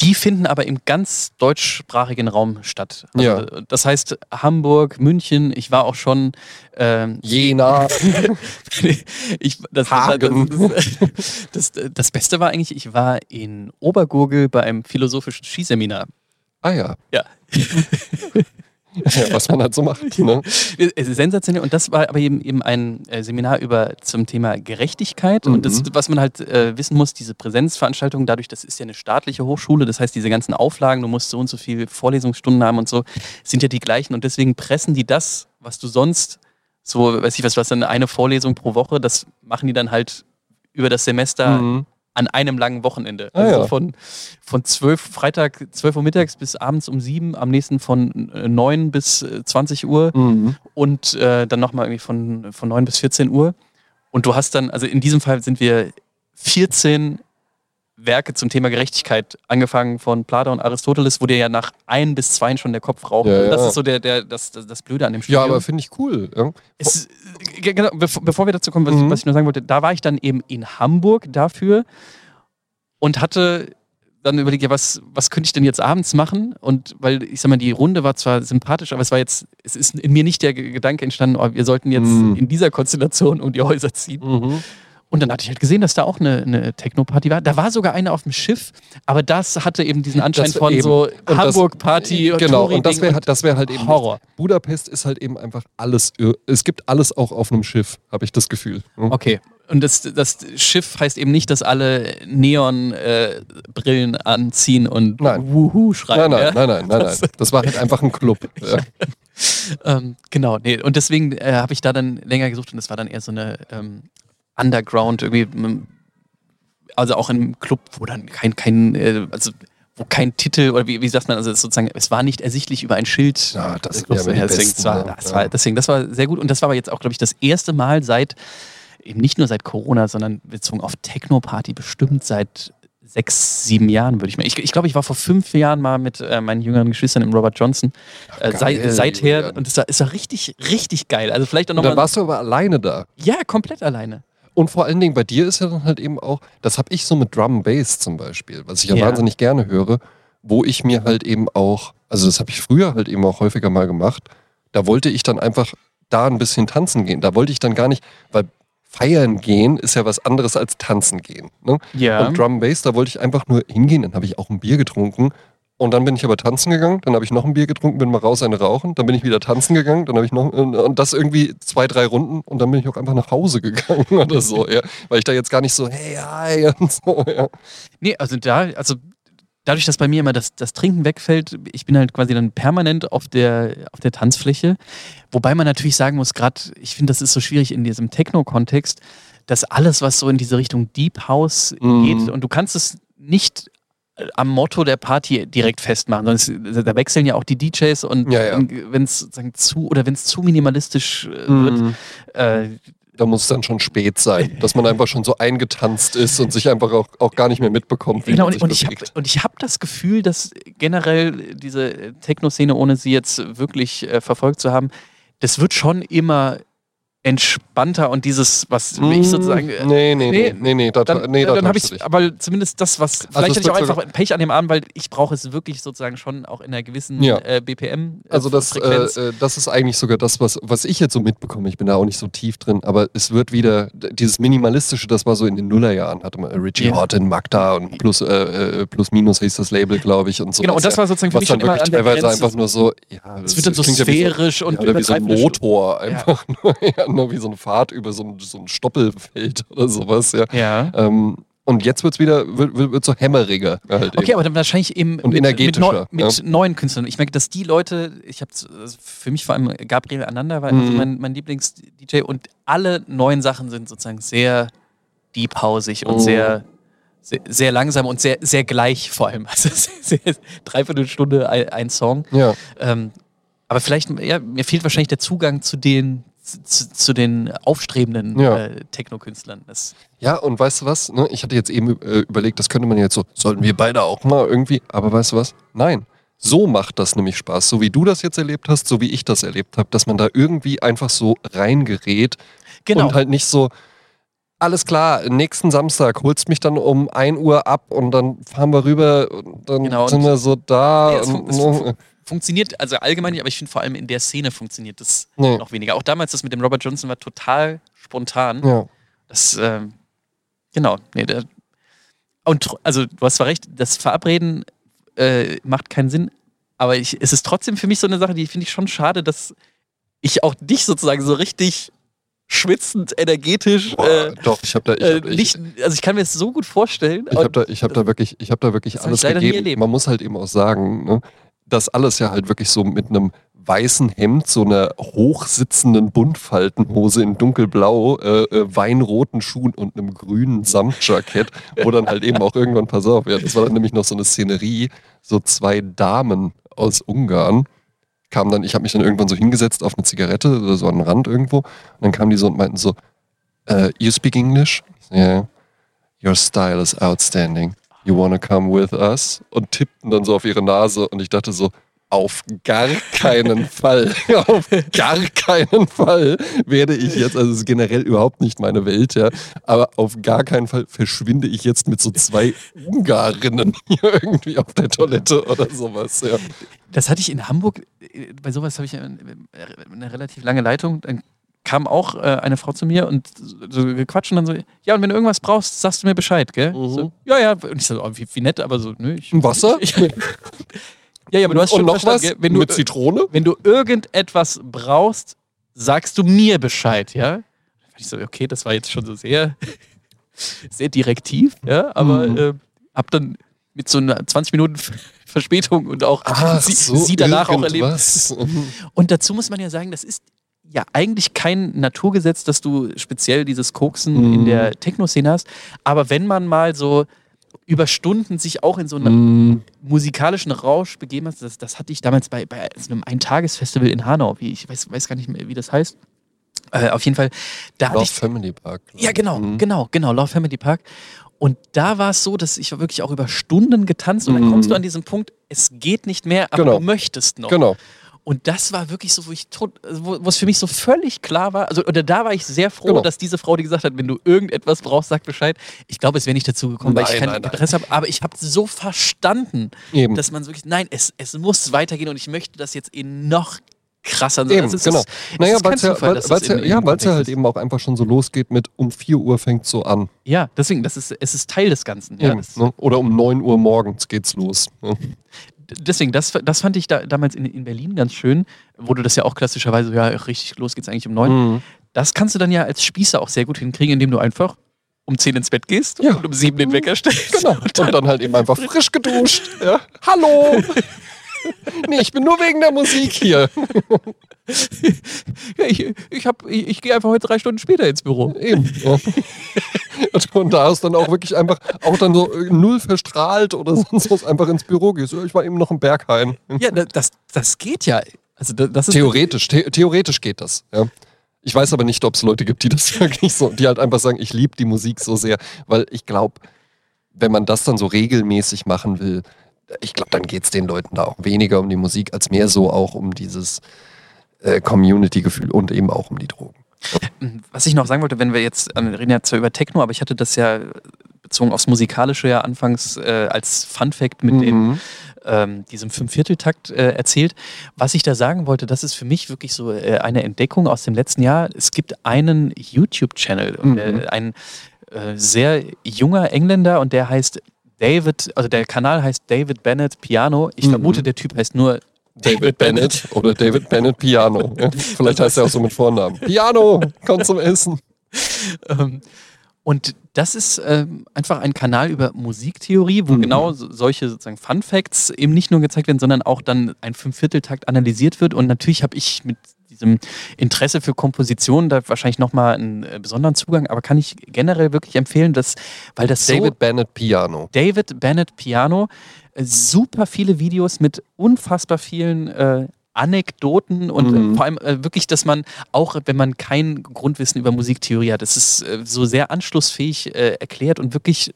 die finden aber im ganz deutschsprachigen Raum statt. Also, Ja. Das heißt Hamburg, München, ich war auch schon ähm, Jena. ich, das, Hagen. Das, das, das Beste war eigentlich, ich war in Obergurgel bei einem philosophischen Skiseminar. Ah ja. Ja. ja. Was man halt so macht. Ne? Ist sensationell und das war aber eben, eben ein äh, Seminar über zum Thema Gerechtigkeit Mhm. und das, was man halt äh, wissen muss, diese Präsenzveranstaltung, dadurch, das ist ja eine staatliche Hochschule, das heißt, diese ganzen Auflagen, du musst so und so viele Vorlesungsstunden haben und so, sind ja die gleichen und deswegen pressen die das, was du sonst so, weiß ich was, du hast dann eine Vorlesung pro Woche, das machen die dann halt über das Semester Mhm. An einem langen Wochenende. Ah, Also ja. von, von 12, Freitag 12 Uhr mittags bis abends um 7, am nächsten von äh, 9 bis äh, 20 Uhr Mhm. und äh, dann nochmal irgendwie von, von 9 bis 14 Uhr. Und du hast dann, also in diesem Fall sind wir 14 Werke zum Thema Gerechtigkeit, angefangen von Platon und Aristoteles, wo dir ja nach ein bis zwei schon der Kopf raucht. Ja, Das ja. ist so der, der, das, das, das Blöde an dem Ja, Studium. aber finde ich cool. Ja. Es, äh, genau, bevor, bevor wir dazu kommen, was, Mhm. was ich nur sagen wollte, da war ich dann eben in Hamburg dafür und hatte dann überlegt, ja, was, was könnte ich denn jetzt abends machen? Und weil, ich sag mal, die Runde war zwar sympathisch, aber es war jetzt, es ist in mir nicht der Gedanke entstanden, oh, wir sollten jetzt Mhm. in dieser Konstellation um die Häuser ziehen. Mhm. Und dann hatte ich halt gesehen, dass da auch eine, eine Techno-Party war. Da war sogar eine auf dem Schiff, aber das hatte eben diesen Anschein Das von eben. so Hamburg-Party. Genau, und das wäre wär halt eben. Horror. Nicht. Budapest ist halt eben einfach alles. Es gibt alles auch auf einem Schiff, habe ich das Gefühl. Hm? Okay. Und das, das Schiff heißt eben nicht, dass alle Neon-Brillen anziehen und Nein. Wuhu schreien. Nein, nein, ja? nein, nein, nein, nein. Das war halt einfach ein Club. Ja. Ähm, genau, nee. Und deswegen äh, habe ich da dann länger gesucht und das war dann eher so eine ähm, Underground, irgendwie, ähm, also auch in einem Club, wo dann kein, kein, äh, also wo kein Titel oder wie, wie sagt man, also es sozusagen, es war nicht ersichtlich über ein Schild. Ja, das Clubs. wir die deswegen, das war, ja. das war, deswegen, das war sehr gut und das war aber jetzt auch, glaube ich, das erste Mal seit, eben nicht nur seit Corona, sondern bezogen auf Techno-Party bestimmt seit sechs, sieben Jahren, würde ich mal. Ich, ich glaube, ich war vor fünf Jahren mal mit äh, meinen jüngeren Geschwistern im Robert Johnson. Äh, sei, seither, und es war, es war richtig, richtig geil. Also vielleicht auch Und dann nochmal. warst du aber alleine da. Ja, komplett alleine. Und vor allen Dingen bei dir ist ja dann halt eben auch, das habe ich so mit Drum Bass zum Beispiel, was ich ja, Ja. wahnsinnig gerne höre, wo ich mir halt eben auch, also das habe ich früher halt eben auch häufiger mal gemacht, da wollte ich dann einfach da ein bisschen tanzen gehen. Da wollte ich dann gar nicht, weil feiern gehen ist ja was anderes als tanzen gehen. Ne? Ja. Und Drum Bass, da wollte ich einfach nur hingehen, dann habe ich auch ein Bier getrunken. Und dann bin ich aber tanzen gegangen, dann habe ich noch ein Bier getrunken, bin mal raus eine rauchen, dann bin ich wieder tanzen gegangen, dann habe ich noch und das irgendwie zwei, drei Runden und dann bin ich auch einfach nach Hause gegangen oder so, ja. Weil ich da jetzt gar nicht so, hey, hi und so, ja. Nee, also da, also dadurch, dass bei mir immer das, das Trinken wegfällt, ich bin halt quasi dann permanent auf der, auf der Tanzfläche. Wobei man natürlich sagen muss, gerade, ich finde, das ist so schwierig in diesem Techno-Kontext, dass alles, was so in diese Richtung Deep House Mhm. geht, und du kannst es nicht äh, am Motto der Party direkt festmachen, es, da wechseln ja auch die DJs und Ja, ja. wenn es zu oder wenn es zu minimalistisch äh, Mhm. wird, äh, Da muss es dann schon spät sein, dass man einfach schon so eingetanzt ist und sich einfach auch, auch gar nicht mehr mitbekommt, wie Genau, man und, sich und ich habe bewegt. und ich hab das Gefühl, dass generell diese Techno-Szene, ohne sie jetzt wirklich äh, verfolgt zu haben, das wird schon immer entspannter und dieses, was ich sozusagen. äh, Nee, nee, nee, nee, nee, nee, da, Dann, nee, da dann habe täuschst ich aber zumindest das, was. Vielleicht es hatte ich auch einfach Pech an dem Abend, weil ich brauche es wirklich sozusagen schon auch in einer gewissen Ja. äh, BPM. äh, Also das, äh, äh, das ist eigentlich sogar das, was, was ich jetzt so mitbekomme. Ich bin da auch nicht so tief drin, aber es wird wieder, dieses Minimalistische, das war so in den Nullerjahren, hatte man äh, Richie Ja. Horton, Magda und Plus, äh, Plus Minus hieß das Label, glaube ich. Und so genau, und das war sozusagen für was mich dann wirklich teilweise einfach nur so, ja, es wird dann so sphärisch und ja, oder wie so ein. Motor, einfach nur, ja, nur wie so eine Fahrt über so ein, so ein Stoppelfeld oder sowas, ja. Ja. Ähm, und jetzt wird's wieder, wird, wird, wird so hämmeriger halt Okay, eben. aber dann wahrscheinlich eben Und mit, mit, energetischer, neu, mit neuen Künstlern. Ich merke, dass die Leute, ich habe für mich vor allem Gabriel Ananda war also Mhm. mein, mein Lieblings-DJ und alle neuen Sachen sind sozusagen sehr deephausig und Oh. sehr, sehr, sehr langsam und sehr, sehr gleich vor allem. Also sehr, sehr, dreiviertel Stunde ein, ein Song. Ja. Ähm, aber vielleicht, ja, mir fehlt wahrscheinlich der Zugang zu den zu, zu den aufstrebenden Ja. äh, Techno-Künstlern. Das, Ja, und weißt du was? Ne? Ich hatte jetzt eben äh, überlegt, das könnte man jetzt so, sollten wir beide auch mal irgendwie, aber weißt du was? Nein. So macht das nämlich Spaß. So wie du das jetzt erlebt hast, so wie ich das erlebt habe, dass man da irgendwie einfach so reingerät genau. und halt nicht so, alles klar, nächsten Samstag holst mich dann um 1 Uhr ab und dann fahren wir rüber und dann Genau, sind wir so da. Nee, es fun- es? Funktioniert, also allgemein nicht, aber ich finde vor allem in der Szene funktioniert das Nee. noch weniger. Auch damals das mit dem Robert Johnson war total spontan. ja. Das, ähm, genau. Nee, der, und also du hast zwar recht, das Verabreden äh, macht keinen Sinn, aber ich, es ist trotzdem für mich so eine Sache, die finde ich schon schade, dass ich auch dich sozusagen so richtig schwitzend, energetisch, Boah, äh, doch, ich habe da, ich äh, hab, ich, nicht, also ich kann mir das so gut vorstellen. Ich habe da, ich hab da wirklich, ich hab da wirklich alles gegeben. erlebt. Man muss halt eben auch sagen, ne, das alles ja halt wirklich so mit einem weißen Hemd, so einer hochsitzenden Buntfaltenhose in dunkelblau, äh, äh, weinroten Schuhen und einem grünen Samtjackett, wo dann halt eben auch irgendwann, pass auf, ja, das war dann nämlich noch so eine Szenerie, so zwei Damen aus Ungarn kamen dann, ich habe mich dann irgendwann so hingesetzt auf eine Zigarette oder so an den Rand irgendwo und dann kamen die so und meinten so, äh, you speak English? Yeah. Your style is outstanding. You wanna come with us? Und tippten dann so auf ihre Nase und ich dachte so, auf gar keinen Fall, auf gar keinen Fall werde ich jetzt, also es ist generell überhaupt nicht meine Welt, ja, aber auf gar keinen Fall verschwinde ich jetzt mit so zwei Ungarinnen hier irgendwie auf der Toilette oder sowas, ja. Das hatte ich in Hamburg, äh, bei sowas habe ich eine, eine relativ lange Leitung, dann kam auch äh, eine Frau zu mir und so gequatscht und dann so, ja, und wenn du irgendwas brauchst, sagst du mir Bescheid, gell? Mhm. So, ja, ja. Und ich so, oh, wie, wie, nett, aber so, nö. Ich, Ein Wasser? Ich, ich, ja, ja, aber du hast schon noch was? Wenn du, Mit Zitrone? Wenn du irgendetwas brauchst, sagst du mir Bescheid, ja? Ich so, okay, das war jetzt schon so sehr, sehr direktiv, ja, aber mhm. äh, hab dann mit so einer 20 Minuten Verspätung und auch Ach, sie, so sie danach auch erlebt. Und dazu muss man ja sagen, das ist ja eigentlich kein Naturgesetz, dass du speziell dieses Koksen mhm. in der Techno-Szene hast. Aber wenn man mal so über Stunden sich auch in so einen mm. musikalischen Rausch begeben hast. Das, das hatte ich damals bei, bei so einem Eintagesfestival in Hanau, wie ich weiß, weiß gar nicht mehr, wie das heißt. Äh, auf jeden Fall. Da Love ich, Family Park. Ja, genau, mhm. genau, genau, Love Family Park. Und da war es so, dass ich wirklich auch über Stunden getanzt und dann kommst du mhm. an diesen Punkt, es geht nicht mehr, aber genau. du möchtest noch. Genau. Und das war wirklich so, wo ich tot, wo es für mich so völlig klar war. Also, oder da war ich sehr froh, genau. dass diese Frau, die gesagt hat, wenn du irgendetwas brauchst, sag Bescheid. Ich glaube, es wäre nicht dazu gekommen, nein, weil ich kein nein, Interesse habe. Aber ich habe so verstanden, Eben. dass man wirklich, nein, es, es muss weitergehen und ich möchte das jetzt in noch krasser. Eben, also genau. Naja, weil es ja, weil, ja, ja, ja halt eben auch einfach schon so losgeht mit um 4 Uhr fängt es so an. Ja, deswegen, das ist, es ist Teil des Ganzen. Ja, Eben, ne? Oder um 9 Uhr morgens geht's los. Ne? Deswegen, das, das fand ich da, damals in, in Berlin ganz schön, wo du das ja auch klassischerweise, ja, richtig, los geht's eigentlich um neun. Mhm. Das kannst du dann ja als Spießer auch sehr gut hinkriegen, indem du einfach um zehn ins Bett gehst ja. und um sieben den Wecker stellst. Genau. Und dann, und dann halt eben einfach frisch geduscht. Ja. Hallo! Nee, ich bin nur wegen der Musik hier. ja, ich, ich, ich, ich gehe einfach heute drei Stunden später ins Büro. Eben. Ja. Und da ist dann auch wirklich einfach, auch dann so äh, null verstrahlt oder sonst was, einfach ins Büro gehst. Ich war eben noch im Berghain. Ja, das, das geht ja. Also das ist theoretisch, the theoretisch geht das. Ja. Ich weiß aber nicht, ob es Leute gibt, die das wirklich so, die halt einfach sagen, ich liebe die Musik so sehr, weil ich glaube, wenn man das dann so regelmäßig machen will, ich glaube, dann geht es den Leuten da auch weniger um die Musik, als mehr so auch um dieses äh, Community-Gefühl und eben auch um die Drogen. Was ich noch sagen wollte, wenn wir jetzt, wir reden ja zwar über Techno, aber ich hatte das ja bezogen aufs Musikalische ja anfangs äh, als Fun-Fact mit mhm. dem, ähm, diesem Fünfvierteltakt äh, erzählt. Was ich da sagen wollte, das ist für mich wirklich so äh, eine Entdeckung aus dem letzten Jahr. Es gibt einen YouTube-Channel, mhm. Äh, ein äh, sehr junger Engländer und der heißt David, also der Kanal heißt David Bennett Piano. Ich mhm. vermute, der Typ heißt nur David Bennett oder David Bennett Piano. Vielleicht heißt er auch so mit Vornamen. Piano, komm zum Essen. Ähm, und das ist ähm, einfach ein Kanal über Musiktheorie, wo mhm. genau solche sozusagen Fun Facts eben nicht nur gezeigt werden, sondern auch dann ein Fünfvierteltakt analysiert wird. Und natürlich habe ich mit diesem Interesse für Komposition da wahrscheinlich nochmal einen äh, besonderen Zugang, aber kann ich generell wirklich empfehlen, dass, weil das David so, Bennett Piano. David Bennett Piano, äh, super viele Videos mit unfassbar vielen äh, Anekdoten und äh, mhm. vor allem äh, wirklich, dass man auch, wenn man kein Grundwissen über Musiktheorie hat, es ist äh, so sehr anschlussfähig äh, erklärt und wirklich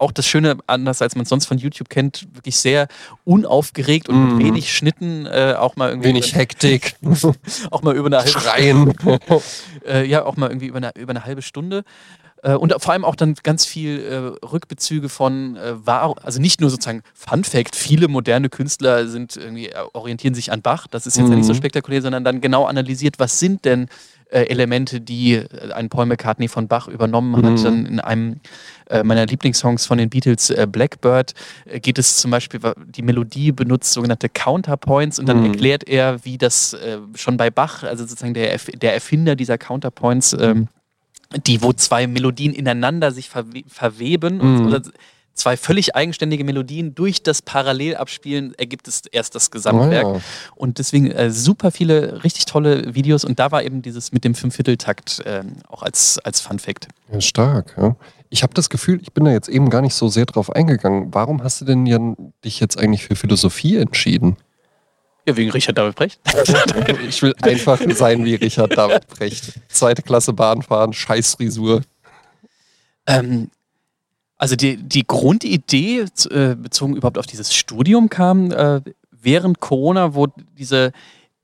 auch das Schöne, anders als man es sonst von YouTube kennt, wirklich sehr unaufgeregt und mm. mit wenig Schnitten, äh, auch mal irgendwie. Wenig Hektik. auch mal über eine halbe Schreien. äh, ja, auch mal irgendwie über eine, über eine halbe Stunde. Äh, und vor allem auch dann ganz viel äh, Rückbezüge von äh, war, also nicht nur sozusagen Fun Fact, viele moderne Künstler sind irgendwie orientieren sich an Bach, das ist jetzt mhm. ja nicht so mhm. spektakulär, sondern dann genau analysiert, was sind denn äh, Elemente, die äh, ein Paul McCartney von Bach übernommen hat. Mhm. Dann in einem äh, meiner Lieblingssongs von den Beatles, äh, Blackbird, äh, geht es zum Beispiel, die Melodie benutzt sogenannte Counterpoints und dann mhm. erklärt er, wie das äh, schon bei Bach, also sozusagen der, der Erfinder dieser Counterpoints, ähm, die, wo zwei Melodien ineinander sich verwe verweben mhm. oder zwei völlig eigenständige Melodien durch das Parallelabspielen ergibt es erst das Gesamtwerk. Oh ja. Und deswegen äh, super viele richtig tolle Videos und da war eben dieses mit dem Fünfvierteltakt äh, auch als, als Fun Fact. Ja, stark, ja. Ich habe das Gefühl, ich bin da jetzt eben gar nicht so sehr drauf eingegangen. Warum hast du denn Jan, dich jetzt eigentlich für Philosophie entschieden? Ja, wegen Richard David Brecht. ich will einfach sein wie Richard David Brecht. Zweite Klasse Bahn fahren, Scheißfrisur. Ähm, also die, die Grundidee, äh, bezogen überhaupt auf dieses Studium kam, äh, während Corona, wo diese,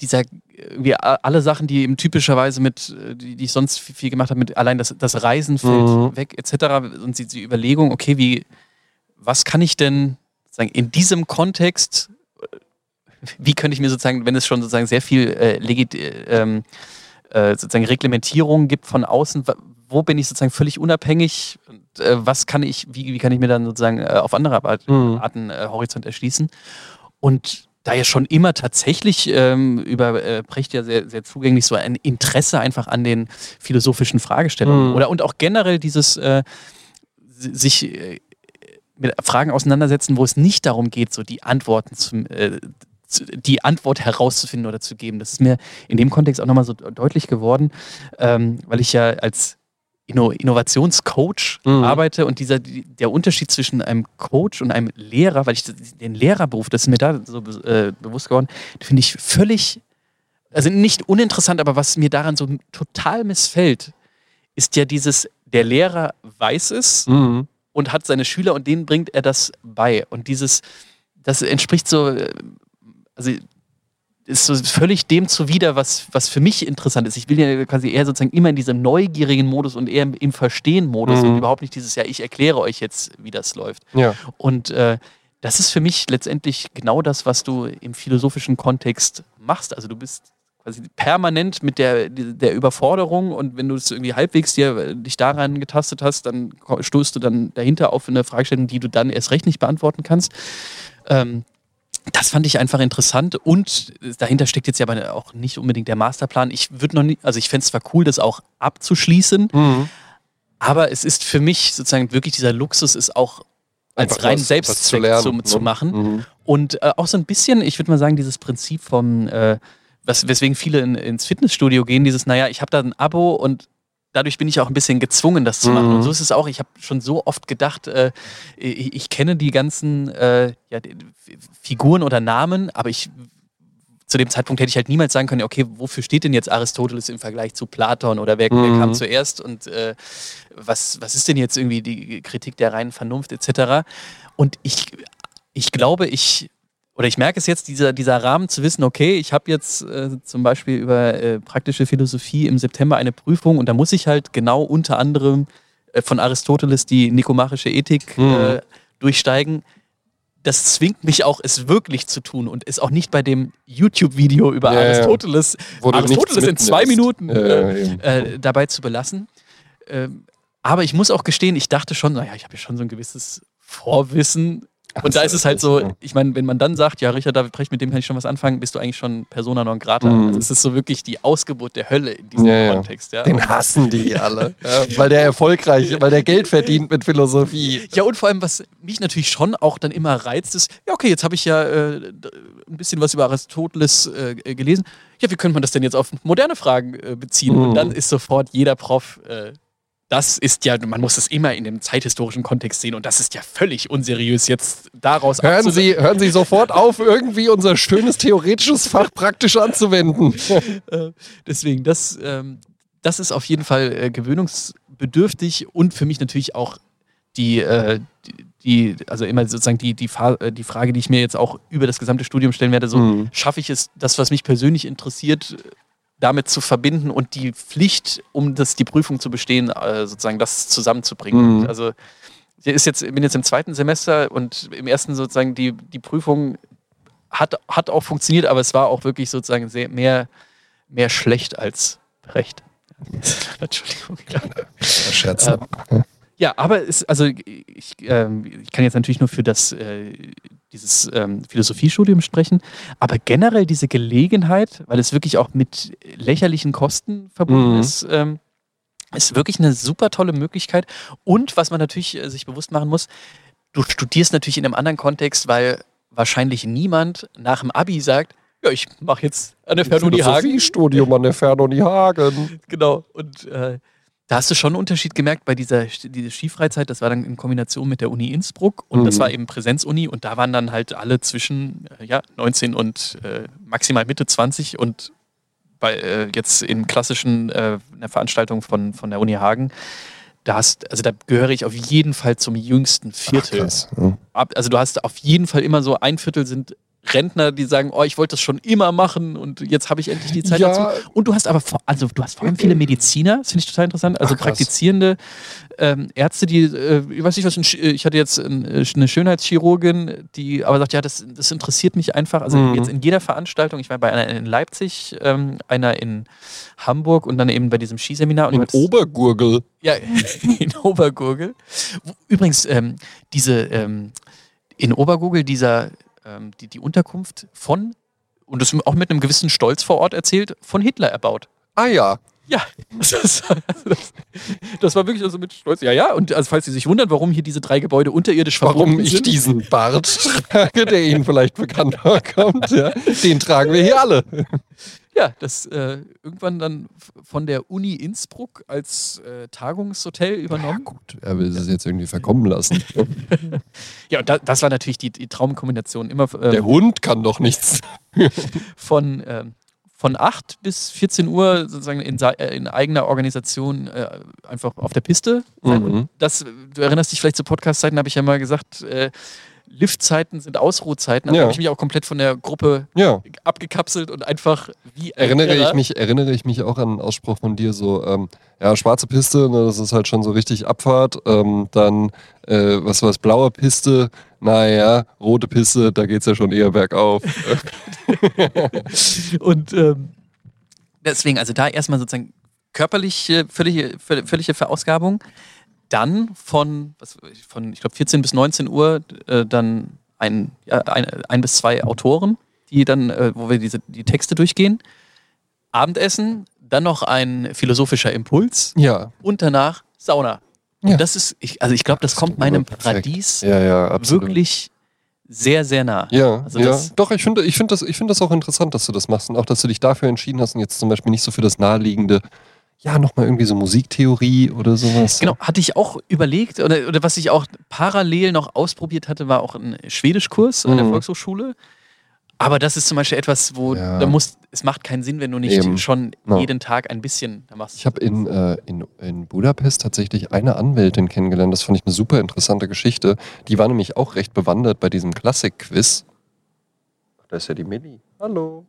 dieser irgendwie alle Sachen, die eben typischerweise mit, äh, die, die ich sonst viel gemacht habe, mit allein das, das Reisen fällt mhm. weg, etc. Und die, die Überlegung, okay, wie, was kann ich denn sagen, in diesem Kontext, wie könnte ich mir sozusagen, wenn es schon sozusagen sehr viel äh, legit, äh, ähm, äh, sozusagen Reglementierung gibt von außen, wo bin ich sozusagen völlig unabhängig? Und, äh, was kann ich, wie, wie kann ich mir dann sozusagen äh, auf andere Art, mhm. Arten Horizont erschließen? Und da ja schon immer tatsächlich ähm, über äh, Precht ja sehr, sehr zugänglich so ein Interesse einfach an den philosophischen Fragestellungen mhm. oder und auch generell dieses äh, sich äh, mit Fragen auseinandersetzen, wo es nicht darum geht, so die Antworten zum, äh, die Antwort herauszufinden oder zu geben. Das ist mir in dem Kontext auch nochmal so deutlich geworden, ähm, weil ich ja als Inno Innovationscoach mhm. arbeite und dieser, der Unterschied zwischen einem Coach und einem Lehrer, weil ich den Lehrerberuf, das ist mir da so äh, bewusst geworden, finde ich völlig, also nicht uninteressant, aber was mir daran so total missfällt, ist ja dieses, der Lehrer weiß es mhm. und hat seine Schüler und denen bringt er das bei. Und dieses, das entspricht so, äh, also ist so völlig dem zuwider, was, was für mich interessant ist. Ich will ja quasi eher sozusagen immer in diesem neugierigen Modus und eher im, im Verstehen-Modus mhm. und überhaupt nicht dieses, ja, ich erkläre euch jetzt, wie das läuft. Ja. Und äh, das ist für mich letztendlich genau das, was du im philosophischen Kontext machst. Also du bist quasi permanent mit der, der Überforderung und wenn du es irgendwie halbwegs dir, dich daran getastet hast, dann stoßt du dann dahinter auf eine Fragestellung, die du dann erst recht nicht beantworten kannst. Ähm, das fand ich einfach interessant und dahinter steckt jetzt ja aber auch nicht unbedingt der Masterplan. Ich würde noch nicht, also ich fände es zwar cool, das auch abzuschließen, mhm. aber es ist für mich sozusagen wirklich dieser Luxus ist auch als einfach rein was, Selbstzweck was zu, zu, zu, ne? machen. Mhm. Und äh, auch so ein bisschen, ich würde mal sagen, dieses Prinzip von, äh, was, weswegen viele in, ins Fitnessstudio gehen, dieses, naja, ich habe da ein Abo und dadurch bin ich auch ein bisschen gezwungen, das zu machen. Mhm. Und so ist es auch. Ich habe schon so oft gedacht, äh, ich, ich, kenne die ganzen äh, ja, die Figuren oder Namen, aber ich zu dem Zeitpunkt hätte ich halt niemals sagen können, okay, wofür steht denn jetzt Aristoteles im Vergleich zu Platon oder wer, mhm. wer kam zuerst und äh, was, was ist denn jetzt irgendwie die Kritik der reinen Vernunft etc. Und ich, ich glaube, ich oder ich merke es jetzt, dieser, dieser Rahmen zu wissen, okay, ich habe jetzt äh, zum Beispiel über äh, praktische Philosophie im September eine Prüfung und da muss ich halt genau unter anderem äh, von Aristoteles die nikomachische Ethik mhm. Äh, durchsteigen. Das zwingt mich auch, es wirklich zu tun und es auch nicht bei dem YouTube-Video über ja, Aristoteles, ja. Aristoteles in zwei Minuten ja, äh, dabei zu belassen. Ähm, aber ich muss auch gestehen, ich dachte schon, naja, ich habe ja schon so ein gewisses Vorwissen und da ist es halt so, ich meine, wenn man dann sagt, ja, Richard David Precht, mit dem kann ich schon was anfangen, bist du eigentlich schon Persona non grata. Mhm. Also es ist so wirklich die Ausgeburt der Hölle in diesem ja, Kontext. Ja. Den hassen die alle. ja, weil der erfolgreich, weil der Geld verdient mit Philosophie. Ja, und vor allem, was mich natürlich schon auch dann immer reizt, ist, ja, okay, jetzt habe ich ja äh, ein bisschen was über Aristoteles äh, gelesen. Ja, wie könnte man das denn jetzt auf moderne Fragen äh, beziehen? Mhm. Und dann ist sofort jeder Prof äh, das ist ja, man muss es immer in dem zeithistorischen Kontext sehen und das ist ja völlig unseriös jetzt daraus hören Sie, hören Sie sofort auf, irgendwie unser schönes theoretisches Fach praktisch anzuwenden. Äh, deswegen, das, ähm, das ist auf jeden Fall äh, gewöhnungsbedürftig und für mich natürlich auch die, äh, die, die, also immer sozusagen die, die, die Frage, die ich mir jetzt auch über das gesamte Studium stellen werde, so mhm. schaffe ich es, das, was mich persönlich interessiert, damit zu verbinden und die Pflicht, um das, die Prüfung zu bestehen, äh, sozusagen das zusammenzubringen. Mhm. Also ich ist jetzt, bin jetzt im zweiten Semester und im ersten sozusagen die, die Prüfung hat, hat auch funktioniert, aber es war auch wirklich sozusagen sehr, mehr, mehr schlecht als recht. Entschuldigung. Scherz. Ähm, ja, aber es, also ich, äh, ich kann jetzt natürlich nur für das äh, dieses ähm, Philosophiestudium sprechen, aber generell diese Gelegenheit, weil es wirklich auch mit lächerlichen Kosten verbunden mhm. ist, ähm, ist wirklich eine super tolle Möglichkeit. Und was man natürlich äh, sich bewusst machen muss, du studierst natürlich in einem anderen Kontext, weil wahrscheinlich niemand nach dem Abi sagt, ja, ich mache jetzt an der Fernuni Hagen. Studium an der Fernuni Hagen. Genau. Und äh, da hast du schon einen Unterschied gemerkt bei dieser, dieser Skifreizeit. Das war dann in Kombination mit der Uni Innsbruck und mhm. das war eben Präsenzuni und da waren dann halt alle zwischen äh, ja, 19 und äh, maximal Mitte 20 und bei, äh, jetzt in klassischen äh, einer Veranstaltung von, von der Uni Hagen. Da hast, also da gehöre ich auf jeden Fall zum jüngsten Viertel. Ach. Ja. Also du hast auf jeden Fall immer so ein Viertel sind Rentner, die sagen, oh, ich wollte das schon immer machen und jetzt habe ich endlich die Zeit Ja. dazu. Und du hast aber vor, also du hast vor allem viele Mediziner, das finde ich total interessant, also Ach, praktizierende ähm, Ärzte, die, äh, ich weiß nicht was, ein Sch- äh, ich hatte jetzt ein, äh, eine Schönheitschirurgin, die aber sagt, ja, das, das interessiert mich einfach. Also Mhm. jetzt in jeder Veranstaltung, ich war bei einer in Leipzig, ähm, einer in Hamburg und dann eben bei diesem Skiseminar. Und In Obergurgel. ja, in Obergurgel. Übrigens, ähm, diese ähm, in Obergurgel, dieser ähm, die, die Unterkunft von, und das auch mit einem gewissen Stolz vor Ort erzählt, von Hitler erbaut. Ah ja. Ja, das, das, das war wirklich also mit Stolz. Ja, ja, und also falls Sie sich wundern, warum hier diese drei Gebäude unterirdisch Warum verbunden ich sind. diesen Bart trage, der Ihnen vielleicht bekannt vorkommt, ja, den tragen wir hier alle. Ja, das äh, irgendwann dann von der Uni Innsbruck als äh, Tagungshotel übernommen. gut, er will es jetzt irgendwie verkommen lassen. Ja, und da, das war natürlich die, die Traumkombination. Immer ähm, Der Hund kann doch nichts. von, ähm, von 8 bis 14 Uhr sozusagen in, äh, in eigener Organisation äh, einfach auf der Piste. Mhm. Das, du erinnerst dich vielleicht zu Podcast-Zeiten, habe ich ja mal gesagt, äh, Liftzeiten sind Ausruhzeiten. Also Ja. habe ich mich auch komplett von der Gruppe Ja. abgekapselt und einfach wie ein Erinnere Irrer- ich, mich, erinnere ich mich auch an einen Ausspruch von dir, so, ähm, ja, schwarze Piste, ne, das ist halt schon so richtig Abfahrt. Ähm, dann, äh, was war's, blaue Piste, naja, rote Piste, da geht's ja schon eher bergauf. Und ähm, deswegen, also da erstmal sozusagen körperliche, völlige, völ- völlige Verausgabung. Dann von, was, von ich glaube, 14 bis 19 Uhr äh, dann ein, ja, ein, ein bis zwei Autoren, die dann, äh, wo wir diese, die Texte durchgehen. Abendessen, dann noch ein philosophischer Impuls ja. und danach Sauna. Und Ja. das ist, ich, also ich glaube, das kommt meinem Perfekt. Paradies Ja, ja, wirklich sehr, sehr nah. Ja, Also ja. das- Doch, ich finde ich find das, ich find das auch interessant, dass du das machst und auch, dass du dich dafür entschieden hast und jetzt zum Beispiel nicht so für das naheliegende, ja, nochmal irgendwie so Musiktheorie oder sowas. Genau, hatte ich auch überlegt, oder, oder was ich auch parallel noch ausprobiert hatte, war auch ein Schwedischkurs an der Mhm. Volkshochschule. Aber das ist zum Beispiel etwas, wo Ja. da muss, es macht keinen Sinn, wenn du nicht Eben. schon Ja. jeden Tag ein bisschen da machst. Ich habe in, äh, in, in Budapest tatsächlich eine Anwältin kennengelernt. Das fand ich eine super interessante Geschichte. Die war nämlich auch recht bewandert bei diesem Klassik-Quiz. Da ist ja die Milli. Hallo.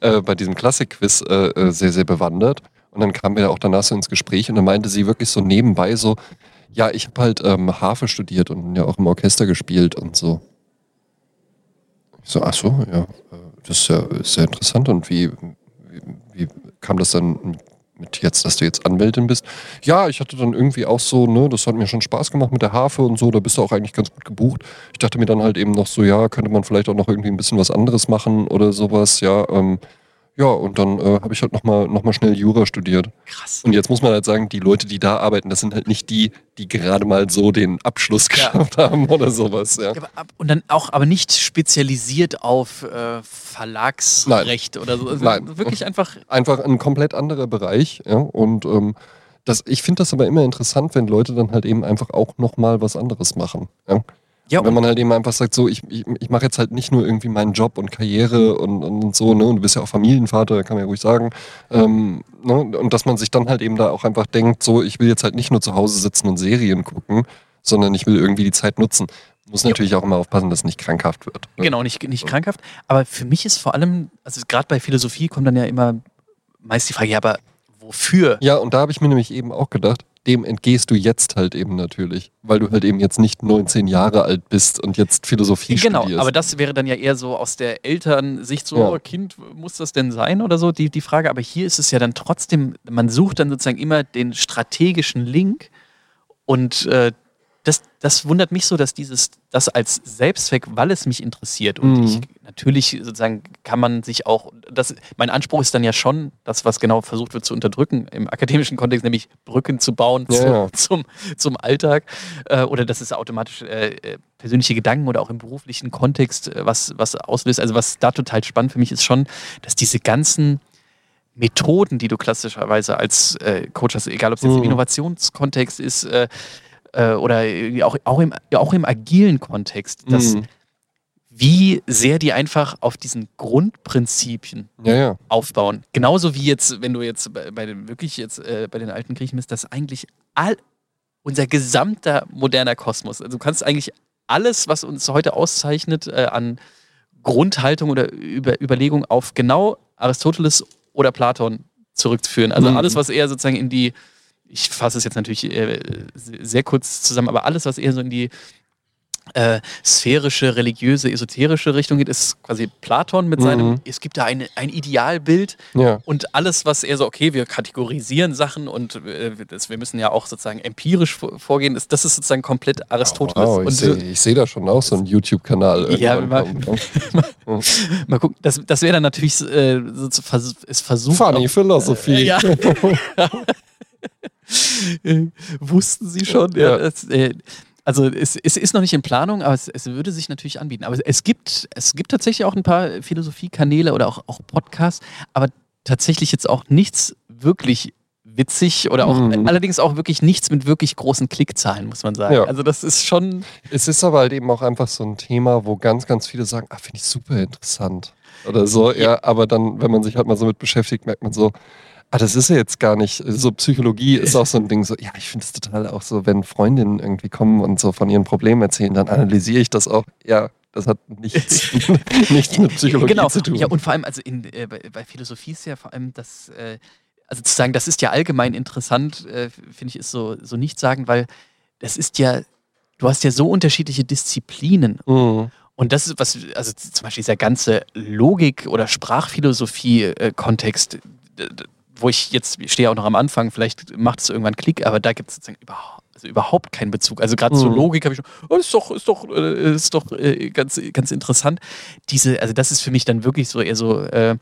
Äh, bei diesem Klassik-Quiz äh, äh, sehr, sehr bewandert. Und dann kamen wir auch danach so ins Gespräch und dann meinte sie wirklich so nebenbei so, ja, ich habe halt ähm, Harfe studiert und ja auch im Orchester gespielt und so. Ich so, ach so, ja, äh, das ist ja sehr interessant. Und wie, wie, wie kam das dann mit jetzt, dass du jetzt Anwältin bist? Ja, ich hatte dann irgendwie auch so, ne, das hat mir schon Spaß gemacht mit der Harfe und so, da bist du auch eigentlich ganz gut gebucht. Ich dachte mir dann halt eben noch so, ja, könnte man vielleicht auch noch irgendwie ein bisschen was anderes machen oder sowas, ja. Ähm, ja, und dann äh, habe ich halt nochmal noch mal schnell Jura studiert. Krass. Und jetzt muss man halt sagen, die Leute, die da arbeiten, das sind halt nicht die, die gerade mal so den Abschluss Ja. geschafft haben oder sowas, ja. Ja, aber, ab- und dann auch, aber nicht spezialisiert auf äh, Verlagsrecht oder so. Also Nein. Wirklich einfach, einfach ein komplett anderer Bereich. Ja? Und ähm, das, ich finde das aber immer interessant, wenn Leute dann halt eben einfach auch nochmal was anderes machen. Ja? Ja, wenn man halt eben einfach sagt, so, ich, ich, ich mache jetzt halt nicht nur irgendwie meinen Job und Karriere und, und, und so, ne? Und du bist ja auch Familienvater, kann man ja ruhig sagen. Ähm, ne? Und dass man sich dann halt eben da auch einfach denkt, so, ich will jetzt halt nicht nur zu Hause sitzen und Serien gucken, sondern ich will irgendwie die Zeit nutzen. Muss natürlich auch immer aufpassen, dass es nicht krankhaft wird. ne? Genau, nicht, nicht krankhaft. Aber für mich ist vor allem, also gerade bei Philosophie kommt dann ja immer meist die Frage, ja, aber wofür? Ja, und da habe ich mir nämlich eben auch gedacht, dem entgehst du jetzt halt eben natürlich, weil du halt eben jetzt nicht 19 Jahre alt bist und jetzt Philosophie Genau, studierst. aber das wäre dann ja eher so aus der Elternsicht so, Ja. oh, Kind, muss das denn sein oder so, die, die Frage. Aber hier ist es ja dann trotzdem, man sucht dann sozusagen immer den strategischen Link und äh, das, das wundert mich so, dass dieses, das als Selbstzweck, weil es mich interessiert und Mhm. ich natürlich sozusagen kann man sich auch, das, mein Anspruch ist dann ja schon, das, was genau versucht wird zu unterdrücken im akademischen Kontext, nämlich Brücken zu bauen Ja, zu. Zum, zum Alltag äh, oder dass es automatisch äh, äh, persönliche Gedanken oder auch im beruflichen Kontext äh, was, was auslöst. Also was da total spannend für mich ist schon, dass diese ganzen Methoden, die du klassischerweise als äh, Coach hast, egal ob es jetzt im Mhm. Innovationskontext ist äh, oder auch, auch, im, auch im agilen Kontext, dass, Mhm. Wie sehr die einfach auf diesen Grundprinzipien Ja, ja. aufbauen. Genauso wie jetzt, wenn du jetzt bei, bei den wirklich jetzt äh, bei den alten Griechen bist, dass eigentlich all unser gesamter moderner Kosmos, also du kannst eigentlich alles, was uns heute auszeichnet, äh, an Grundhaltung oder Über Überlegung auf genau Aristoteles oder Platon zurückzuführen. Also Mhm. alles, was eher sozusagen in die, ich fasse es jetzt natürlich äh, sehr kurz zusammen, aber alles, was eher so in die äh, sphärische, religiöse, esoterische Richtung geht, ist quasi Platon mit seinem, Mhm. es gibt da eine, ein Idealbild Ja. und alles, was eher so, okay, wir kategorisieren Sachen und äh, das, wir müssen ja auch sozusagen empirisch vor- vorgehen, ist, das ist sozusagen komplett Aristoteles. Wow, ich sehe seh da schon auch so einen YouTube-Kanal. Ja, irgendwann kommen. mal gucken, das, das wäre dann natürlich äh, so vers es versucht. Funny auch- Philosophy. Ja. Äh, Wussten Sie schon? Ja. Ja. das, äh, also es, es ist noch nicht in Planung, aber es, es würde sich natürlich anbieten. Aber es gibt, es gibt tatsächlich auch ein paar Philosophiekanäle oder auch, auch Podcasts, aber tatsächlich jetzt auch nichts wirklich witzig oder auch Mhm. allerdings auch wirklich nichts mit wirklich großen Klickzahlen, muss man sagen. Ja. Also das ist schon. Es ist aber halt eben auch einfach so ein Thema, wo ganz, ganz viele sagen, ah, finde ich super interessant. Oder so, ja. Ja. aber dann, wenn man sich halt mal so mit beschäftigt, merkt man so, ah, das ist ja jetzt gar nicht, so Psychologie ist auch so ein Ding, so, ja, ich finde es total auch so, wenn Freundinnen irgendwie kommen und so von ihren Problemen erzählen, dann analysiere ich das auch, ja, das hat nichts, nichts mit Psychologie genau. zu tun. Ja, und vor allem, also in, äh, bei, bei Philosophie ist ja vor allem das, äh, also zu sagen, das ist ja allgemein interessant, äh, finde ich, ist so, so nicht sagen, weil das ist ja, du hast ja so unterschiedliche Disziplinen. Mhm. Und das ist was, also zum Beispiel dieser ganze Logik- oder Sprachphilosophie-Kontext, wo ich jetzt, ich stehe auch noch am Anfang, vielleicht macht es irgendwann Klick, aber da gibt es sozusagen überhaupt, also überhaupt keinen Bezug. Also gerade zur Mhm. Logik habe ich schon, oh, ist doch, ist doch, äh, ist doch äh, ganz, ganz interessant. Diese, also das ist für mich dann wirklich so eher so äh,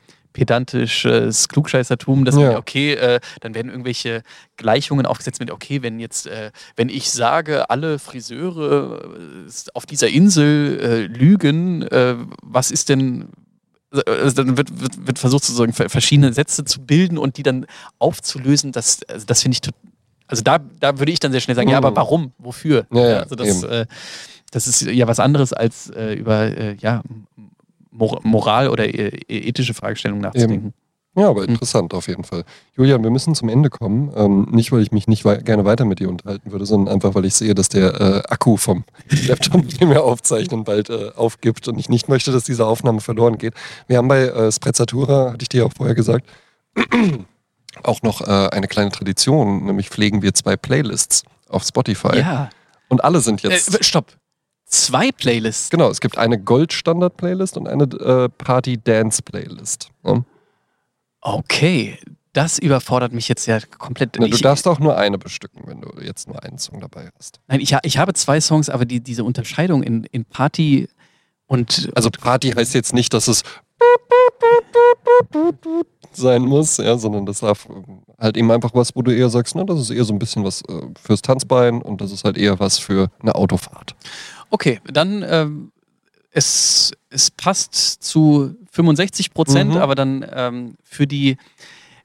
pedantisches Klugscheißertum, dass man, Ja. okay, äh, dann werden irgendwelche Gleichungen aufgesetzt mit, okay, wenn jetzt, äh, wenn ich sage, alle Friseure äh, auf dieser Insel äh, lügen, äh, was ist denn dann wird, wird, wird versucht, sozusagen ver- verschiedene Sätze zu bilden und die dann aufzulösen. Das, also das finde ich, tot- also da, da würde ich dann sehr schnell sagen, ja, Mhm. aber warum? Wofür? Ja, ja, also das, eben. äh, das ist ja was anderes als äh, über äh, ja, Mor Moral oder äh, ethische Fragestellungen nachzudenken. Ja, aber Mhm. interessant auf jeden Fall. Julian, wir müssen zum Ende kommen. Ähm, nicht, weil ich mich nicht wei gerne weiter mit dir unterhalten würde, sondern einfach, weil ich sehe, dass der äh, Akku vom Laptop, mit dem wir aufzeichnen, bald äh, aufgibt und ich nicht möchte, dass diese Aufnahme verloren geht. Wir haben bei äh, Sprezzatura, hatte ich dir auch vorher gesagt, auch noch äh, eine kleine Tradition, nämlich pflegen wir zwei Playlists auf Spotify. Ja. Und alle sind jetzt. Äh, stopp. Zwei Playlists. Genau, es gibt eine Gold-Standard-Playlist und eine äh, Party-Dance-Playlist. Ja? Okay. Das überfordert mich jetzt ja komplett. Ne, du Ich- darfst auch nur eine bestücken, wenn du jetzt nur einen Song dabei hast. Nein, ich, ich habe zwei Songs, aber die, diese Unterscheidung in, in Party und Also Party heißt jetzt nicht, dass es sein muss, ja, sondern das darf ähm, halt eben einfach was, wo du eher sagst, ne, das ist eher so ein bisschen was äh, fürs Tanzbein und das ist halt eher was für eine Autofahrt. Okay, dann ähm, es, es passt zu 65 Prozent, Mhm. aber dann ähm, für die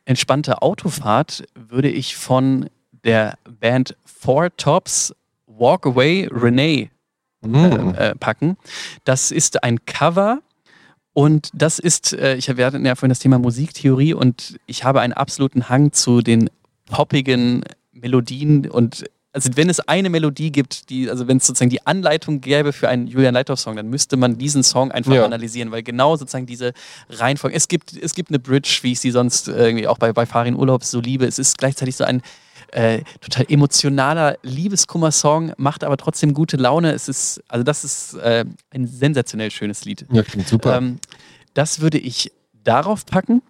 entspannte Autofahrt würde ich von der Band Four Tops Walk Away Renee Mhm. äh, packen. Das ist ein Cover und das ist, äh, ich wir hatten ja vorhin das Thema Musiktheorie und ich habe einen absoluten Hang zu den poppigen Melodien und also wenn es eine Melodie gibt, die, also wenn es sozusagen die Anleitung gäbe für einen Julian Leithoff-Song, dann müsste man diesen Song einfach Ja. analysieren, weil genau sozusagen diese Reihenfolge, es gibt, es gibt eine Bridge, wie ich sie sonst irgendwie auch bei, bei Farin Urlaubs so liebe. Es ist gleichzeitig so ein äh, total emotionaler Liebeskummer-Song, macht aber trotzdem gute Laune. Es ist, also das ist äh, ein sensationell schönes Lied. Ja, klingt super. Ähm, das würde ich darauf packen.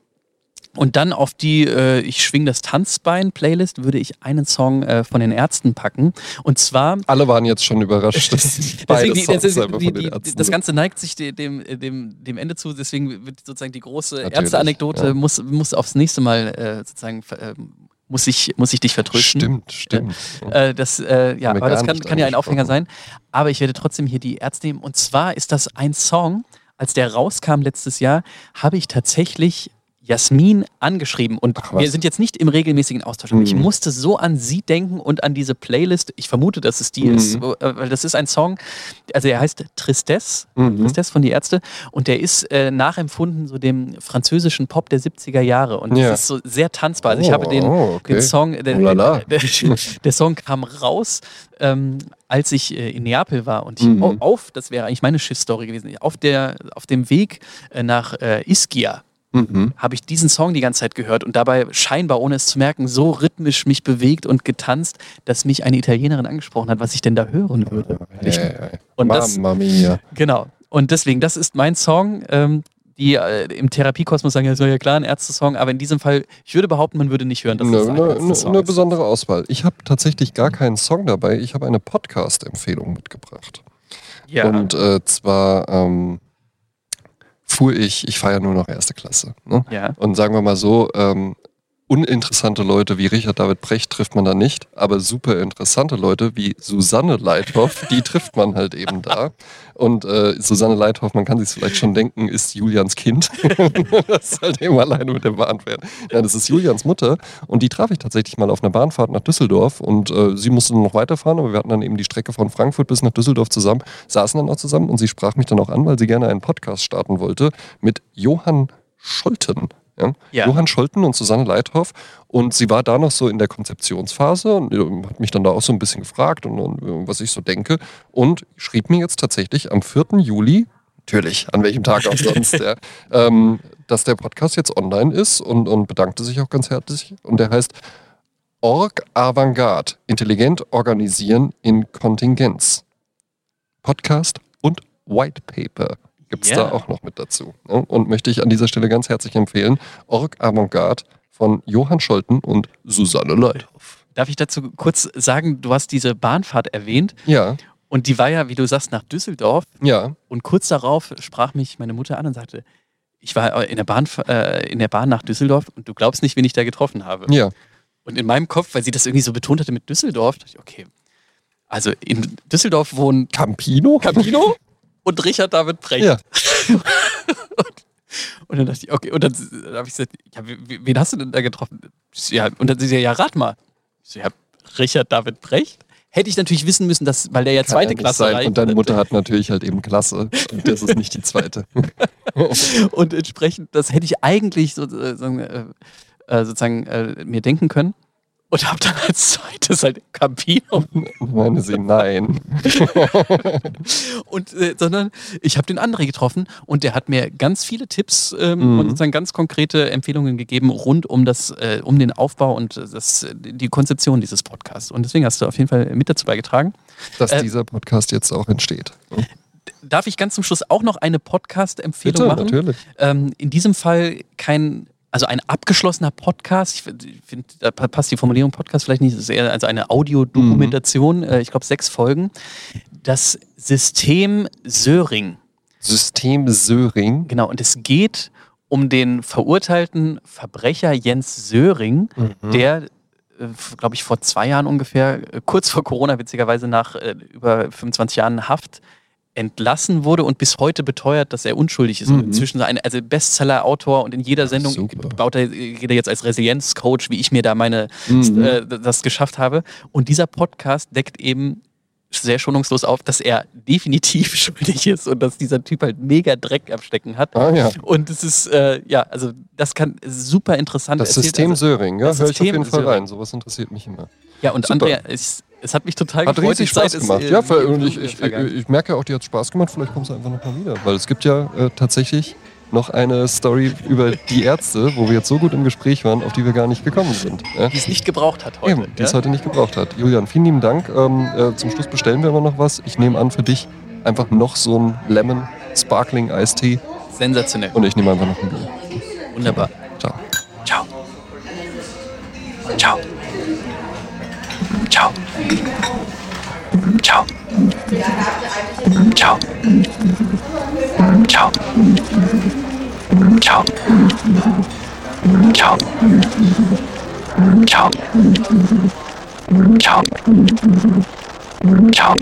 Und dann auf die äh, Ich schwing das Tanzbein-Playlist würde ich einen Song äh, von den Ärzten packen. Und zwar. Alle waren jetzt schon überrascht, Deswegen, die, die, die, das. Ganze neigt sich de- dem, dem, dem Ende zu, deswegen wird sozusagen die große Ärzteanekdote ja. muss, muss aufs nächste Mal äh, sozusagen ähm, muss ich, muss ich dich vertrösten. Stimmt, stimmt. Äh, das, äh, ja, aber das kann, kann ja ein Aufhänger sein. Aber ich werde trotzdem hier die Ärzte nehmen. Und zwar ist das ein Song, als der rauskam letztes Jahr, habe ich tatsächlich Jasmin angeschrieben und Ach, wir sind jetzt nicht im regelmäßigen Austausch. Aber ich Mhm. musste so an sie denken und an diese Playlist. Ich vermute, dass es die Mhm. ist, äh, weil das ist ein Song, also er heißt Tristesse, Mhm. Tristesse von die Ärzte und der ist äh, nachempfunden so dem französischen Pop der 70er Jahre und Ja. das ist so sehr tanzbar. Also ich habe den, Oh, okay. den Song, der, Oh der, der Song kam raus, ähm, als ich äh, in Neapel war und ich, Mhm. au- auf, das wäre eigentlich meine Schiffsstory gewesen, auf, der, auf dem Weg äh, nach äh, Ischia Mhm. habe ich diesen Song die ganze Zeit gehört und dabei scheinbar, ohne es zu merken, so rhythmisch mich bewegt und getanzt, dass mich eine Italienerin angesprochen hat, was ich denn da hören würde. Hey, hey. und das, Mamma mia. genau. Und deswegen, das ist mein Song. Ähm, die äh, im Therapiekosmos sagen, ja, ist ja klar, ein Ärzte-Song, aber in diesem Fall, ich würde behaupten, man würde nicht hören, dass Eine, es ein eine, eine, Ärzte-Song eine besondere Auswahl. Ich habe tatsächlich gar keinen Song dabei. Ich habe eine Podcast-Empfehlung mitgebracht. Ja. Und äh, zwar ähm, fuhr ich, ich fahre ja nur noch erste Klasse. Ne? ja. Und sagen wir mal so, ähm, uninteressante Leute wie Richard David Brecht trifft man da nicht, aber super interessante Leute wie Susanne Leithoff, die trifft man halt eben da. Und äh, Susanne Leithoff, man kann sich vielleicht schon denken, ist Julians Kind. das ist halt eben alleine mit der Bahn fährt. Ja, das ist Julians Mutter und die traf ich tatsächlich mal auf einer Bahnfahrt nach Düsseldorf und äh, sie musste dann noch weiterfahren, aber wir hatten dann eben die Strecke von Frankfurt bis nach Düsseldorf zusammen, saßen dann auch zusammen und sie sprach mich dann auch an, weil sie gerne einen Podcast starten wollte mit Johann Scholten. Ja? Ja. Johann Scholten und Susanne Leithoff. Und sie war da noch so in der Konzeptionsphase und hat mich dann da auch so ein bisschen gefragt und, und äh, was ich so denke. Und schrieb mir jetzt tatsächlich am 4. Juli, natürlich, an welchem Tag auch sonst, ja, ähm, dass der Podcast jetzt online ist und, und bedankte sich auch ganz herzlich. Und der heißt Org Avantgarde, intelligent organisieren in Kontingenz. Podcast und White Paper gibt es Ja. da auch noch mit dazu. Ne? Und möchte ich an dieser Stelle ganz herzlich empfehlen, Org Avantgarde von Johann Scholten und Susanne Leithoff. Darf ich dazu kurz sagen, du hast diese Bahnfahrt erwähnt Ja, und die war ja, wie du sagst, nach Düsseldorf ja, und kurz darauf sprach mich meine Mutter an und sagte, ich war in der Bahn, äh, in der Bahn nach Düsseldorf und du glaubst nicht, wen ich da getroffen habe. ja. Und in meinem Kopf, weil sie das irgendwie so betont hatte mit Düsseldorf, dachte ich, okay, also in Düsseldorf wohnen Campino? Campino und Richard David Brecht. Ja. Und dann dachte ich, okay, und dann habe ich gesagt, ja, wen hast du denn da getroffen? Ja, und dann sie so, ja, rat mal. Ich so, ja, Richard David Brecht? Hätte ich natürlich wissen müssen, dass, weil der ja Kann zweite ja Klasse sein. reicht. Und deine Mutter hat natürlich halt eben Klasse. Und das ist nicht die zweite. Und entsprechend, das hätte ich eigentlich sozusagen, äh, äh, sozusagen äh, mir denken können. Und habe dann als zweites halt Campino. Meine sie, nein. Und, äh, sondern ich habe den André getroffen und der hat mir ganz viele Tipps ähm, Mhm. und sozusagen ganz konkrete Empfehlungen gegeben rund um das, äh, um den Aufbau und das, die Konzeption dieses Podcasts. Und deswegen hast du auf jeden Fall mit dazu beigetragen. Dass Äh, dieser Podcast jetzt auch entsteht. Darf ich ganz zum Schluss auch noch eine Podcast-Empfehlung machen? natürlich. Ähm, in diesem Fall kein, also ein abgeschlossener Podcast. Ich finde, find, da pa- passt die Formulierung Podcast vielleicht nicht. Es ist eher also eine Audiodokumentation. Äh, ich glaube, sechs Folgen. Das System Söring. System Söring. Genau. Und es geht um den verurteilten Verbrecher Jens Söring, Mhm. der, glaube ich, vor zwei Jahren ungefähr, äh, kurz vor Corona, witzigerweise nach äh, über 25 Jahren Haft, entlassen wurde und bis heute beteuert, dass er unschuldig ist. Und Mhm. inzwischen ein also Bestseller-Autor und in jeder Sendung super. baut er, geht er jetzt als Resilienzcoach, wie ich mir da meine Mhm. äh, das geschafft habe. Und dieser Podcast deckt eben sehr schonungslos auf, dass er definitiv schuldig ist und dass dieser Typ halt mega Dreck am Stecken hat. Ah ja. Und es ist, äh, ja, also das kann super interessant Das System also, Söring, ja, höre ich auf jeden Fall Söring. rein. Sowas interessiert mich immer. Ja, und Super. Andrea, es, es hat mich total Hat gefreut. riesig die Zeit Spaß gemacht. ja, und ich, ich, ich merke auch, dir hat Spaß gemacht. Vielleicht kommst du einfach nochmal wieder. Weil es gibt ja äh, tatsächlich noch eine Story über die Ärzte, wo wir jetzt so gut im Gespräch waren, auf die wir gar nicht gekommen sind. Die es nicht gebraucht hat heute. Eben, die es ja? heute nicht gebraucht hat. Julian, vielen lieben Dank. Ähm, äh, zum Schluss bestellen wir aber noch was. Ich nehme an für dich einfach noch so ein Lemon Sparkling Eistee Sensationell. und ich nehme einfach noch ein Bier. Wunderbar. Ciao. Ciao. Ciao. Ciao. Ciao. Ciao. Ciao. Ciao. Ciao. Ciao. Ciao. Ciao.